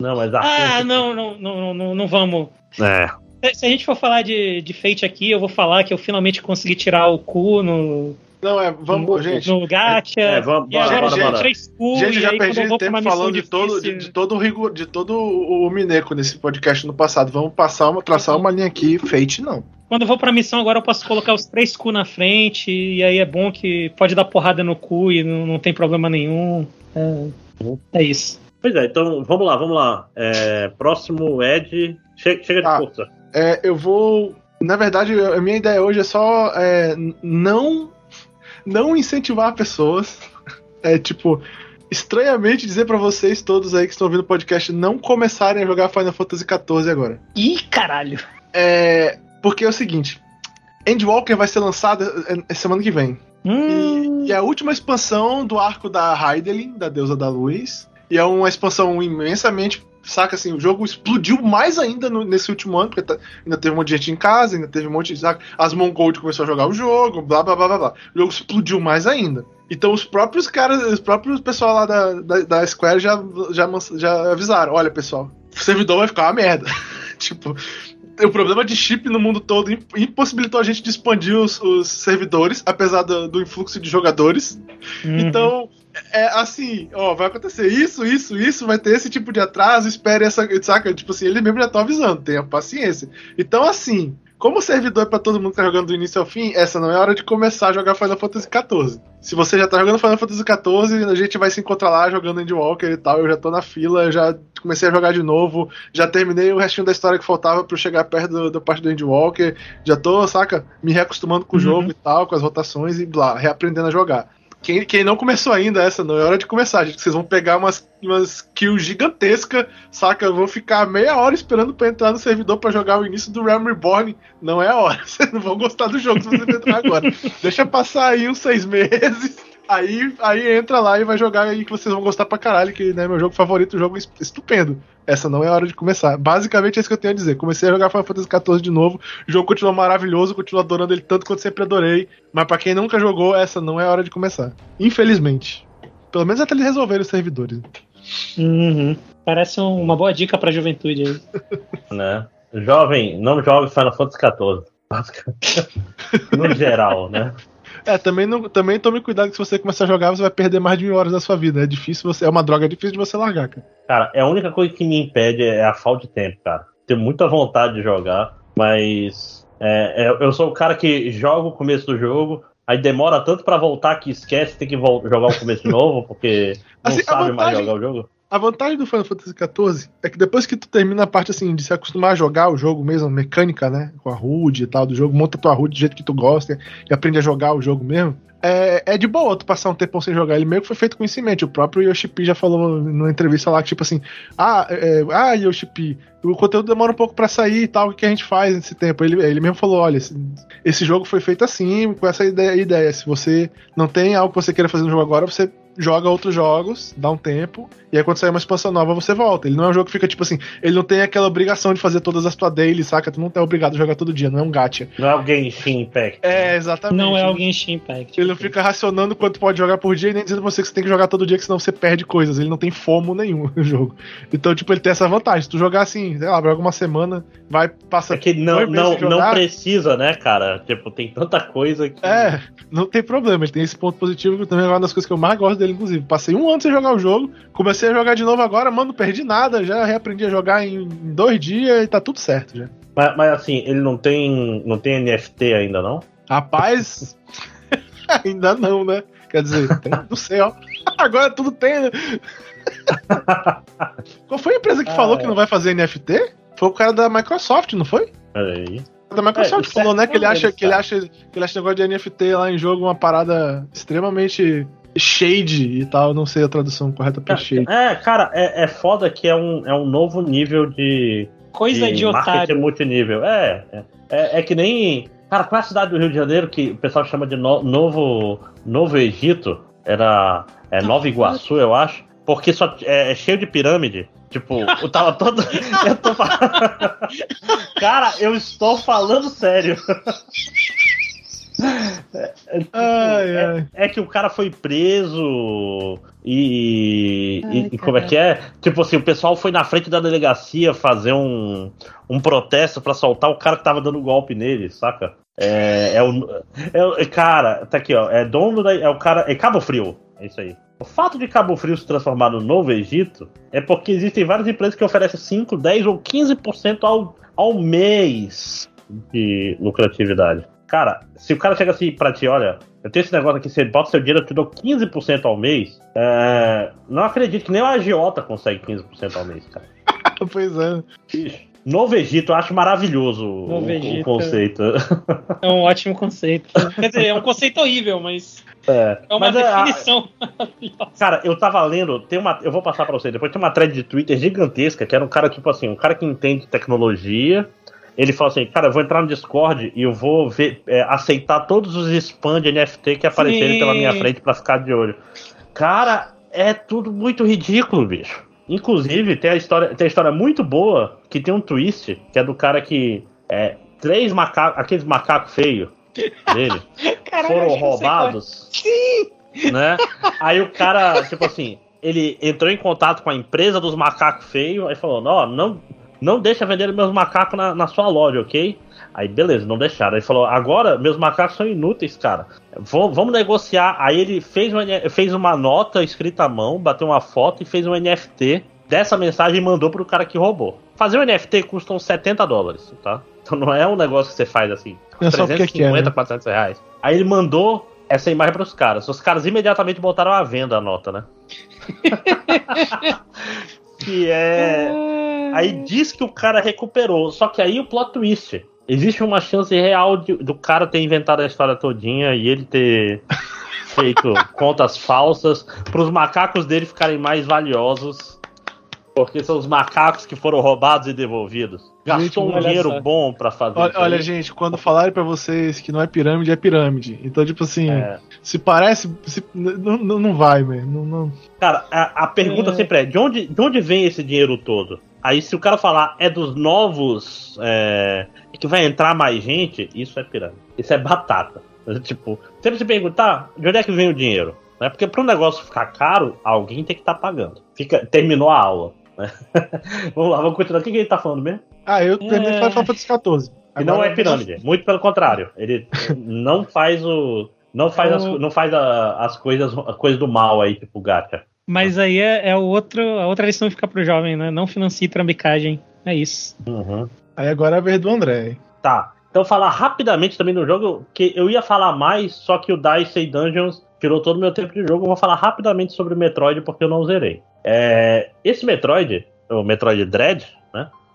Não, mas Arthur. Ah, não, não, não, não, não vamos. É. Se- Se a gente for falar de, de Fate aqui, eu vou falar que eu finalmente consegui tirar o cu no, Não, é, vamos, no, gente. no gacha. É, vamos- e bora, agora bora, eu bora. tirei três cu, Gente, já perdi tempo falando de todo, de, de todo o rigor, de todo o, Mineco nesse podcast no passado. Vamos passar uma, traçar uma linha aqui, Fate não. Quando eu vou pra missão agora eu posso colocar os três cu na frente, e aí é bom que pode dar porrada no cu e não, não tem problema nenhum. É, é isso. Pois é, então vamos lá, vamos lá. É, próximo Ed. Chega, chega de Ah. força. É, eu vou. Na verdade, a minha ideia hoje é só é, não, não incentivar pessoas. É tipo, estranhamente dizer pra vocês todos aí que estão ouvindo o podcast não começarem a jogar Final Fantasy XIV agora. Ih, caralho! É, porque é o seguinte: Endwalker vai ser lançado é, é semana que vem. Hum, E, e é a última expansão do arco da Heidelin, da deusa da luz. E é uma expansão imensamente. Saca assim, o jogo explodiu mais ainda no- nesse último ano, porque tá- ainda teve um monte de gente em casa, ainda teve um monte de. Saca? As Mongold começou a jogar o jogo, blá blá blá blá blá. O jogo explodiu mais ainda. Então os próprios caras, os próprios pessoal lá da, da, da Square já, já, já avisaram: olha pessoal, o servidor vai ficar uma merda. tipo, o problema de chip no mundo todo imp- impossibilitou a gente de expandir os, os servidores, apesar do, do influxo de jogadores. uhum. Então, é assim, ó, vai acontecer isso, isso, isso, vai ter esse tipo de atraso, espere essa, saca? Tipo assim, ele mesmo já tá avisando, tenha paciência. Então, assim, como o servidor é pra todo mundo que tá jogando do início ao fim, essa não é hora de começar a jogar Final Fantasy XIV. Se você já tá jogando Final Fantasy XIV, a gente vai se encontrar lá jogando Endwalker e tal, eu já tô na fila, já comecei a jogar de novo, já terminei o restinho da história que faltava pra eu chegar perto do- da parte do Endwalker, já tô, saca, me reacostumando com o Uhum. jogo e tal, com as rotações e blá, reaprendendo a jogar. Quem, quem não começou ainda essa, não é hora de começar, gente. Vocês vão pegar umas, umas kills gigantescas, saca? Vão ficar meia hora esperando pra entrar no servidor pra jogar o início do Realm Reborn. Não é a hora. Vocês não vão gostar do jogo se vocês entrar agora. Deixa passar aí uns seis meses Aí, aí entra lá e vai jogar aí que vocês vão gostar pra caralho, que né, meu jogo favorito, jogo estupendo. Essa não é a hora de começar. Basicamente é isso que eu tenho a dizer. Comecei a jogar Final Fantasy XIV de novo, o jogo continua maravilhoso, continuo adorando ele tanto quanto sempre adorei, mas para quem nunca jogou, essa não é a hora de começar. Infelizmente. Pelo menos até eles resolverem os servidores. Uhum. Parece uma boa dica pra juventude aí. né? Jovem, não jogue Final Fantasy XIV. no geral, né? É, também, não, também tome cuidado que se você começar a jogar, você vai perder mais de mil horas da sua vida. É difícil você. É uma droga difícil de você largar, cara. Cara, é a única coisa que me impede é a falta de tempo, cara. Tenho muita vontade de jogar, mas. É, é, eu sou o cara que joga o começo do jogo, aí demora tanto para voltar que esquece, tem que jogar o começo de novo, porque não assim, sabe vantagem, mais jogar o jogo. A vantagem do Final Fantasy XIV é que depois que tu termina a parte assim de se acostumar a jogar o jogo mesmo, mecânica, né? Com a HUD e tal do jogo, monta tua HUD do jeito que tu gosta e aprende a jogar o jogo mesmo. É, é de boa tu passar um tempo sem jogar. Ele meio que foi feito com isso mente. O próprio Yoshipi já falou numa entrevista lá que, tipo assim, ah, é, ah Yoshipi, o conteúdo demora um pouco para sair e tal, o que a gente faz nesse tempo? Ele, ele mesmo falou: olha, esse, esse jogo foi feito assim, com essa ideia, ideia. Se você não tem algo que você queira fazer no jogo agora, você joga outros jogos, dá um tempo, e aí quando sair uma expansão nova, você volta. Ele não é um jogo que fica tipo assim, ele não tem aquela obrigação de fazer todas as tuas daily, saca? Tu não tá obrigado a jogar todo dia, não é um gacha. Não é o Genshin Impact. É, exatamente. Não é o Genshin Impact. Ele não fica racionando quanto pode jogar por dia e nem dizendo pra você que você tem que jogar todo dia, que senão você perde coisas. Ele não tem fomo nenhum no jogo. Então, tipo, ele tem essa vantagem. Se tu jogar assim, sei lá, joga uma semana, vai, passa. É que não, não, não precisa, né, cara? Tipo, tem tanta coisa que. É, não tem problema. Ele tem esse ponto positivo que também é uma das coisas que eu mais gosto dele, inclusive. Passei um ano sem jogar o jogo, comecei a jogar de novo agora, mano, não perdi nada, já reaprendi a jogar em dois dias e tá tudo certo já. Mas, mas assim, ele não tem, não tem NFT ainda, não? Rapaz, ainda não, né? Quer dizer, tem, não sei, ó. Agora tudo tem, né? Qual foi a empresa que ah, falou é. que não vai fazer NFT? Foi o cara da Microsoft, não foi? Peraí. Da Microsoft é, falou, né, que ele acha que ele acha que ele acha negócio de NFT lá em jogo uma parada extremamente shade e tal, não sei a tradução correta pra shade. É, cara, é, é foda que é um, é um novo nível de. Coisa de, de otário. multinível. É, é, é, é, que nem. Cara, qual é a cidade do Rio de Janeiro que o pessoal chama de no, Novo, Novo Egito? Era. É Nova Iguaçu, eu acho. Porque só é, é cheio de pirâmide. Tipo, eu tava todo. eu tô Cara, eu estou falando sério. É, tipo, ai, é, ai. é, que o cara foi preso e, ai, e como é que é? Tipo assim, o pessoal foi na frente da delegacia fazer um, um protesto para soltar o cara que tava dando golpe nele, saca? É, é, o, é, cara, tá aqui, ó. É dono da. É o cara. É Cabo Frio. É isso aí. O fato de Cabo Frio se transformar no Novo Egito é porque existem várias empresas que oferecem 5, 10 ou 15% ao, ao mês de lucratividade. Cara, se o cara chega assim pra ti, olha, eu tenho esse negócio aqui, você bota seu dinheiro, eu te dou 15% ao mês, é... não acredito que nem o agiota consegue 15% ao mês, cara. pois é. Novo Egito, eu acho maravilhoso o, Egito, o, conceito. É um ótimo conceito. Quer dizer, é um conceito horrível, mas. É, é uma definição a... Cara, eu tava lendo, tem uma, eu vou passar para você depois, tem uma thread de Twitter gigantesca, que era um cara, tipo assim, um cara que entende tecnologia, ele falou assim, cara, eu vou entrar no Discord e eu vou ver, é, aceitar todos os spam de NFT que aparecerem Sim. pela minha frente para ficar de olho. Cara, é tudo muito ridículo, bicho. Inclusive, tem a história, tem a história muito boa que tem um twist, que é do cara que é três macacos, aqueles macacos feios dele, Caralho, foram roubados. Sim! Né? Aí o cara, tipo assim, ele entrou em contato com a empresa dos macacos feios, aí falou: "Não, não não deixa vender meus macacos na, na sua loja, ok? Aí, beleza, não deixaram. Aí falou: agora meus macacos são inúteis, cara. Vamos negociar. Aí ele fez uma, fez uma nota escrita à mão, bateu uma foto e fez um NFT dessa mensagem e mandou pro cara que roubou. Fazer um NFT custa uns 70 dólares, tá? Então não é um negócio que você faz assim. É 350, que é, né? 400 reais. Aí ele mandou essa imagem para os caras. Os caras imediatamente botaram à venda a nota, né? que é. Aí diz que o cara recuperou. Só que aí o plot twist. Existe uma chance real de, do cara ter inventado a história todinha e ele ter feito contas falsas para os macacos dele ficarem mais valiosos Porque são os macacos que foram roubados e devolvidos. Gastou um dinheiro só. bom pra fazer Olha, isso olha, gente, quando falarem pra vocês que não é pirâmide, é pirâmide. Então, tipo assim, É. se parece. se- não, não, não vai, velho. Não, não. Cara, a, a pergunta É. sempre é: de onde, de onde vem esse dinheiro todo? Aí, se o cara falar é dos novos, é, que vai entrar mais gente, isso é pirâmide. Isso é batata. Tipo, sempre se perguntar de onde é que vem o dinheiro? Né? Porque para um negócio ficar caro, alguém tem que estar pagando. Fica, terminou a aula. né? vamos lá, vamos continuar. O que, que ele tá falando mesmo? Ah, eu terminei É. Final Fantasy XIV. E não é pirâmide, muito pelo contrário. Ele não faz o. Não faz, as, não faz a- as coisas as coisas do mal aí, tipo gacha. Mas aí é, é o outro, a outra lição que fica pro jovem, né? Não financie trambicagem. É isso. Uhum. Aí agora é a vez do André. Tá. Então falar rapidamente também no jogo, que eu ia falar mais, só que o Dice e Dungeons tirou todo o meu tempo de jogo. Eu vou falar rapidamente sobre o Metroid porque eu não zerei. É, esse Metroid, o Metroid Dread?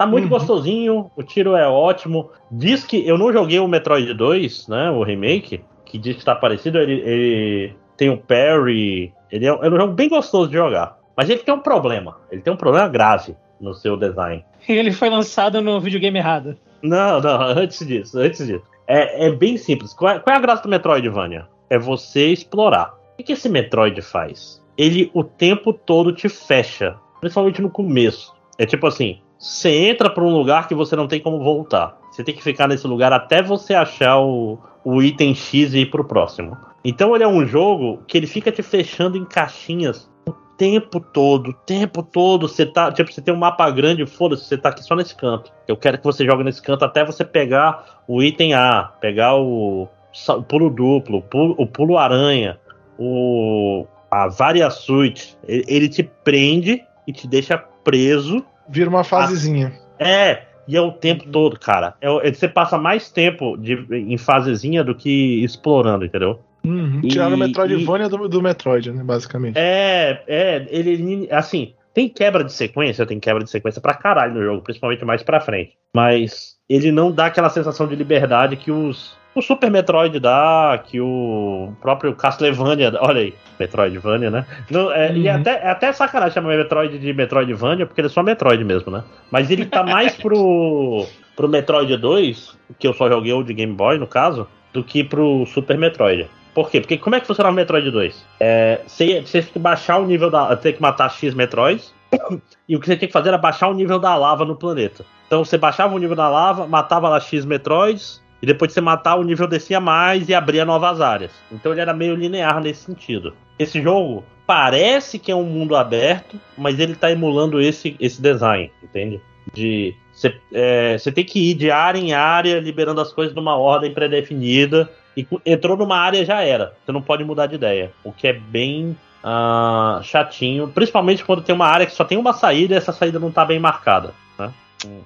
Tá muito Uhum. gostosinho, o tiro é ótimo. Diz que eu não joguei o Metroid 2, né? O remake, que diz que tá parecido. Ele, ele tem o parry. Ele é, é um jogo bem gostoso de jogar. Mas ele tem um problema. Ele tem um problema grave no seu design. E ele foi lançado no videogame errado. Não, não, antes disso, antes disso. É, é bem simples. Qual é, qual é a graça do Metroidvania? É você explorar. O que, que esse Metroid faz? Ele o tempo todo te fecha, principalmente no começo. É tipo assim: você entra pra um lugar que você não tem como voltar. Você tem que ficar nesse lugar até você achar o, o item X e ir pro próximo. Então ele é um jogo que ele fica te fechando em caixinhas o tempo todo, o tempo todo. Você tá, tipo, você tem um mapa grande, foda-se, você tá aqui só nesse canto. Eu quero que você jogue nesse canto até você pegar o item A, pegar o, o pulo duplo, o pulo, o pulo aranha, o a varia suite. Ele, ele te prende e te deixa preso. Vira uma fasezinha. É, e é o tempo todo, cara. É, é- você passa mais tempo de, em fasezinha do que explorando, entendeu? Uhum. E- Tiraram o Metroidvania do, do Metroid, né? Basicamente. É, é, ele assim, tem quebra de sequência, tem quebra de sequência pra caralho no jogo, principalmente mais pra frente. Mas ele não dá aquela sensação de liberdade que os o Super Metroid dá, que o próprio Castlevania, olha aí, Metroidvania, né? Não, é, E Uhum. até, é até sacanagem chamar Metroid de Metroidvania, porque ele é só Metroid mesmo, né? Mas ele tá mais pro, pro Metroid 2, que eu só joguei o de Game Boy, no caso, do que pro Super Metroid. Por quê? Porque como é que funcionava o Metroid 2? É, você, você tinha que baixar o nível da. Ter que matar X Metroids. e o que você tinha que fazer era baixar o nível da lava no planeta. Então você baixava o nível da lava, matava lá X Metroids. E depois de você matar, o nível descia mais e abria novas áreas. Então ele era meio linear nesse sentido. Esse jogo parece que é um mundo aberto, mas ele tá emulando esse, esse design, entende? De você é, tem que ir de área em área, liberando as coisas numa ordem pré-definida. E entrou numa área já era. Você não pode mudar de ideia. O que é bem ah, chatinho. Principalmente quando tem uma área que só tem uma saída e essa saída não tá bem marcada.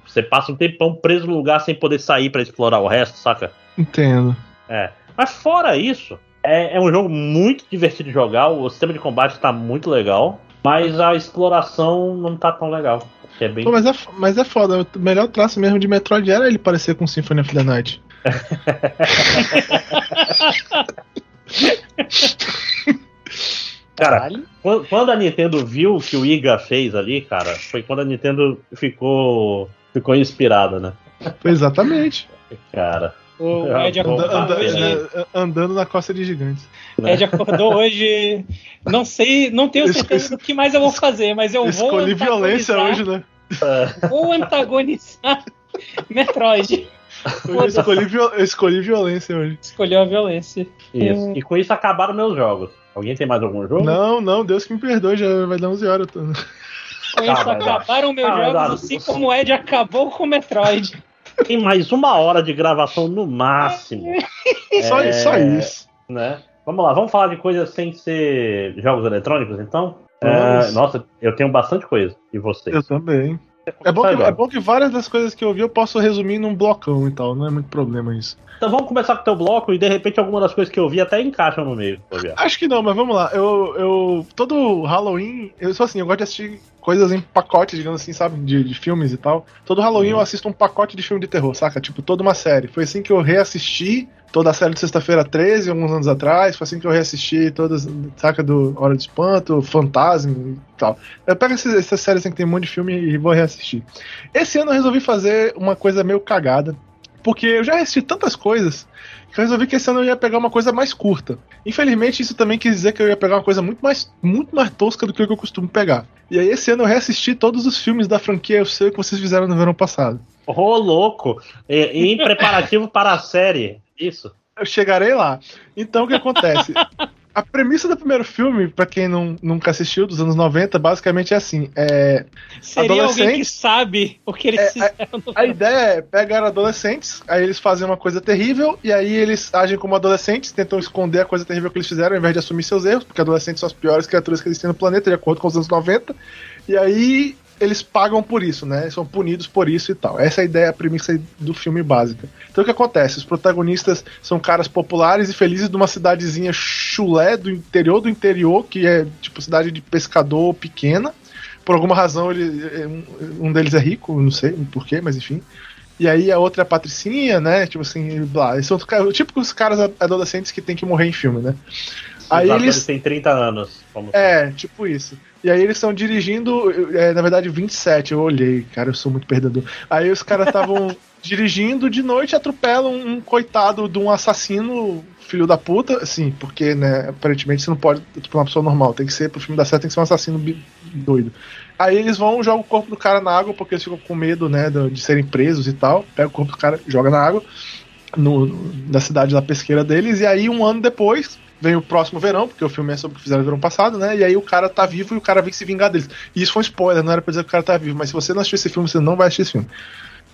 Você passa um tempão preso no lugar sem poder sair pra explorar o resto, saca? Entendo. É. Mas fora isso, é, é um jogo muito divertido de jogar. O sistema de combate tá muito legal. Mas a exploração não tá tão legal. É bem. Pô, mas, é, mas é foda. O melhor traço mesmo de Metroid era ele parecer com Symphony of the Night. Cara, Caralho. Quando quando a Nintendo viu o que o Iga fez ali, cara, foi quando a Nintendo ficou ficou inspirada, né? Foi exatamente. Cara, O Ah, Ed Anda- acordou anda- hoje. é, andando na costa de gigantes. né? Ed acordou hoje. Não sei, não tenho certeza es- do que mais eu vou fazer, mas eu vou. Escolhi violência hoje, né? Vou antagonizar Metroid. Eu escolhi, eu escolhi violência hoje. Escolheu a violência. isso. E com isso acabaram meus jogos. Alguém tem mais algum jogo? Não, não, Deus que me perdoe, já vai dar 11 horas. tô- Com isso Ah, mas- acabaram meus Ah, mas- jogos, assim como o Ed acabou com o Metroid. Tem mais uma hora de gravação no máximo, Só, É. só isso. né? Vamos lá, vamos falar de coisas sem ser jogos eletrônicos, então? Vamos. É, nossa, eu tenho bastante coisa. E você? Eu também. É bom, que, é bom que várias das coisas que eu vi eu posso resumir num blocão e tal, não é muito problema isso. Então vamos começar com o teu bloco e de repente alguma das coisas que eu vi até encaixam no meio. Acho que não, mas vamos lá. Eu, eu todo Halloween, eu sou assim, eu gosto de assistir coisas em pacote, digamos assim, sabe, de, de filmes e tal. Todo Halloween Uhum. eu assisto um pacote de filme de terror, saca? Tipo, toda uma série. Foi assim que eu reassisti toda a série de Sexta-feira 13, alguns anos atrás. Foi assim que eu reassisti todas, saca do Hora de Espanto, Fantasma e tal. Eu pego essas, séries assim, que tem um monte de filme e vou reassistir. Esse ano eu resolvi fazer uma coisa meio cagada. Porque eu já assisti tantas coisas que eu resolvi que esse ano eu ia pegar uma coisa mais curta. Infelizmente, isso também quis dizer que eu ia pegar uma coisa muito mais, muito mais tosca do que o que eu costumo pegar. E aí, esse ano eu reassisti todos os filmes da franquia Eu Sei que vocês fizeram no verão passado. Ô, oh, louco! Em preparativo para a série. Isso. Eu chegarei lá. Então, o que acontece? a premissa do primeiro filme, para quem não, nunca assistiu, dos anos 90, basicamente é assim: é, Seria alguém que sabe o que eles é, fizeram. A, a ideia é pegar adolescentes, aí eles fazem uma coisa terrível, e aí eles agem como adolescentes, tentam esconder a coisa terrível que eles fizeram, ao invés de assumir seus erros, porque adolescentes são as piores criaturas que existem no planeta, de acordo com os anos 90. E aí eles pagam por isso, né? São punidos por isso e tal. Essa é a ideia, a premissa do filme básica. Então o que acontece? Os protagonistas são caras populares e felizes de uma cidadezinha chulé do interior do interior, que é tipo cidade de pescador pequena. Por alguma razão ele, um deles é rico, não sei porquê, mas enfim. E aí a outra é a Patricinha, né? Tipo assim, blá. Eles são tipo os caras adolescentes que tem que morrer em filme, né? Aí eles têm 30 anos. é, tipo isso. E aí eles estão dirigindo, é, na verdade 27, eu olhei, cara, eu sou muito perdedor. Aí os caras estavam dirigindo de noite atropelam um coitado de um assassino filho da puta, assim, porque, né, aparentemente você não pode tipo, uma pessoa normal, tem que ser, pro filme dar certo, tem que ser um assassino doido. Aí eles vão, jogam o corpo do cara na água, porque eles ficam com medo, né, de, de serem presos e tal, pega o corpo do cara, joga na água, no, na cidade da pesqueira deles, e aí um ano depois, vem o próximo verão, porque o filme é sobre o que fizeram no verão passado, né? E aí o cara tá vivo e o cara vem se vingar deles. E isso foi um spoiler, não era pra dizer que o cara tá vivo, mas se você não assistiu esse filme, você não vai assistir esse filme.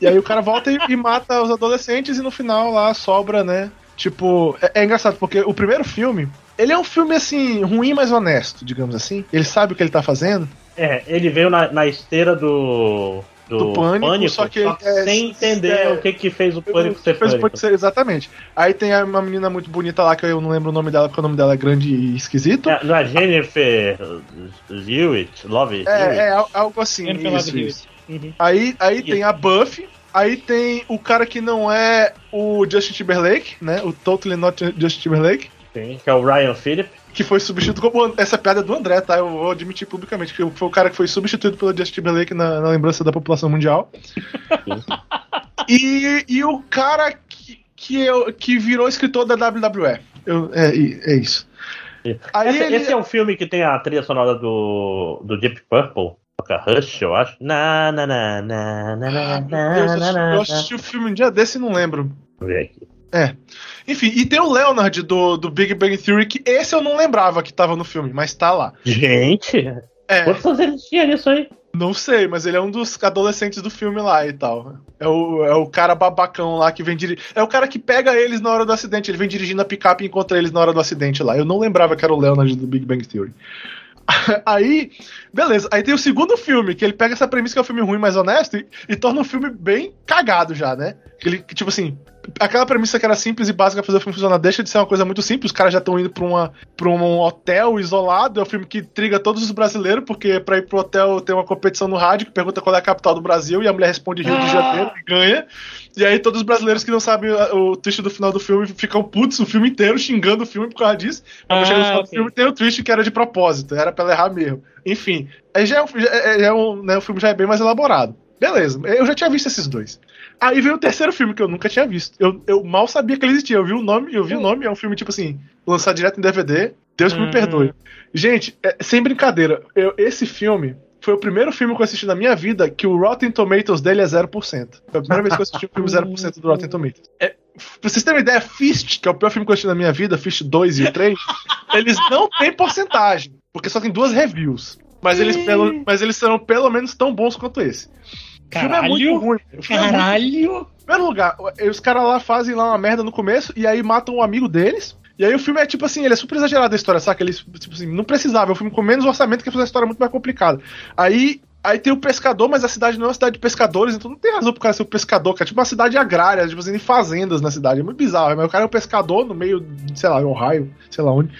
E aí o cara volta e, e mata os adolescentes e no final lá sobra, né? Tipo, é, é, engraçado, porque o primeiro filme, ele é um filme assim, ruim, mas honesto, digamos assim. Ele sabe o que ele tá fazendo. É, ele veio na, na esteira do do, do pânico, pânico, só que só é, sem entender é, o que que fez o pânico ser fez pânico. Ser, exatamente. Aí tem uma menina muito bonita lá que eu não lembro o nome dela porque o nome dela é grande e esquisito. É, não é Jennifer Hewitt, Love É, Hewitt. é algo assim. Jennifer isso, isso. Uhum. Aí, aí tem a Buffy. Aí tem o cara que não é o Justin Timberlake, né? O Totally Not Justin Timberlake. Sim, que é o Ryan Phillip que foi substituído como. Essa piada é do André, tá? Eu vou admitir publicamente, que foi o cara que foi substituído pelo Justin Timberlake na, na lembrança da população mundial. e, e o cara que, que, eu, que virou escritor da WWE. Eu, é, é isso. Aí esse, ele... esse, é um filme que tem a trilha sonora do, do Deep Purple. Rush, eu acho. Na, na, na, na, na, na, na, na, eu assisti o filme um dia desse e não lembro. Vou ver aqui. É. Enfim, e tem o Leonard do, do Big Bang Theory, que esse eu não lembrava que tava no filme, mas tá lá. Gente! É. Quantos anos ele tinha nisso aí? Não sei, mas ele é um dos adolescentes do filme lá e tal. É o, é o cara babacão lá que vem dirigir. É o cara que pega eles na hora do acidente. Ele vem dirigindo a picape e encontra eles na hora do acidente lá. Eu não lembrava que era o Leonard do Big Bang Theory. Aí, beleza. Aí tem o segundo filme, que ele pega essa premissa que é um filme ruim, mas honesto, e, e torna um filme bem cagado já, né? Ele, tipo assim, aquela premissa que era simples e básica pra fazer o filme funcionar deixa de ser uma coisa muito simples. Os caras já estão indo pra, uma, pra um hotel isolado. É um filme que intriga todos os brasileiros, porque pra ir pro hotel tem uma competição no rádio que pergunta qual é a capital do Brasil e a mulher responde Rio ah. de Janeiro e ganha. E aí todos os brasileiros que não sabem o twist do final do filme ficam putos o filme inteiro xingando o filme por causa disso. Quando ah, chega no final okay. do filme tem o twist que era de propósito, era pra ela errar mesmo. Enfim, aí já é um, já é, é um né, o filme já é bem mais elaborado. Beleza, eu já tinha visto esses dois. Aí veio o terceiro filme que eu nunca tinha visto. Eu, eu mal sabia que ele existia. Eu vi o nome, eu vi o hum. nome, é um filme tipo assim, lançado direto em DVD. Deus me uhum. perdoe. Gente, é, sem brincadeira, eu, esse filme foi o primeiro filme que eu assisti na minha vida que o Rotten Tomatoes dele é 0%. Foi a primeira vez que eu assisti um filme 0% do Rotten Tomatoes. É, pra vocês terem uma ideia, Fist, que é o pior filme que eu assisti na minha vida, Fist 2 e 3, eles não têm porcentagem, porque só tem duas reviews. Mas eles, pelo, mas eles serão pelo menos tão bons quanto esse. Caralho, o filme é muito ruim. Caralho! É muito... Primeiro lugar, os caras lá fazem lá uma merda no começo e aí matam um amigo deles. E aí o filme é tipo assim, ele é super exagerado a história, saca? Ele, tipo assim, não precisava, é um filme com menos orçamento que fazer a história muito mais complicada. Aí Aí tem o pescador, mas a cidade não é uma cidade de pescadores, então não tem razão pro cara ser um pescador, cara. É tipo uma cidade agrária, tipo assim, fazendas na cidade. É muito bizarro, mas o cara é um pescador no meio, de, sei lá, Ohio, sei lá onde.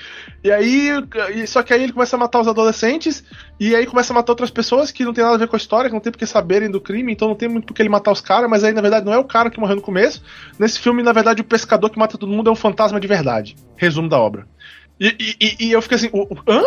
E aí, só que aí ele começa a matar os adolescentes, e aí começa a matar outras pessoas que não tem nada a ver com a história, que não tem porque saberem do crime, então não tem muito porque ele matar os caras, mas aí na verdade não é o cara que morreu no começo. Nesse filme, na verdade, o pescador que mata todo mundo é um fantasma de verdade. Resumo da obra. E, e, e eu fiquei assim, o, o, hã?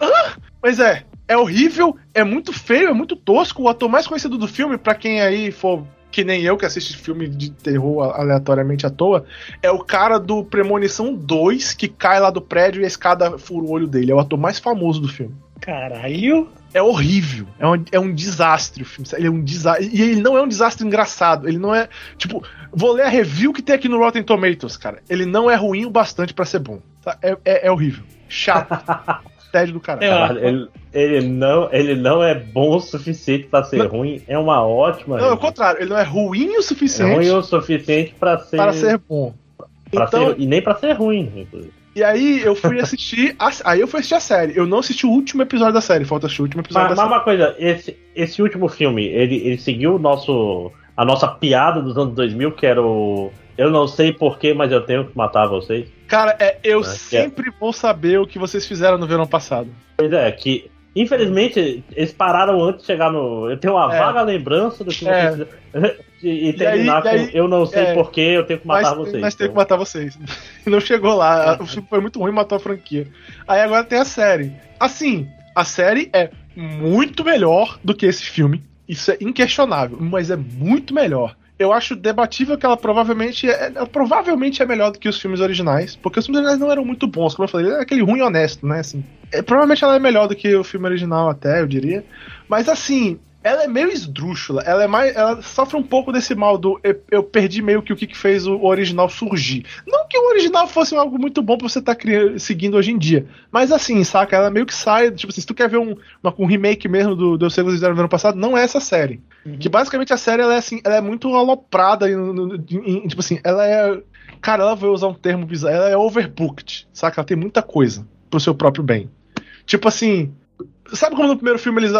hã? Mas é, é horrível, é muito feio, é muito tosco. O ator mais conhecido do filme, para quem aí for que nem eu que assiste filme de terror aleatoriamente à toa, é o cara do Premonição 2 que cai lá do prédio e a escada fura o olho dele. É o ator mais famoso do filme. Caralho! É horrível. É um, é um desastre o filme. Ele é um desastre. E ele não é um desastre engraçado. Ele não é. Tipo, vou ler a review que tem aqui no Rotten Tomatoes, cara. Ele não é ruim o bastante para ser bom. Tá? É, é, é horrível. Chato. tédio do caralho. caralho ele, ele, não, ele não é bom o suficiente para ser não, ruim, é uma ótima. Não, é o contrário, ele não é ruim o suficiente. É ruim o suficiente para ser. Para ser bom. Pra então, ser, e nem para ser ruim, inclusive. E aí eu fui assistir. A, aí eu fui assistir a série. Eu não assisti o último episódio da série, falta assistir o último episódio mas, da mas série. Mas uma coisa, esse, esse último filme, ele, ele seguiu o nosso. a nossa piada dos anos 2000, que era o. Eu não sei porquê, mas eu tenho que matar vocês. Cara, é, eu é, sempre é. vou saber o que vocês fizeram no verão passado. Pois é, que infelizmente eles pararam antes de chegar no. Eu tenho uma é. vaga lembrança do que é. vocês. e, e terminar e aí, com eu não sei é. porquê, eu tenho que matar mas, vocês. Mas então. tenho que matar vocês. não chegou lá. É. O filme foi muito ruim matou a franquia. Aí agora tem a série. Assim, a série é muito melhor do que esse filme. Isso é inquestionável, mas é muito melhor eu acho debatível que ela provavelmente é, é, provavelmente é melhor do que os filmes originais, porque os filmes originais não eram muito bons, como eu falei, é aquele ruim honesto, né? Assim, é, provavelmente ela é melhor do que o filme original, até, eu diria. Mas assim, ela é meio esdrúxula, ela é mais. Ela sofre um pouco desse mal do eu, eu perdi meio que o que fez o original surgir. Não que o original fosse algo muito bom pra você estar tá seguindo hoje em dia. Mas assim, saca? Ela meio que sai. Tipo assim, se tu quer ver um, uma, um remake mesmo do, do Segos Zero no ano passado, não é essa série. Uhum. Que basicamente a série ela é assim, ela é muito aloprada. Em, em, tipo assim, ela é. Cara, ela vai usar um termo bizarro. Ela é overbooked, saca? Ela tem muita coisa pro seu próprio bem. Tipo assim, Sabe como no primeiro filme eles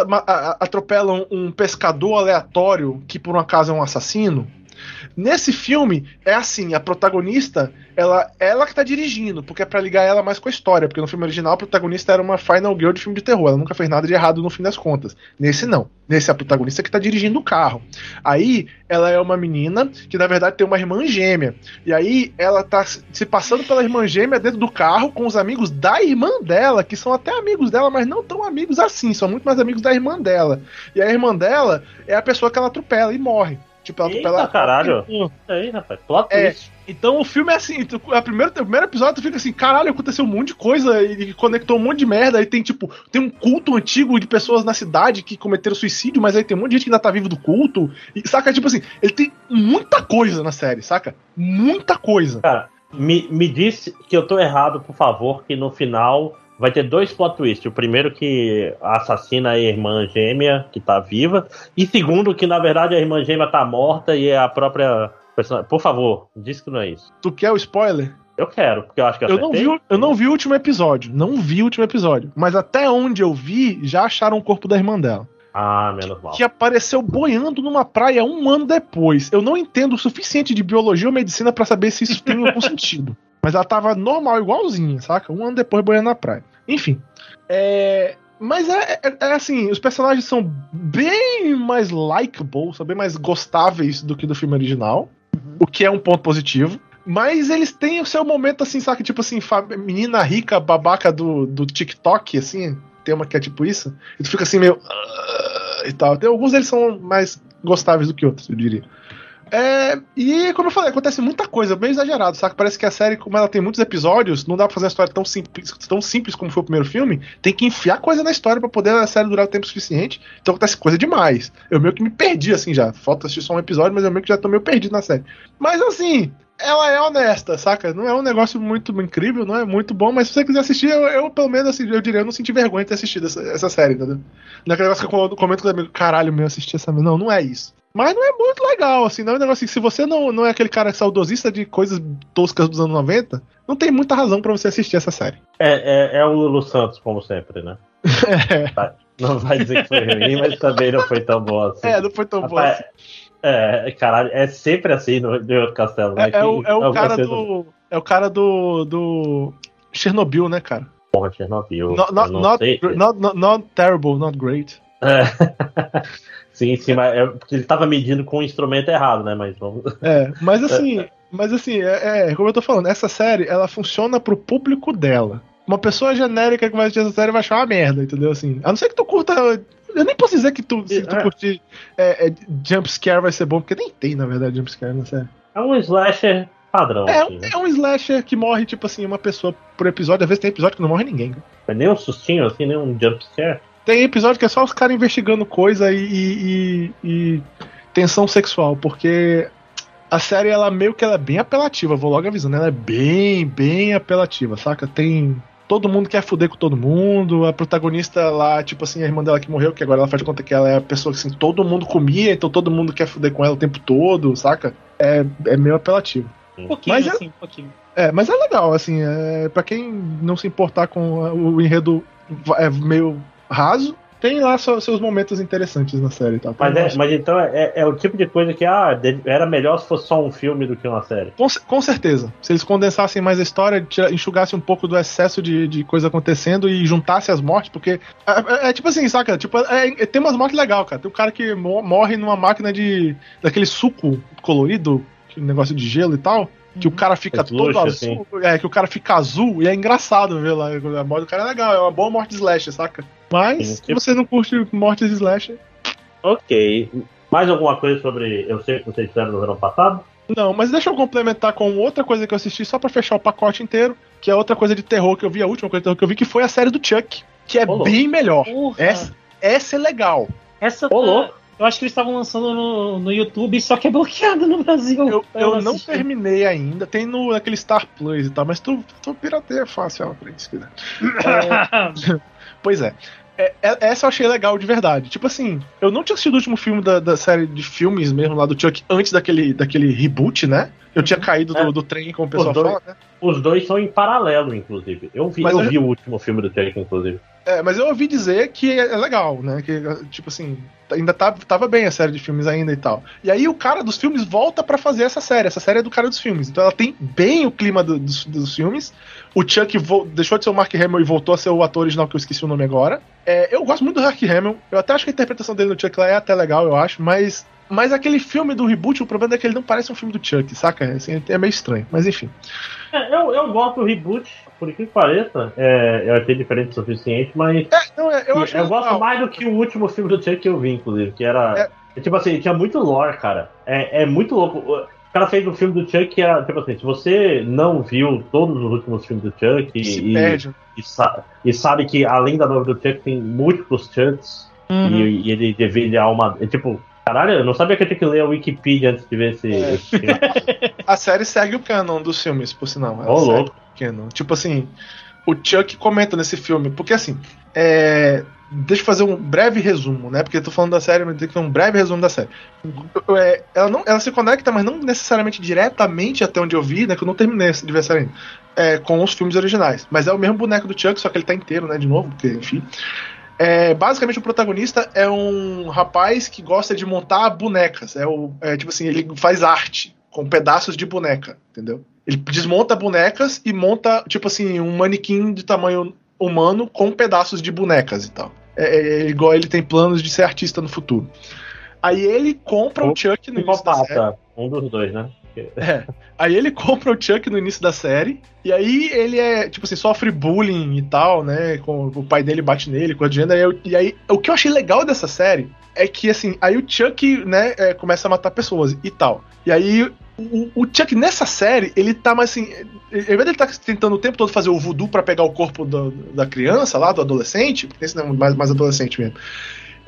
atropelam um pescador aleatório que por um acaso é um assassino? Nesse filme, é assim, a protagonista, ela, ela que tá dirigindo, porque é pra ligar ela mais com a história, porque no filme original a protagonista era uma final girl de filme de terror, ela nunca fez nada de errado no fim das contas. Nesse não. Nesse é a protagonista que tá dirigindo o carro. Aí, ela é uma menina que na verdade tem uma irmã gêmea. E aí, ela tá se passando pela irmã gêmea dentro do carro com os amigos da irmã dela, que são até amigos dela, mas não tão amigos assim, são muito mais amigos da irmã dela. E a irmã dela é a pessoa que ela atropela e morre. Tipo, ela Eita, caralho. Aí, rapaz, plot é, Então o filme é assim, tu, a primeira, o primeiro episódio tu fica assim, caralho, aconteceu um monte de coisa e conectou um monte de merda. Aí tem, tipo, tem um culto antigo de pessoas na cidade que cometeram suicídio, mas aí tem um monte de gente que ainda tá vivo do culto. E, saca, tipo assim, ele tem muita coisa na série, saca? Muita coisa. Cara, me, me disse que eu tô errado, por favor, que no final vai ter dois plot twists. O primeiro que assassina a irmã gêmea, que tá viva. E segundo, que na verdade a irmã gêmea tá morta e é a própria personagem. Por favor, diz que não é isso. Tu quer o spoiler? Eu quero, porque eu acho que eu não, vi, eu não vi o último episódio. Não vi o último episódio. Mas até onde eu vi, já acharam o corpo da irmã dela. Ah, menos mal. Que apareceu boiando numa praia um ano depois. Eu não entendo o suficiente de biologia ou medicina para saber se isso tem algum sentido. Mas ela tava normal, igualzinha, saca? Um ano depois boiando na praia. Enfim. É. Mas é, é, é, assim, os personagens são bem mais likable, são bem mais gostáveis do que do filme original. Uhum. O que é um ponto positivo. Mas eles têm o seu momento, assim, sabe? Tipo assim, menina rica, babaca do, do TikTok, assim. Tem uma que é tipo isso. E tu fica assim, meio. Uh, e tal. Tem, alguns deles são mais gostáveis do que outros, eu diria. É, e como eu falei, acontece muita coisa, bem exagerado, saca? Parece que a série, como ela tem muitos episódios, não dá pra fazer uma história tão simples, tão simples como foi o primeiro filme. Tem que enfiar coisa na história para poder a série durar o tempo suficiente. Então acontece coisa demais. Eu meio que me perdi assim já. Falta assistir só um episódio, mas eu meio que já tô meio perdido na série. Mas assim, ela é honesta, saca? Não é um negócio muito incrível, não é muito bom, mas se você quiser assistir, eu, eu pelo menos, assim, eu diria, eu não senti vergonha de ter assistido essa, essa série, entendeu? Não é aquele negócio que eu comento com o amigo, caralho, meu, assisti essa. Não, não é isso. Mas não é muito legal, assim, não é um negócio assim, se você não, não é aquele cara saudosista de coisas toscas dos anos 90, não tem muita razão para você assistir essa série. É, é, é, o Lulu Santos, como sempre, né? é. Não vai dizer que foi ruim, mas também não foi tão bom assim. É, não foi tão bom Rapaz, assim. É, caralho, é sempre assim no, no castelo, né? É, é o, é o cara do. É o cara do. do. Chernobyl, né, cara? Porra, Chernobyl. Not, not, not, not, not terrible, not great. É. sim, sim, mas é porque ele tava medindo com o instrumento errado, né? Mas vamos. É, mas assim, mas assim, é, é, como eu tô falando, essa série, ela funciona pro público dela. Uma pessoa genérica que vai assistir essa série vai achar uma merda, entendeu? Assim, a não ser que tu curta. Eu nem posso dizer que tu, se tu É. curtir é, é, jumpscare vai ser bom, porque nem tem, na verdade, jumpscare na série. É um slasher padrão, É, assim, um- né? é um slasher que morre, tipo assim, uma pessoa por episódio. Às vezes tem episódio que não morre ninguém. É nem um sustinho, assim, nem um jumpscare. Tem episódio que é só os caras investigando coisa e, e- e- e tensão sexual, porque a série, ela meio que ela é bem apelativa, vou logo avisando, ela é bem, bem apelativa, saca? Tem. Todo mundo quer fuder com todo mundo, a protagonista lá, tipo assim, a irmã dela que morreu, que agora ela faz de conta que ela é a pessoa que assim, todo mundo comia, então todo mundo quer fuder com ela o tempo todo, saca? É, é meio apelativo. Um pouquinho, Mas é- assim, um pouquinho. É, mas é legal, assim, é, pra quem não se importar com o enredo é meio raso, tem lá só- seus momentos interessantes na série tal. Mas, é, mas então é, é o tipo de coisa que ah, era melhor se fosse só um filme do que uma série. com, com certeza. Se eles condensassem mais a história, tira- enxugassem um pouco do excesso de, de coisa acontecendo e juntassem as mortes, porque. É, é- é tipo assim, saca? Tipo, é- é- tem umas mortes legais, cara. Tem um cara que mo- morre numa máquina de. daquele suco colorido, que negócio de gelo e tal. Que o cara fica Slush, todo assim. azul. É, que o cara fica azul e é engraçado ver lá. A morte do cara é legal, é uma boa morte de slash, saca? Mas, Sim, se tipo- você não curte mortes de slash, Ok. Mais alguma coisa sobre Eu sei que vocês fizeram no verão passado? Não, mas deixa eu complementar com outra coisa que eu assisti só pra fechar o pacote inteiro, que é outra coisa de terror que eu vi, a última coisa de terror que eu vi, que foi a série do Chuck, que é Ô, louco. bem melhor. Essa, essa é legal. essa Ô, louco. Eu acho que eles estavam lançando no, no YouTube, só que é bloqueado no Brasil. Eu, eu não assistir. terminei ainda, tem no naquele Star Plus e tal, mas tu, tu pirateia fácil, ó, pra isso, se quiser. Pois é. É, é- Essa eu achei legal de verdade. Tipo assim, eu não tinha assistido o último filme da, da série de filmes mesmo lá do Chuck antes daquele, daquele reboot, né? Eu tinha caído do, É. do trem, como o pessoal Os dois. fala, né? Os dois são em paralelo, inclusive. Eu vi, Mas eu eu- vi o último filme do Chuck, inclusive. É, mas eu ouvi dizer que é é legal, né? Que, tipo assim, ainda tá, tava bem a série de filmes ainda e tal. E aí o cara dos filmes volta pra fazer essa série. Essa série é do cara dos filmes. Então ela tem bem o clima do- dos, dos filmes. O Chuck deixou de ser o Mark Hamill e voltou a ser o ator original que eu esqueci o nome agora. É, eu gosto muito do Mark Hamill. Eu até acho que a interpretação dele no Chuck é até legal, eu acho. Mas, mas aquele filme do reboot, o problema é que ele não parece um filme do Chuck, saca? Assim, é meio estranho. Mas enfim. É, eu, eu gosto do reboot, por incrível que pareça. É, eu achei diferente o suficiente, mas É, não, é, eu eu, gosto mais do que o último filme do Chuck que eu vi, inclusive, que era. é Tipo assim, tinha muito lore, cara. É, é muito louco. O cara fez um filme do Chuck que era, tipo assim, se você não viu todos os últimos filmes do Chuck e, e- e sa- e sabe que além da nova do Chuck tem múltiplos Chucks Uhum. e, e ele deveria uma. é, tipo, caralho, eu não sabia que eu tinha que ler a Wikipedia antes de ver esse. É. esse. A série segue o canon dos filmes, por sinal. Ela Ô, segue louco. o canon. Tipo assim, o Chuck comenta nesse filme, porque assim, é, Deixa eu fazer um breve resumo, né? Porque eu tô falando da série, mas tem que fazer um breve resumo da série. É, ela, não, ela se conecta, mas não necessariamente diretamente até onde eu vi, né? Que eu não terminei de ver a série ainda. É, com os filmes originais. Mas é o mesmo boneco do Chuck, só que ele tá inteiro, né? De novo, porque, enfim. É, basicamente, o protagonista é um rapaz que gosta de montar bonecas. É, o, é tipo assim, ele faz arte com pedaços de boneca, entendeu? Ele desmonta bonecas e monta, tipo assim, um manequim de tamanho humano com pedaços de bonecas e tal. É, é, é igual ele tem planos de ser artista no futuro. Aí ele compra o Chuck no início da série. Um dos dois, né? É. Aí ele compra o Chuck no início da série. E aí ele é, tipo assim, sofre bullying e tal, né? Com, o pai dele bate nele, com a agenda. E, aí, o que eu achei legal dessa série é que, assim, aí o Chuck, né, é, começa a matar pessoas e tal. E aí. O, Chuck nessa série, ele tá mais assim. Ao invés dele tá tentando o tempo todo fazer o voodoo pra pegar o corpo do- da criança lá, do adolescente, porque esse não é mais, mais adolescente mesmo.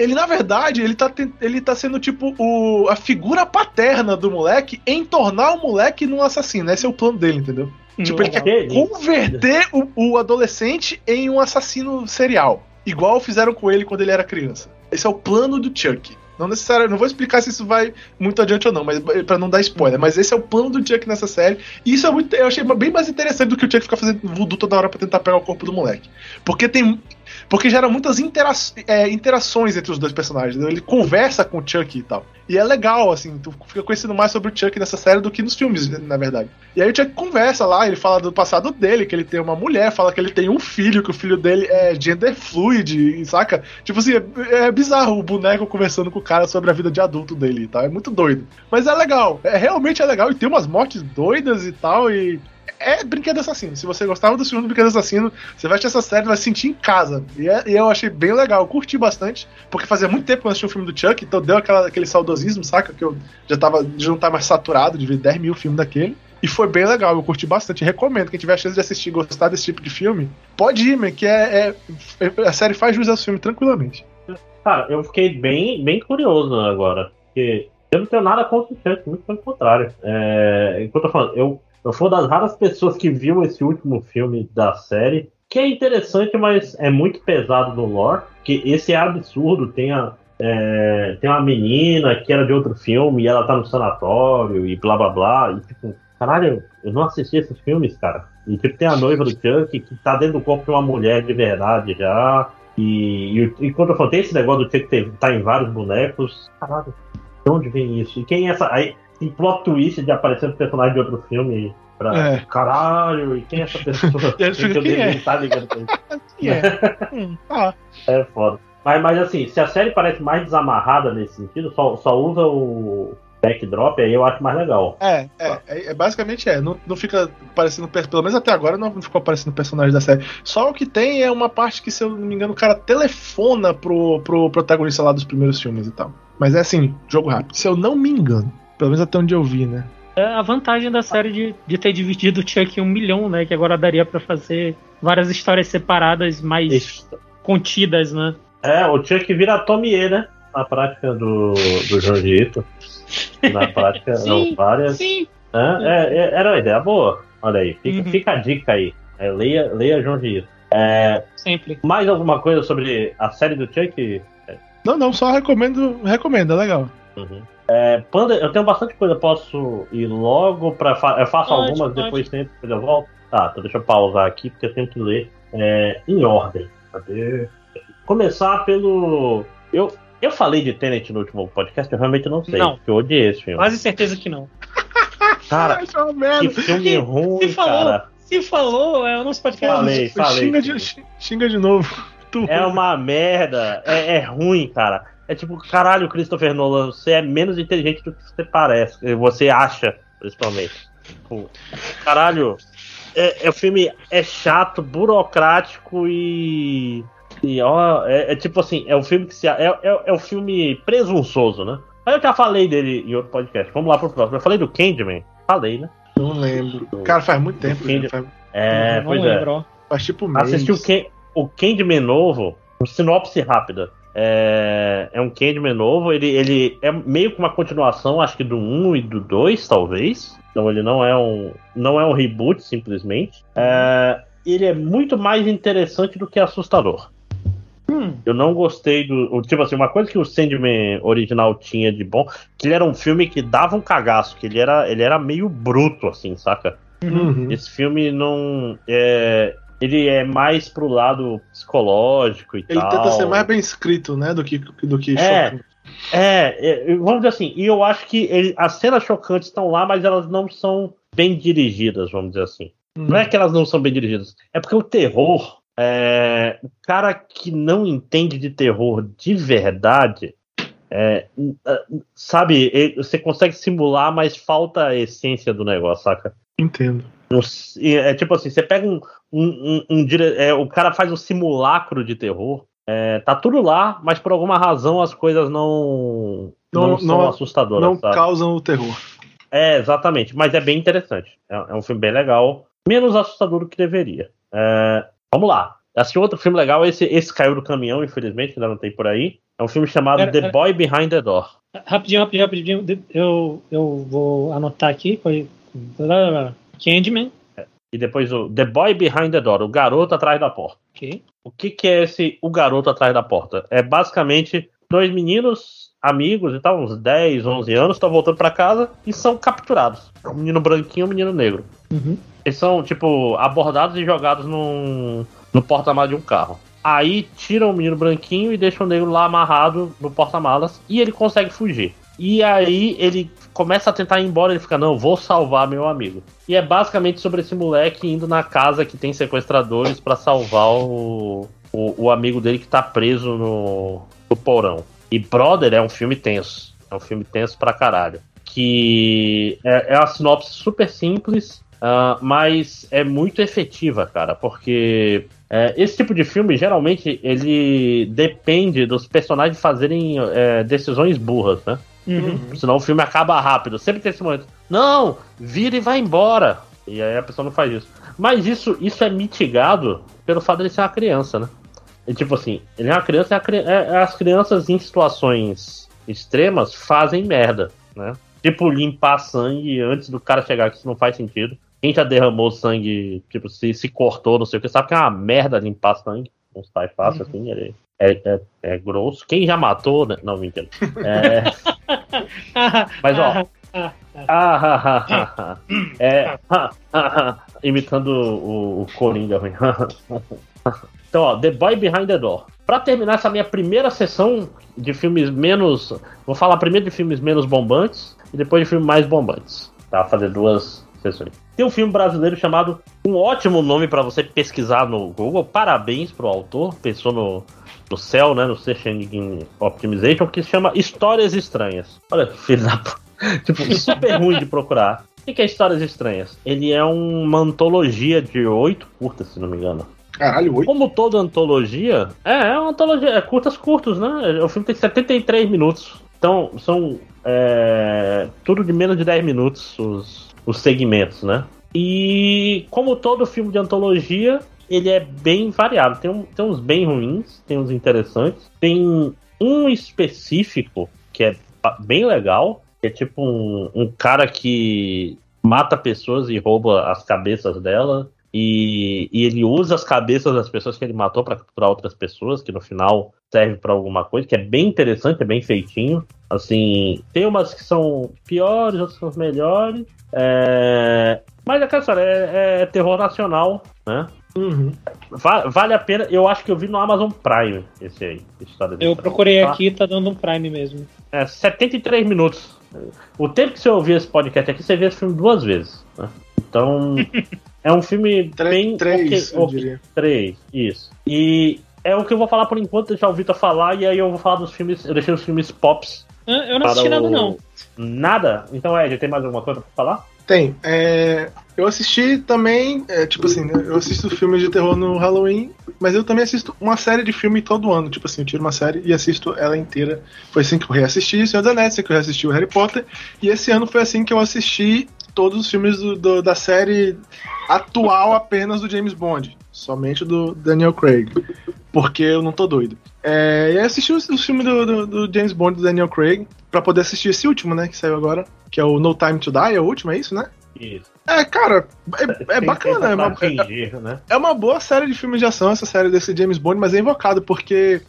Ele, na verdade, ele tá, ele tá sendo tipo o, a figura paterna do moleque em tornar o moleque num assassino. Esse é o plano dele, entendeu? Tipo, ele quer Que isso? converter o, o adolescente em um assassino serial. Igual fizeram com ele quando ele era criança. Esse é o plano do Chuck, Não necessariamente, não vou explicar se isso vai muito adiante ou não, mas para não dar spoiler. Mas esse é o plano do Chuck nessa série. E isso é muito, eu achei bem mais interessante do que o Chuck ficar fazendo voodoo toda hora para tentar pegar o corpo do moleque. Porque tem porque gera muitas intera é, interações entre os dois personagens. Ele conversa com o Chuck e tal. E é legal, assim, tu fica conhecendo mais sobre o Chuck nessa série do que nos filmes, na verdade. E aí o Chuck conversa lá, ele fala do passado dele, que ele tem uma mulher, fala que ele tem um filho, que o filho dele é gender fluid, saca? Tipo assim, é, é bizarro o boneco conversando com o cara sobre a vida de adulto dele e tal. É muito doido. Mas é legal, é realmente é legal e tem umas mortes doidas e tal, e é Brinquedo Assassino. Se você gostava do filme do Brinquedo Assassino, você vai assistir essa série vai se sentir em casa. E, é, e, eu achei bem legal, eu curti bastante, porque fazia muito tempo que eu assisti o filme do Chuck, então deu aquela, aquele saudosismo, saca? Que eu já tava, já não tava mais saturado de ver 10 mil filmes daquele. E foi bem legal, eu curti bastante. Recomendo, quem tiver a chance de assistir e gostar desse tipo de filme, pode ir, que é, é, a série faz jus ao filme tranquilamente. Cara, eu fiquei bem, bem curioso agora, porque eu não tenho nada contra o Chuck, muito pelo contrário. É, enquanto eu falando, eu eu fui uma das raras pessoas que viu esse último filme da série, que é interessante, mas é muito pesado no lore, que esse é absurdo, tem a, é, tem uma menina que era de outro filme e ela tá no sanatório e blá blá blá. E tipo, caralho, eu não assisti esses filmes, cara. E tipo, tem a noiva do Chuck que tá dentro do corpo de uma mulher de verdade já. E, e, e quando eu falei, tem esse negócio do Chuck tá em vários bonecos, caralho, de onde vem isso? E quem é essa. Aí, tem plot twist de aparecer um personagem de outro filme pra. É. Caralho, e quem é essa pessoa? Eu que eu quem é? tá ligando pra isso. Quem é? hum, ah. É foda. Mas, mas assim, se a série parece mais desamarrada nesse sentido, só, só usa o backdrop, aí eu acho mais legal. É, é, é, é basicamente é. Não, não fica parecendo, pelo menos até agora, não ficou aparecendo personagem da série. Só o que tem é uma parte que, se eu não me engano, o cara telefona pro, pro protagonista lá dos primeiros filmes e tal. Mas é assim, jogo rápido. Se eu não me engano. Pelo menos até onde eu vi, né? É a vantagem da série de, de ter dividido o Chuck em um milhão, né? Que agora daria para fazer várias histórias separadas, mais Isso. contidas, né? É, o Chuck vira Tomie, né? Na prática do, do Jorgito. Na prática, sim, não, várias. Sim. É, é, é, era uma ideia boa. Olha aí, fica, uhum. fica a dica aí. É, leia, leia Jorgito. É, Sempre. Mais alguma coisa sobre a série do Chuck? Não, não, só recomendo, recomendo, é legal. Uhum. É, Panda, eu tenho bastante coisa, posso ir logo para Eu faço pode, algumas, pode. depois sempre eu volto. Tá, então deixa eu pausar aqui, porque eu tenho que ler é, em ordem. Cadê? Começar pelo. Eu, eu falei de Tenet no último podcast, eu realmente não sei. Não. Porque eu odiei esse filme. Quase certeza que não. Cara, que filme ruim, se falou, cara. Se falou, é o nosso podcast. Falei, falei. Xinga de, xinga de novo. É uma merda. É, é ruim, cara. É tipo, caralho, Christopher Nolan, você é menos inteligente do que você parece. Você acha, principalmente. Tipo, caralho, é, é, o filme é chato, burocrático e. E ó, é, é tipo assim, é o filme que se. É, é, é o filme presunçoso, né? Mas eu já falei dele em outro podcast. Vamos lá pro próximo. Eu falei do Candyman? Falei, né? Não lembro. Cara, faz muito tempo. Candy... Faz... É, não pois lembro. é. Faz tipo mês. Assisti o, Ken... o Candyman novo, um sinopse rápida. É, é um Candyman novo, ele, ele é meio que uma continuação, acho que do 1 e do 2, talvez. Então ele não é um, não é um reboot, simplesmente. É, ele é muito mais interessante do que assustador. Hum. Eu não gostei do. Tipo assim, uma coisa que o Sandman original tinha de bom, que ele era um filme que dava um cagaço, que ele era, ele era meio bruto, assim, saca? Uhum. Esse filme não. É, ele é mais pro lado psicológico e ele tal. Ele tenta ser mais bem escrito, né, do que do que é, é, é, vamos dizer assim, e eu acho que ele, as cenas chocantes estão lá, mas elas não são bem dirigidas, vamos dizer assim. Hum. Não é que elas não são bem dirigidas, é porque o terror, é, o cara que não entende de terror de verdade, é, sabe, você consegue simular, mas falta a essência do negócio, saca? Entendo. É tipo assim, você pega um. um, um, um é, o cara faz um simulacro de terror. É, tá tudo lá, mas por alguma razão as coisas não. Não, não são assustadoras. Não sabe? causam o terror. É, exatamente. Mas é bem interessante. É, é um filme bem legal. Menos assustador do que deveria. É, vamos lá. Assisti outro filme legal. Esse, esse caiu do caminhão, infelizmente, ainda não tem por aí. É um filme chamado The Boy Behind the Door. Rapidinho, rapidinho, rapidinho. Eu, eu vou anotar aqui. Foi... Candyman. E depois o The Boy Behind the Door, o garoto atrás da porta. Okay. O que, que é esse O Garoto Atrás da Porta? É basicamente dois meninos amigos e tal, uns 10, 11 anos, estão voltando para casa e são capturados. Um menino branquinho e um menino negro. Uhum. Eles são, tipo, abordados e jogados num, no porta-malas de um carro. Aí tiram o menino branquinho e deixam o negro lá amarrado no porta-malas e ele consegue fugir. E aí ele começa a tentar ir embora, ele fica, não, vou salvar meu amigo. E é basicamente sobre esse moleque indo na casa que tem sequestradores para salvar o, o, o, amigo dele que tá preso no, no porão. E Brother é um filme tenso. É um filme tenso pra caralho. Que é, é uma sinopse super simples, uh, mas é muito efetiva, cara, porque é, esse tipo de filme, geralmente, ele depende dos personagens fazerem é, decisões burras, né? Uhum. Senão o filme acaba rápido. Sempre tem esse momento. Não, vira e vai embora. E aí a pessoa não faz isso. Mas isso, isso é mitigado pelo fato de ele ser uma criança, né? E, tipo assim, ele é uma criança, é, é as crianças em situações extremas fazem merda, né? Tipo, limpar sangue antes do cara chegar, que isso não faz sentido. Quem já derramou sangue, tipo, se, se cortou, não sei o que, sabe que é uma merda limpar sangue. Não sai fácil uhum. assim, ele é, é, é, grosso. Quem já matou, né? Não, mentira. É... Mas, ó. É, imitando o, o Coringa. então, ó, The Boy Behind the Door. Pra terminar essa minha primeira sessão de filmes menos. Vou falar primeiro de filmes menos bombantes e depois de filmes mais bombantes. Tá? Fazer duas sessões. Tem um filme brasileiro chamado. Um ótimo nome para você pesquisar no Google. Parabéns pro autor. Pensou no, no céu, né? No Search Engine Optimization, que se chama Histórias Estranhas. Olha, filho da. tipo, super ruim de procurar. O que é Histórias Estranhas? Ele é uma antologia de oito curtas, se não me engano. Caralho, oito? Como toda antologia, é, é uma antologia, é curtas curtos, né? O filme tem 73 minutos. Então, são é, tudo de menos de 10 minutos os, os segmentos, né? E como todo filme de antologia, ele é bem variado. Tem, um, tem uns bem ruins, tem uns interessantes. Tem um específico que é bem legal, que é tipo um, um cara que mata pessoas e rouba as cabeças dela. E, e, ele usa as cabeças das pessoas que ele matou para capturar outras pessoas, que no final serve para alguma coisa, que é bem interessante, é bem feitinho. Assim, tem umas que são piores, outras são melhores. É... Mas é história, é, é terror nacional, né? Uhum. vale a pena. Eu acho que eu vi no Amazon Prime esse aí. História eu procurei tá? aqui, tá dando um Prime mesmo. É, 73 minutos. O tempo que você ouvir esse podcast aqui, você vê esse filme duas vezes. Né? Então, é um filme bem. Três, okay, okay, três, isso. E é o que eu vou falar por enquanto, deixar o Vitor falar, e aí eu vou falar dos filmes. Eu deixei os filmes pops. Eu não assisti nada, não. Nada? Então, Ed, tem mais alguma coisa pra falar? Tem. É, eu assisti também, é, tipo assim, né, eu assisto filmes de terror no Halloween, mas eu também assisto uma série de filme todo ano. Tipo assim, eu tiro uma série e assisto ela inteira. Foi assim que eu reassisti Senhor dos Anéis, assim que eu reassisti o Harry Potter. E esse ano foi assim que eu assisti todos os filmes do, do, da série atual apenas do James Bond. Somente do Daniel Craig. Porque eu não tô doido. É, e aí assisti os, filmes do, do, do, James Bond do Daniel Craig para poder assistir esse último, né? Que saiu agora. Que é o No Time to Die, é o último, é isso, né? Isso. É, cara, é, é bacana. É uma, né? é uma boa série de filmes de ação, essa série desse James Bond, mas é invocado, porque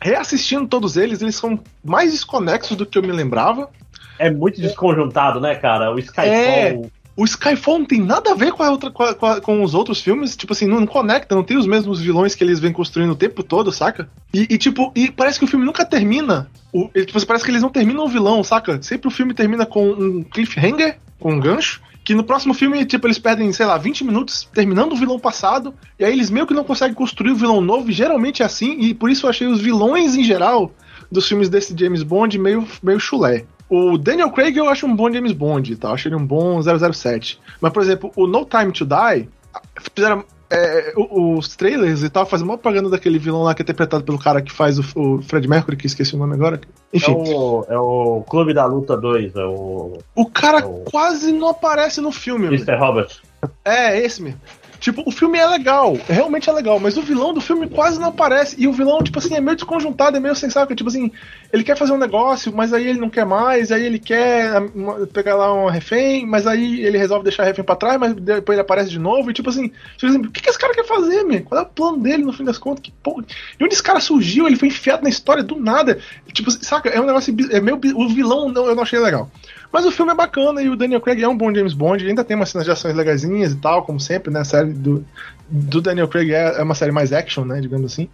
reassistindo todos eles, eles são mais desconexos do que eu me lembrava. É muito desconjuntado, né, cara? O Skyfall. É, o Skyfall não tem nada a ver com, a outra, com, a, com, os outros filmes, tipo assim, não, conecta, não tem os mesmos vilões que eles vêm construindo o tempo todo, saca? E, e tipo, e parece que o filme nunca termina. O, tipo, parece que eles não terminam o vilão, saca? Sempre o filme termina com um cliffhanger, com um gancho. Que no próximo filme, tipo, eles perdem, sei lá, 20 minutos terminando o vilão passado, e aí eles meio que não conseguem construir o vilão novo, e geralmente é assim, e por isso eu achei os vilões em geral dos filmes desse James Bond meio, meio chulé. O Daniel Craig eu acho um bom James Bond, tá? Eu acho ele um bom 007. Mas, por exemplo, o No Time to Die, fizeram é, os trailers e tal, fazem uma propaganda daquele vilão lá que é interpretado pelo cara que faz o, o Fred Mercury, que esqueci o nome agora. Enfim. É o, é o Clube da Luta 2, é o. O cara é o... quase não aparece no filme. Mr. Robert. É, esse mesmo. Tipo, o filme é legal, realmente é legal, mas o vilão do filme quase não aparece. E o vilão, tipo assim, é meio desconjuntado, é meio sem saco. Tipo assim, ele quer fazer um negócio, mas aí ele não quer mais, aí ele quer uma- pegar lá um refém, mas aí ele resolve deixar o refém pra trás, mas depois ele aparece de novo. E tipo assim, tipo assim, o que, que esse cara quer fazer, man? Qual é o plano dele no fim das contas? Que porra. E onde esse cara surgiu? Ele foi enfiado na história do nada. Tipo, saca? É um negócio. É meio. O vilão não, eu não achei legal. Mas o filme é bacana e o Daniel Craig é um bom James Bond. Ainda tem umas cenas de ações legaisinhas e tal, como sempre, né? A série do, do Daniel Craig é, é uma série mais action, né? Digamos assim.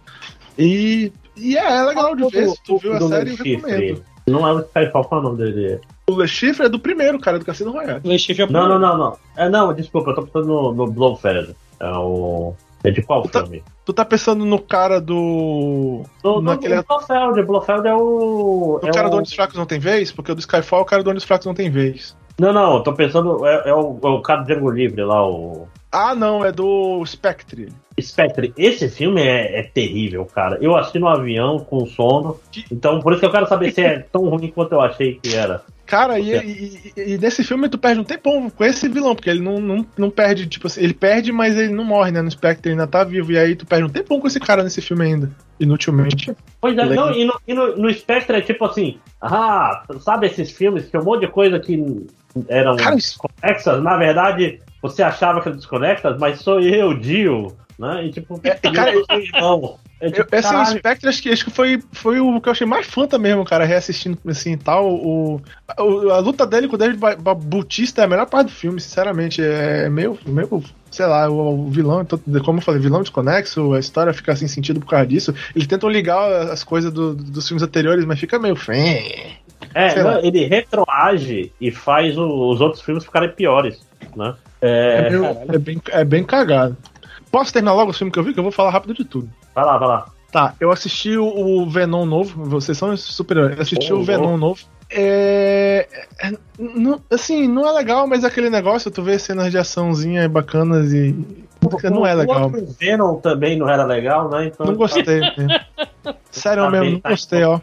E, e é, é legal de ver. Se tu viu a do série, eu Chifre. recomendo. Não é o Skyfall, qual é o nome dele? O Le Chiffre é do primeiro, cara, do Cassino Royale. Le Chiffre é Não, não, não, não. É, não, desculpa, eu tô pensando no, no Blofeld. É o. É de qual Tá- filme? Tu tá pensando no cara do. No, no, naquele- no Blofeld. Blofeld é o. No é cara o... do Onde os Fracos Não Tem Vez? Porque o do Skyfall, o cara do Onde os Fracos Não Tem Vez. Não, não, eu tô pensando. É, é o, é o cara do Django Livre lá, o. Ah, não, é do Spectre. Spectre, esse filme é, é terrível, cara. Eu assisti no avião com sono, então por isso que eu quero saber se é tão ruim quanto eu achei que era. Cara, e, É. e, e- nesse filme tu perde um tempão com esse vilão, porque ele não, não, não perde, tipo assim, ele perde, mas ele não morre, né? No Spectre ele ainda tá vivo, e aí tu perde um tempão com esse cara nesse filme ainda, inutilmente. Pois é, Legal. não, e, no, e no, no Spectre é tipo assim, ah, sabe esses filmes que um monte de coisa que eram Cara, isso- desconexas, na verdade você achava que eram desconexas, mas sou eu, Dio, né? E tipo, É, cara, eu sou irmão. É, Eu, tipo, assim, o caralho, Spectre acho que, acho que foi, foi o que eu achei mais fanta mesmo, cara, reassistindo assim e tal. O, o- a luta dele com o David Ba- Ba- Bautista é a melhor parte do filme, sinceramente. É meio, meio sei lá, o, o vilão, então, como eu falei, vilão desconexo, a história fica sem sentido por causa disso. Eles tentam ligar as coisas do- dos filmes anteriores, mas fica meio fém. É, não, ele retroage e faz o- os outros filmes ficarem piores, né? É, É, meio- é bem, é bem cagado. Posso terminar logo o filme que eu vi? Que eu vou falar rápido de tudo. vai lá, vai lá. Tá, eu assisti o, o Venom novo, vocês são super-heróis. Eu assisti Oh, o Venom novo. É, é, não- assim, não é legal, mas é aquele negócio, tu vê cenas de açãozinha bacanas e. Não é O legal. outro Venom também não era legal, né? Então, Não gostei. mesmo. Sério tá mesmo, bem, não tá gostei, ó.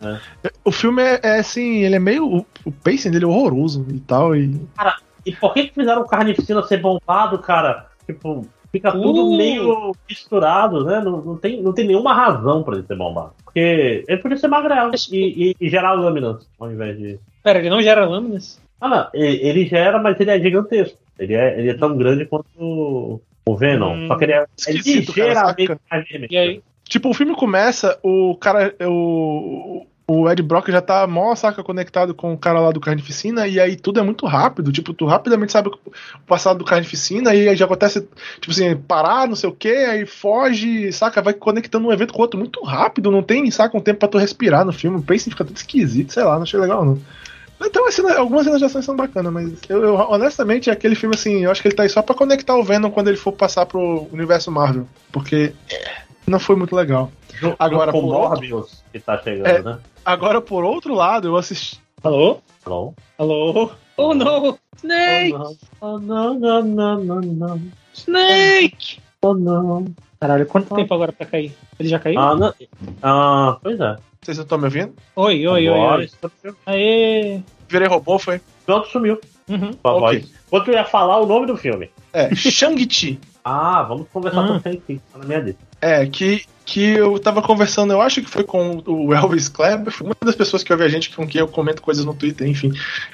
né? O filme é, é assim, ele é meio. O, o pacing dele é horroroso e tal. E, E por que que fizeram o Carnificina ser bombado, cara? Tipo, fica tudo Uh. meio misturado, né? Não, não, tem, não tem nenhuma razão pra ele ser bombado. Porque ele podia ser magrelo e, e, e gerar lâminas, ao invés de. Pera, ele não gera lâminas? Ah, não, ele, ele gera, mas ele é gigantesco. Ele é, ele é tão grande quanto o, o Venom. Hum, Só que ele é, é cara, ligeiramente mais vermelho. E aí? Tipo, o filme começa, o cara. O, o Ed Brock já tá mó saca conectado com o cara lá do Carnificina, e aí tudo é muito rápido. Tipo, tu rapidamente sabe o passado do Carnificina, e aí já acontece, tipo assim, parar, não sei o que, aí foge, saca? Vai conectando um evento com o outro muito rápido, não tem, saca, um tempo pra tu respirar no filme. O pacing fica tudo esquisito, sei lá, não achei legal não. Então, assim, algumas cenas de ação são bacanas, mas eu, eu, honestamente, aquele filme assim, eu acho que ele tá aí só pra conectar o Venom quando ele for passar pro universo Marvel, porque não foi muito legal. Agora, com por outro- Morbius que tá chegando, É. né? Agora, por outro lado, eu assisti. Alô? Alô? Alô? Oh não! Snake! Oh, não, não, não, não, não. Snake! Oh, não. Caralho, quanto tempo agora pra cair? Ele já caiu? Ah, não. Ah, pois é. Vocês não estão me ouvindo? Oi, oi, oi, oi. Aê! Virei robô, foi? Pronto, sumiu. Uhum. Sua Ok. voz. Quando eu ia falar o nome do filme. É, Shang-Chi. Ah, vamos conversar Hum. com o Shang-Chi, tá na minha lista. É, que, que eu tava conversando, eu acho que foi com o Elvis Kleber, foi uma das pessoas que ouve a gente, com quem eu comento coisas no Twitter, enfim.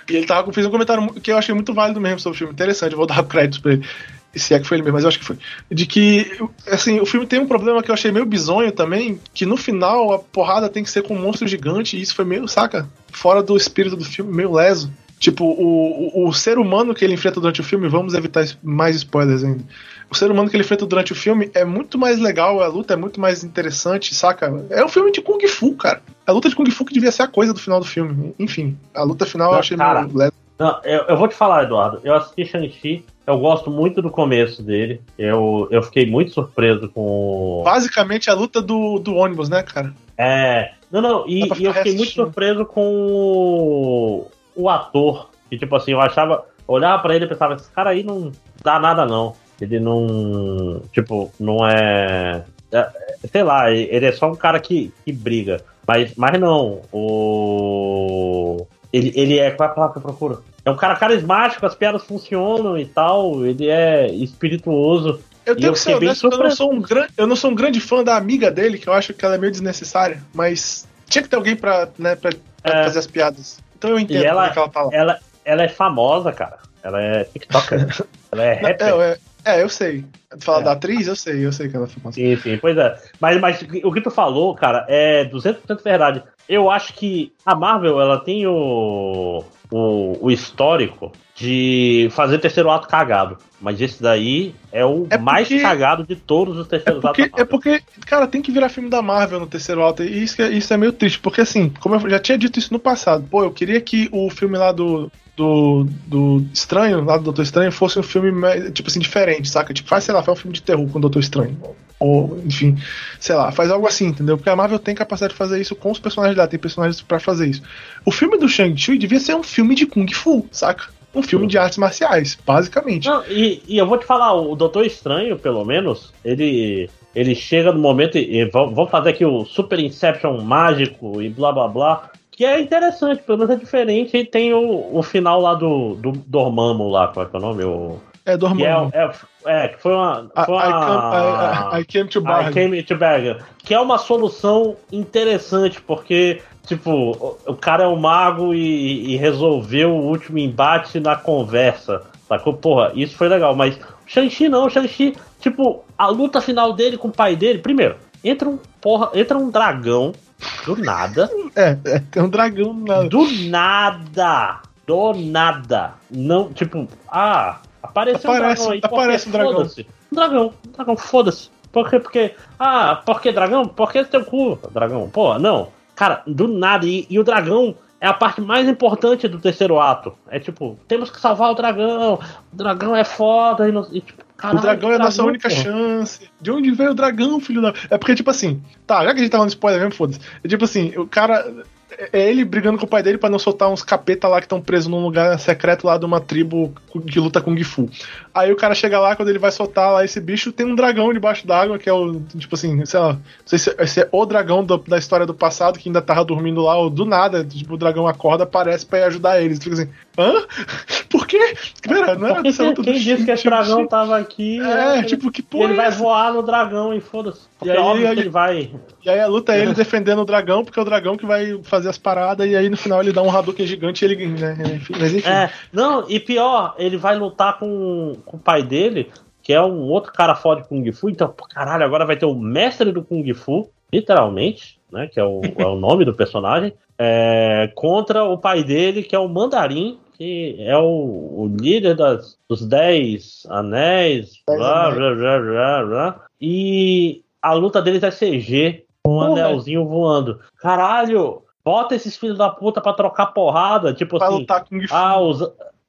E ele tava, fez um comentário que eu achei muito válido mesmo sobre o filme, interessante, eu vou dar créditos pra ele. Se é que foi ele mesmo, mas eu acho que foi. De que, assim, o filme tem um problema que eu achei meio bizonho também, que no final a porrada tem que ser com um monstro gigante, e isso foi meio, saca? Fora do espírito do filme, meio leso. Tipo, o, o, o ser humano que ele enfrenta durante o filme, vamos evitar mais spoilers ainda. O ser humano que ele enfrenta durante o filme é muito mais legal, a luta é muito mais interessante, saca? É um filme de Kung Fu, cara. A luta de Kung Fu que devia ser a coisa do final do filme. Enfim, a luta final eu Não, achei cara. meio. Não, eu, eu vou te falar, Eduardo. Eu assisti Shang-Chi, eu gosto muito do começo dele. Eu, eu fiquei muito surpreso com. Basicamente a luta do, do ônibus, né, cara? É. Não, não, e, e eu fiquei muito surpreso com o, o ator. Que, tipo assim, eu achava. Olhava pra ele e pensava, esse cara aí não dá nada, não. Ele não. Tipo, não é. é- sei lá, ele é só um cara que, que briga. Mas, mas não, o. Ele, ele é. Qual é a palavra que eu procuro? É um cara carismático, as piadas funcionam e tal. Ele é espirituoso. Eu tenho eu que ser honesto, eu não, sou um gran... eu não sou um grande fã da amiga dele, que eu acho que ela é meio desnecessária, mas tinha que ter alguém pra, né, pra, pra É. fazer as piadas. Então eu entendo E ela- é que ela tá lá. Ela, ela é famosa, cara. Ela é TikToker. ela é rapper. é, é, eu sei. Falar É. da atriz, eu sei, eu sei que ela é famosa. Sim, sim, pois é. Mas, mas o que tu falou, cara, é 200% verdade. Eu acho que a Marvel, ela tem o, o, o histórico de fazer terceiro ato cagado. Mas esse daí é o É mais porque- cagado de todos os É terceiros porque, atos. é porque, cara, tem que virar filme da Marvel no terceiro alto. E isso, é- isso é meio triste, porque assim, como eu já tinha dito isso no passado, pô, eu queria que o filme lá do. Do, do Estranho, lá do Doutor Estranho, fosse um filme, tipo assim, diferente, saca? Tipo, faz, sei lá, faz um filme de terror com o Doutor Estranho. Ou, enfim, sei lá, faz algo assim, entendeu? Porque a Marvel tem capacidade de fazer isso com os personagens dela, tem personagens pra fazer isso. O filme do Shang-Chi devia ser um filme de Kung Fu, saca? Um filme de artes marciais, basicamente. Não, e, e eu vou te falar, o Doutor Estranho, pelo menos, ele, ele chega no momento e, e vamos fazer aqui o Super Inception mágico e blá blá blá. Que é interessante, pelo menos é diferente. E tem o, o final lá do, do Dormammu lá, qual é é o nome? O, É, que é, Dormammu. é, é, que foi uma. I, Foi I, uma come, I, I, I came to I Bargain. came to Bargain. Que é uma solução interessante, porque, tipo, o, o cara é um mago e, e resolveu o último embate na conversa. Sacou? Porra, isso foi legal. Mas o Shang-Chi não, o Shang-Chi, tipo, a luta final dele com o pai dele. Primeiro, entra um, porra, entra um dragão do nada. É, é, tem um dragão na. Do nada! Do nada! Não, tipo, ah, apareceu Aparece- um dragão aí. aparece um dragão. Foda-se. Um dragão, um dragão, foda-se. Por quê? Porque. Ah, por que dragão? Por que teu cu, dragão? Pô, não. Cara, do nada. E, e o dragão é a parte mais importante do terceiro ato. É tipo, temos que salvar o dragão. O dragão é foda. E, não- e, tipo, O caralho, dragão é a nossa única chance. De onde veio o dragão, filho da. É porque, tipo assim, tá, já que a gente tá falando spoiler mesmo, foda-se. É tipo assim, o cara. É ele brigando com o pai dele pra não soltar uns capeta lá que estão presos num lugar secreto lá de uma tribo que luta com Gifu. Aí o cara chega lá, quando ele vai soltar lá esse bicho, tem um dragão debaixo d'água, que é o, tipo assim, sei lá, não sei se, se é o dragão do- da história do passado que ainda tava dormindo lá, ou do nada, tipo, o dragão acorda, aparece pra ir ajudar eles. Fica assim, hã? Por quê? Pera, não era luta do quem disse que esse Shang-Chi? dragão tava aqui? É, né? tipo, que porra ele é vai voar no dragão e foda-se. E aí, óbvio aí- ele vai. E aí a luta é ele defendendo o dragão, porque é o dragão que vai fazer as paradas, e aí no final ele dá um Hadouken gigante e ele ganha, né? Mas enfim. É, não, e pior, ele vai lutar com, com o pai dele, que é um outro cara foda de Kung Fu. Então, caralho, agora vai ter o mestre do Kung Fu, literalmente, né? Que é o, é o nome do personagem, é, contra o pai dele, que é o Mandarim, que é o, o líder das, dos Dez Anéis, Dez blá, Anéis. blá, blá, blá, e a luta deles é CG, com um anelzinho voando. Caralho! Bota esses filhos da puta pra trocar porrada, tipo Pra assim. lutar com. Ah, os,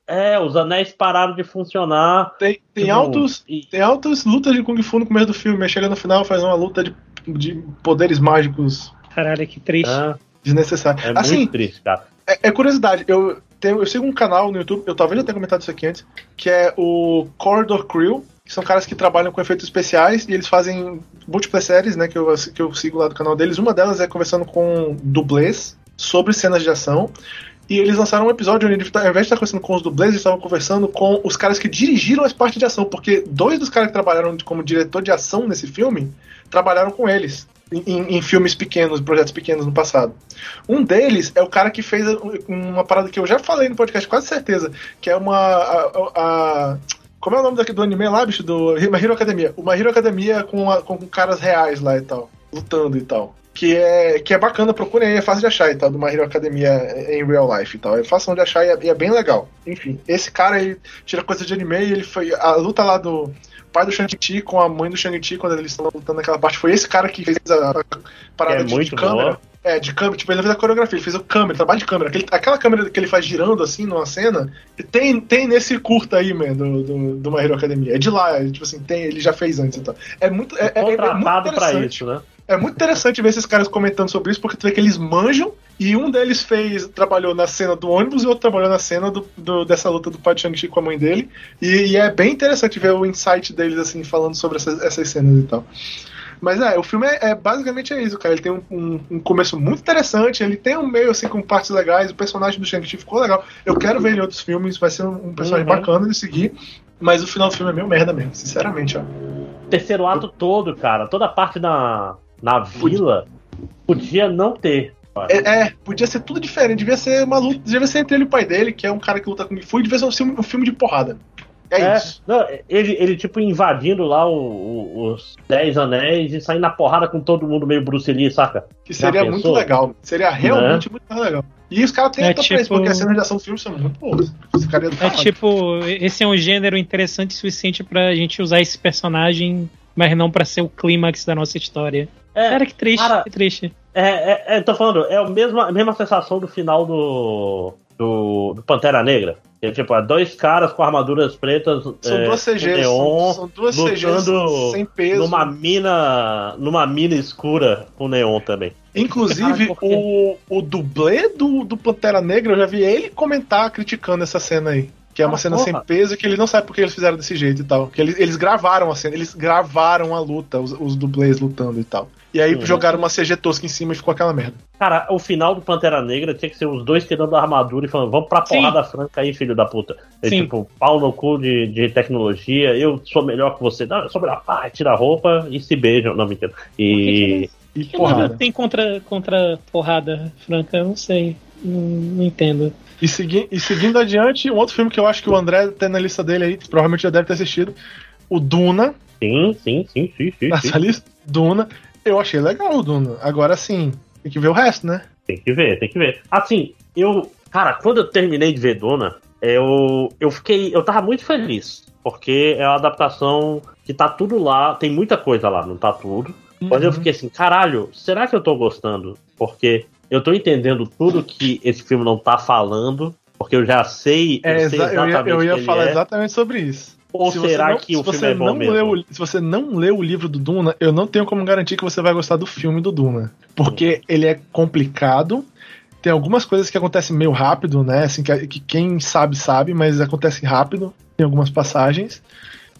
é, os anéis pararam de funcionar. tem tem tipo, altos. e- Tem altas lutas de Kung Fu no começo do filme, chega no final faz uma luta de, de poderes mágicos Caralho, que triste. é, desnecessários. é assim, muito triste, cara. É, é curiosidade, eu, tenho, eu sigo um canal no YouTube, eu talvez já tenha comentado isso aqui antes, que é o Corridor Crew, que são caras que trabalham com efeitos especiais e eles fazem múltiplas séries, né, que eu, que eu sigo lá do canal deles. Uma delas é conversando com dublês sobre cenas de ação. E eles lançaram um episódio onde, ao invés de estar conversando com os dublês, eles estavam conversando com os caras que dirigiram as partes de ação, porque dois dos caras que trabalharam como diretor de ação nesse filme trabalharam com eles. Em, em- filmes pequenos, projetos pequenos no passado. Um deles é o cara que fez uma parada que eu já falei no podcast, quase certeza, que é uma. a- a- como é o nome daqui do anime lá, bicho? Do My Hero Academia. Uma Hero Academia com, a- com caras reais lá e tal, lutando e tal. Que é, que é bacana, procurem aí, é fácil de achar e tal, do My Hero Academia em real life e tal. É fácil de achar e é, e é bem legal. Enfim, esse cara ele tira coisa de anime e ele foi. A luta lá do pai do Shang-Chi com a mãe do Shang-Chi, quando eles estão lutando naquela parte, foi esse cara que fez a, a parada É de, de muito câmera. boa. É, de câmera, tipo, ele não fez a coreografia, ele fez o câmera, trabalho de câmera. Aquele- aquela câmera que ele faz girando assim numa cena, tem, tem nesse curta aí, man, do, do, do My Hero Academia. É de lá, é, tipo assim, tem, ele já fez antes e tal. É muito. É, é- é muito Contratado pra interessante. isso, né? É muito interessante ver esses caras comentando sobre isso, porque tu vê que eles manjam, e um deles fez, trabalhou na cena do ônibus e o outro trabalhou na cena do, do- dessa luta do Shang-Chi com a mãe dele. E, e é bem interessante ver o insight deles, assim, falando sobre essas, essas cenas e tal. Mas é, o filme é, é basicamente é isso, cara. Ele tem um, um, um, começo muito interessante, ele tem um meio assim com partes legais, o personagem do Shang-Chi ficou legal. Eu quero ver ele em outros filmes, vai ser um, um personagem uhum. bacana de seguir. Mas o final do filme é meio merda mesmo, sinceramente, ó. Terceiro ato todo, cara, toda a parte na, na vila podia não ter. É, é, podia ser tudo diferente. Devia ser uma luta. Devia ser entre ele e o pai dele, que é um cara que luta com Kung Fu, e devia ser um filme, um filme de porrada. É, é, isso. Não, ele, ele, tipo, invadindo lá o, o, os Dez Anéis e saindo na porrada com todo mundo meio Bruce Lee, saca? Que seria muito legal. Seria realmente né? muito mais legal. E os caras têm é, tipo... isso, porque as cenas de ação do filme são muito boas. É tipo, esse é um gênero interessante o suficiente pra gente usar esse personagem, mas não pra ser o clímax da nossa história. É, cara, que triste, cara, que triste. É, é, é, tô falando, é a mesma, a mesma sensação do final do, do, do Pantera Negra. É, tipo, dois caras com armaduras pretas. São é, duas CGs. Neon, são, duas CGs sem peso. Numa mina, numa mina escura com neon também. Inclusive, o, o dublê do, do Pantera Negra, eu já vi ele comentar criticando essa cena aí. Que é uma ah, cena porra. sem peso que ele não sabe porque eles fizeram desse jeito e tal. Que eles, eles gravaram a cena, eles gravaram a luta, os, os dublês lutando e tal. E aí uhum. jogaram uma CG tosca em cima e ficou aquela merda. Cara, o final do Pantera Negra tinha que ser os dois tirando a armadura e falando, vamos pra porrada Sim. franca aí, filho da puta. É tipo, pau no cu de, de tecnologia, eu sou melhor que você. Não, eu sou melhor, pá, tira a roupa e se beijam. Não, mentira. E. E que porrada. tem contra, contra porrada franca? Eu não sei. Não, não entendo. E, segui e seguindo adiante, um outro filme que eu acho que o André tem na lista dele aí, provavelmente já deve ter assistido, o Duna. Sim, sim, sim, sim, sim. Nessa sim. lista, Duna. Eu achei legal o Duna. Agora sim, tem que ver o resto, né? Tem que ver, tem que ver. Assim, eu. Cara, quando eu terminei de ver Duna, eu, eu fiquei. Eu tava muito feliz. Porque é uma adaptação que tá tudo lá, tem muita coisa lá, não tá tudo. Uhum. Mas eu uhum. fiquei assim, caralho, será que eu tô gostando? Porque eu tô entendendo tudo que esse filme não tá falando, porque eu já sei, é, eu sei exatamente Eu ia, eu ia falar é. exatamente sobre isso. Ou se será não, que o filme é bom mesmo? Leu, se você não leu o livro do Duna, eu não tenho como garantir que você vai gostar do filme do Duna. Porque ele é complicado, tem algumas coisas que acontecem meio rápido, né? Assim, que, que quem sabe, sabe, mas acontece rápido em algumas passagens.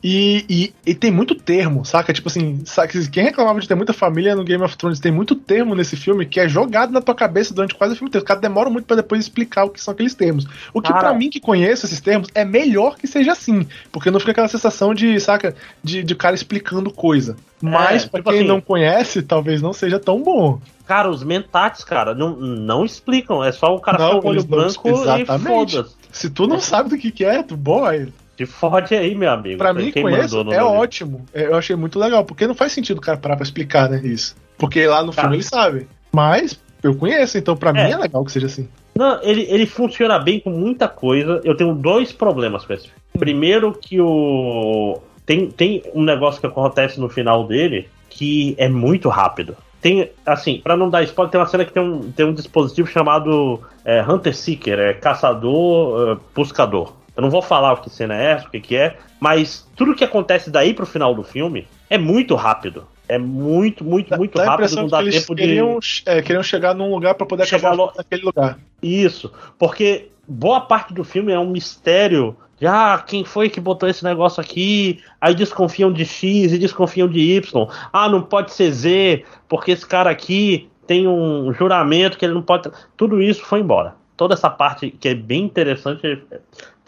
E, e, e, tem muito termo, saca? Tipo assim, saca? quem reclamava de ter muita família no Game of Thrones tem muito termo nesse filme que é jogado na tua cabeça durante quase o filme inteiro. Os caras demoram muito para depois explicar o que são aqueles termos. O que para mim que conheço esses termos é melhor que seja assim, porque não fica aquela sensação de, saca, de, de cara explicando coisa. Mas é, pra tipo quem assim, não conhece, talvez não seja tão bom. Cara, os mentates, cara, não, não explicam. É só o cara não, com o olho branco e foda-se. Se tu não sabe do que, que é, tu boy, te fode aí, meu amigo. Pra mim, conheço, é ótimo. É, eu achei muito legal, porque não faz sentido o cara parar pra explicar, né, isso. Porque lá no cara, filme ele sabe. Mas eu conheço, então pra é. mim é legal que seja assim. Não, ele, ele funciona bem com muita coisa. Eu tenho dois problemas com esse filme. Primeiro que o... Tem, tem um negócio que acontece no final dele que é muito rápido. Tem, assim, para não dar spoiler, tem uma cena que tem um, tem um dispositivo chamado é, Hunter Seeker, é caçador, uh, buscador. Eu não vou falar o que cena é essa, o que, que é, mas tudo que acontece daí pro final do filme é muito rápido. É muito, muito, muito dá rápido, não dá tempo queriam, de. É, queriam chegar num lugar para poder chegar acabar lo... naquele lugar. Isso, porque boa parte do filme é um mistério de ah, quem foi que botou esse negócio aqui? Aí desconfiam de X e desconfiam de Y. Ah, não pode ser Z, porque esse cara aqui tem um juramento que ele não pode. Tudo isso foi embora. Toda essa parte que é bem interessante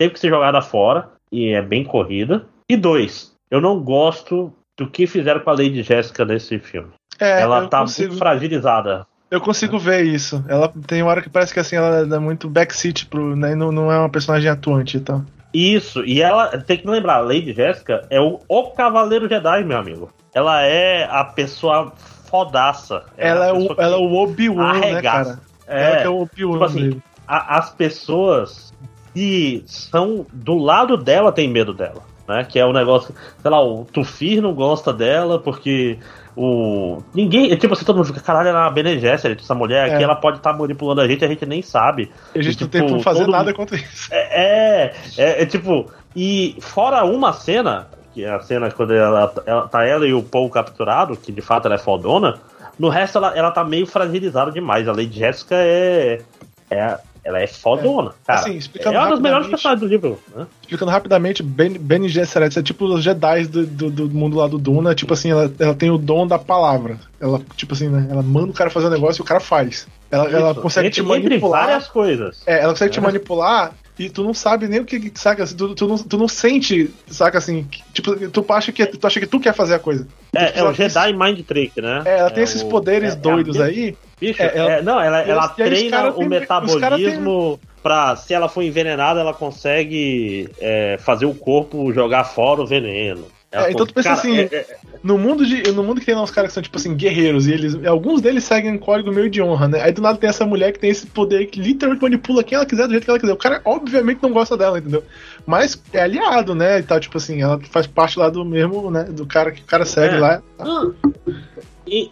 teve que ser jogada fora e é bem corrida. E dois, eu não gosto do que fizeram com a Lady Jéssica nesse filme. É, ela tá consigo, muito fragilizada. Eu consigo ver isso. Ela tem uma hora que parece que assim ela dá muito backseat pro, né, não, não é uma personagem atuante e tal. Isso, e ela tem que lembrar, a Lady Jéssica é o, o Cavaleiro Jedi, meu amigo. Ela é a pessoa fodaça. Ela, é, o, ela é o Obi-Wan, né, cara? É, ela é o Obi-Wan. Tipo assim, a, as pessoas que são do lado dela tem medo dela. Né? Que é o negócio, sei lá, o Tufir não gosta dela porque o. Ninguém. Tipo assim, todo mundo fica, caralho, ela é uma Bene essa mulher aqui, é. ela pode estar tá manipulando a gente, a gente nem sabe. E a gente e, não tem como fazer nada contra isso. É, é, é, é, tipo. E fora uma cena, que é a cena quando ela, ela tá ela e o Paul capturado, que de fato ela é fodona, no resto ela, ela tá meio fragilizada demais. A Lady Jessica é. É, ela é fodona. Cara, Assim, explicando é uma das melhores personagens do livro. Né? Explicando rapidamente, Ben, ben Gesserit é tipo os Jedi do, do, do mundo lá do Duna. Tipo assim, ela, ela tem o dom da palavra. Ela, tipo assim, né? Ela manda o cara fazer um negócio e o cara faz. Ela, ela consegue entre, te manipular. Várias coisas. É, ela consegue te É. manipular e tu não sabe nem o que, saca? assim, Tu, tu, não, tu não sente, saca assim? Tipo, tu acha que, tu acha que tu quer fazer a coisa. É, é ela o Jedi Mind Trick, né? É, ela tem esses o- poderes é- é doidos aí. Bicho, É, ela- é, não, ela, ela treina o tem- metabolismo pra, se ela for envenenada, ela consegue é, fazer o corpo jogar fora o veneno. Ela É, então tu pensa cara, assim, é- é- No mundo, de, no mundo que tem lá uns caras que são, tipo assim, guerreiros, e eles. Alguns deles seguem um código meio de honra, né? Aí do nada tem essa mulher que tem esse poder que literalmente manipula quem ela quiser do jeito que ela quiser. O cara, obviamente, não gosta dela, entendeu? Mas é aliado, né? E tal, tipo assim, ela faz parte lá do mesmo, né? Do cara que o cara segue É. lá. Ah,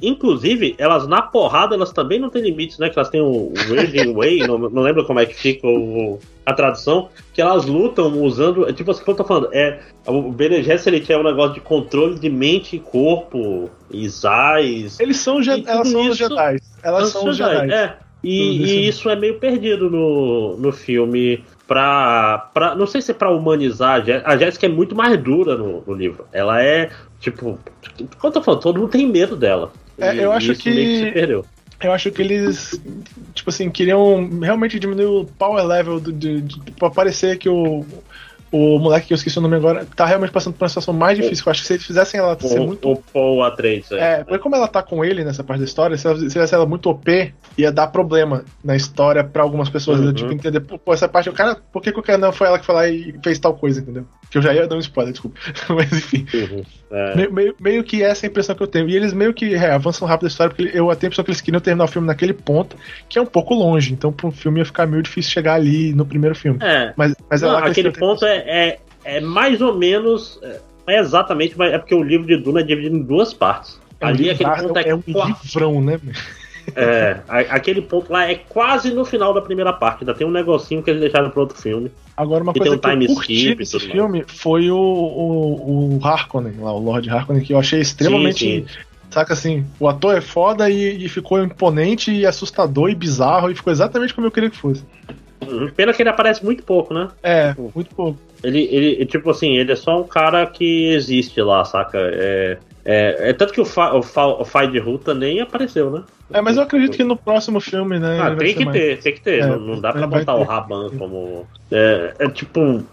Inclusive, elas na porrada, elas também não têm limites, né? Que elas têm o Virgin Way, não, não lembro como é que fica o- a tradução, que elas lutam usando. é Tipo assim, como eu tô falando, é, o Bene Gesserit é um negócio de controle de mente e corpo, Zais. Eles são, Je- elas são os isso- Jedi. Elas são os Jedi. É. E, e isso é meio perdido no, no filme. Pra, pra. Não sei se é pra humanizar. A Jéssica é muito mais dura no, no livro. Ela é, tipo. Quando eu falando, todo mundo tem medo dela. É, E- eu acho que- perdeu. Eu acho que eles, tipo assim, queriam realmente diminuir o power level do, de, de, pra parecer que o, o moleque que eu esqueci o nome agora tá realmente passando por uma situação mais difícil. Eu acho que se eles fizessem ela ser O, muito. o Paul Atreides. É, porque como ela tá com ele nessa parte da história, se ela se fizesse ela muito OP, ia dar problema na história pra algumas pessoas. Uhum. né? Tipo, entender, pô, essa parte, o cara, por que, que o cara não foi ela que foi lá e fez tal coisa, entendeu? Que eu já ia dar um spoiler, desculpa. Mas enfim. Uhum. É. Meio, meio, meio que essa é a impressão que eu tenho. E eles meio que é, avançam rápido a história, porque eu tenho a impressão que eles queriam terminar o filme naquele ponto, que é um pouco longe. Então, pro filme ia ficar meio difícil chegar ali no primeiro filme. É. Mas, mas é Não, lá que eles aquele ponto é, é, é mais ou menos. É, não é exatamente, mas é porque o livro de Duna é dividido em duas partes. É um Ali aquele livrar- ponto é, é um livrão, né? É, a- aquele ponto lá é quase no final da primeira parte. Ainda tem um negocinho que eles deixaram pro outro filme. Agora, uma E coisa tem um que eu time curti skip e nesse mais. filme foi o, o, o Harkonnen, lá, o Lord Harkonnen, que eu achei extremamente. Sim, Saca assim, o ator é foda e, e ficou imponente e assustador e bizarro e ficou exatamente como eu queria que fosse. Uhum. Pena que ele aparece muito pouco, né? É, muito pouco. Ele, ele, tipo assim, ele é só um cara que existe lá, saca? É, é, é tanto que o, Fa, o, Fa, o Fai de Ruta nem apareceu, né? É, mas eu acredito que no próximo filme, né? Ah, tem que mais- ter, tem que ter. É, não, não dá pra botar ter. o Raban como. É, é tipo.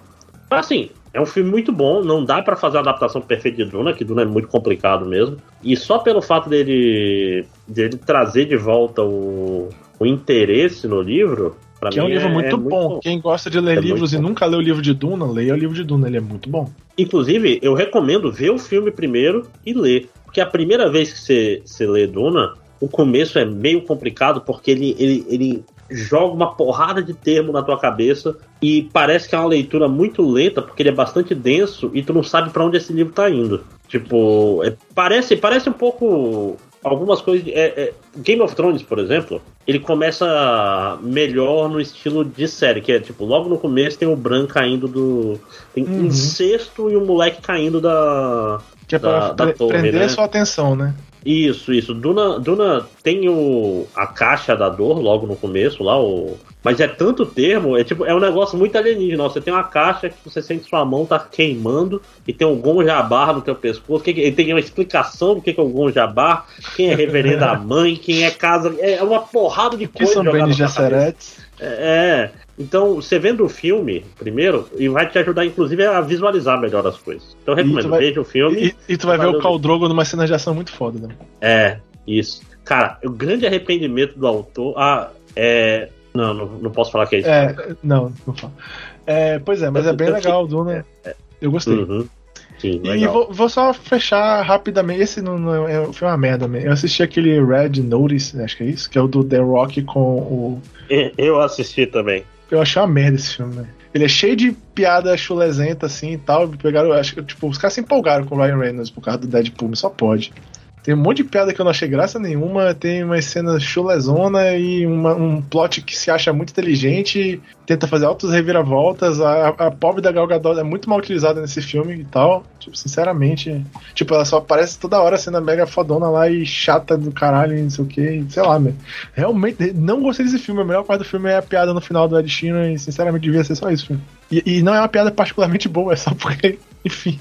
Assim, é um filme muito bom. Não dá pra fazer a adaptação perfeita de Duna, que Duna é muito complicado mesmo. E só pelo fato dele, dele trazer de volta o, o interesse no livro. Pra Que é um livro muito, bom. Quem gosta de ler É livros e muito bom. nunca leu o livro de Duna, leia o livro de Duna, ele é muito bom. Inclusive, eu recomendo ver o filme primeiro e ler. Porque a primeira vez que você, você lê Duna, o começo é meio complicado, porque ele, ele, ele joga uma porrada de termo na tua cabeça e parece que é uma leitura muito lenta, porque ele é bastante denso e tu não sabe pra onde esse livro tá indo. Tipo, é- parece, parece um pouco. Algumas coisas. é- é- Game of Thrones, por exemplo, ele começa melhor no estilo de série, que é tipo, logo no começo tem o Bran caindo do. Tem um Uhum. cesto e um moleque caindo da. Que é pra Da- torre, prender né? sua atenção, né? Isso, isso. Duna, Duna tem o, a caixa da dor logo no começo, lá, o. Mas é tanto termo, é tipo, é um negócio muito alienígena. Você tem uma caixa que você sente sua mão tá queimando e tem um gonjabar no teu pescoço. Que que- tem uma explicação do que, que é o gonjabar, quem é reverenda mãe, quem é casa. É uma porrada de Que coisa. são Bene. Gesserets. É, é. Então, você vendo o filme primeiro, e vai te ajudar, inclusive, a visualizar melhor as coisas. Então, eu recomendo, vai- veja o filme. E, e tu vai ver o Khal Drogo numa cena de ação muito foda, né? É, isso. Cara, o grande arrependimento do autor. Ah, é. Não, não, não posso falar que é isso. É, não, não falo. É, pois é, mas é bem legal o Duna. Eu gostei. Uhum. Sim, E vou, vou só fechar rapidamente. Esse não, não é, foi uma merda mesmo. Eu assisti aquele Red Notice, acho que é isso, que é o do The Rock com o. Eu assisti também. Eu achei uma merda esse filme, né? Ele é cheio de piada chulesenta assim e tal. Pegaram, acho que tipo, os caras se empolgaram com o Ryan Reynolds por causa do Deadpool, mas só pode. Tem um monte de piada que eu não achei graça nenhuma, tem uma cena chulezona e uma, um plot que se acha muito inteligente, tenta fazer altas reviravoltas. A, a pobre da Gal Gadot é muito mal utilizada nesse filme e tal. Tipo, sinceramente, tipo, ela só aparece toda hora sendo mega fodona lá e chata do caralho, não sei o que, sei lá, meu. Realmente, não gostei desse filme. A melhor parte do filme é a piada no final do Ed Sheeran e, sinceramente, devia ser só isso. E, e não é uma piada particularmente boa, é só porque, enfim.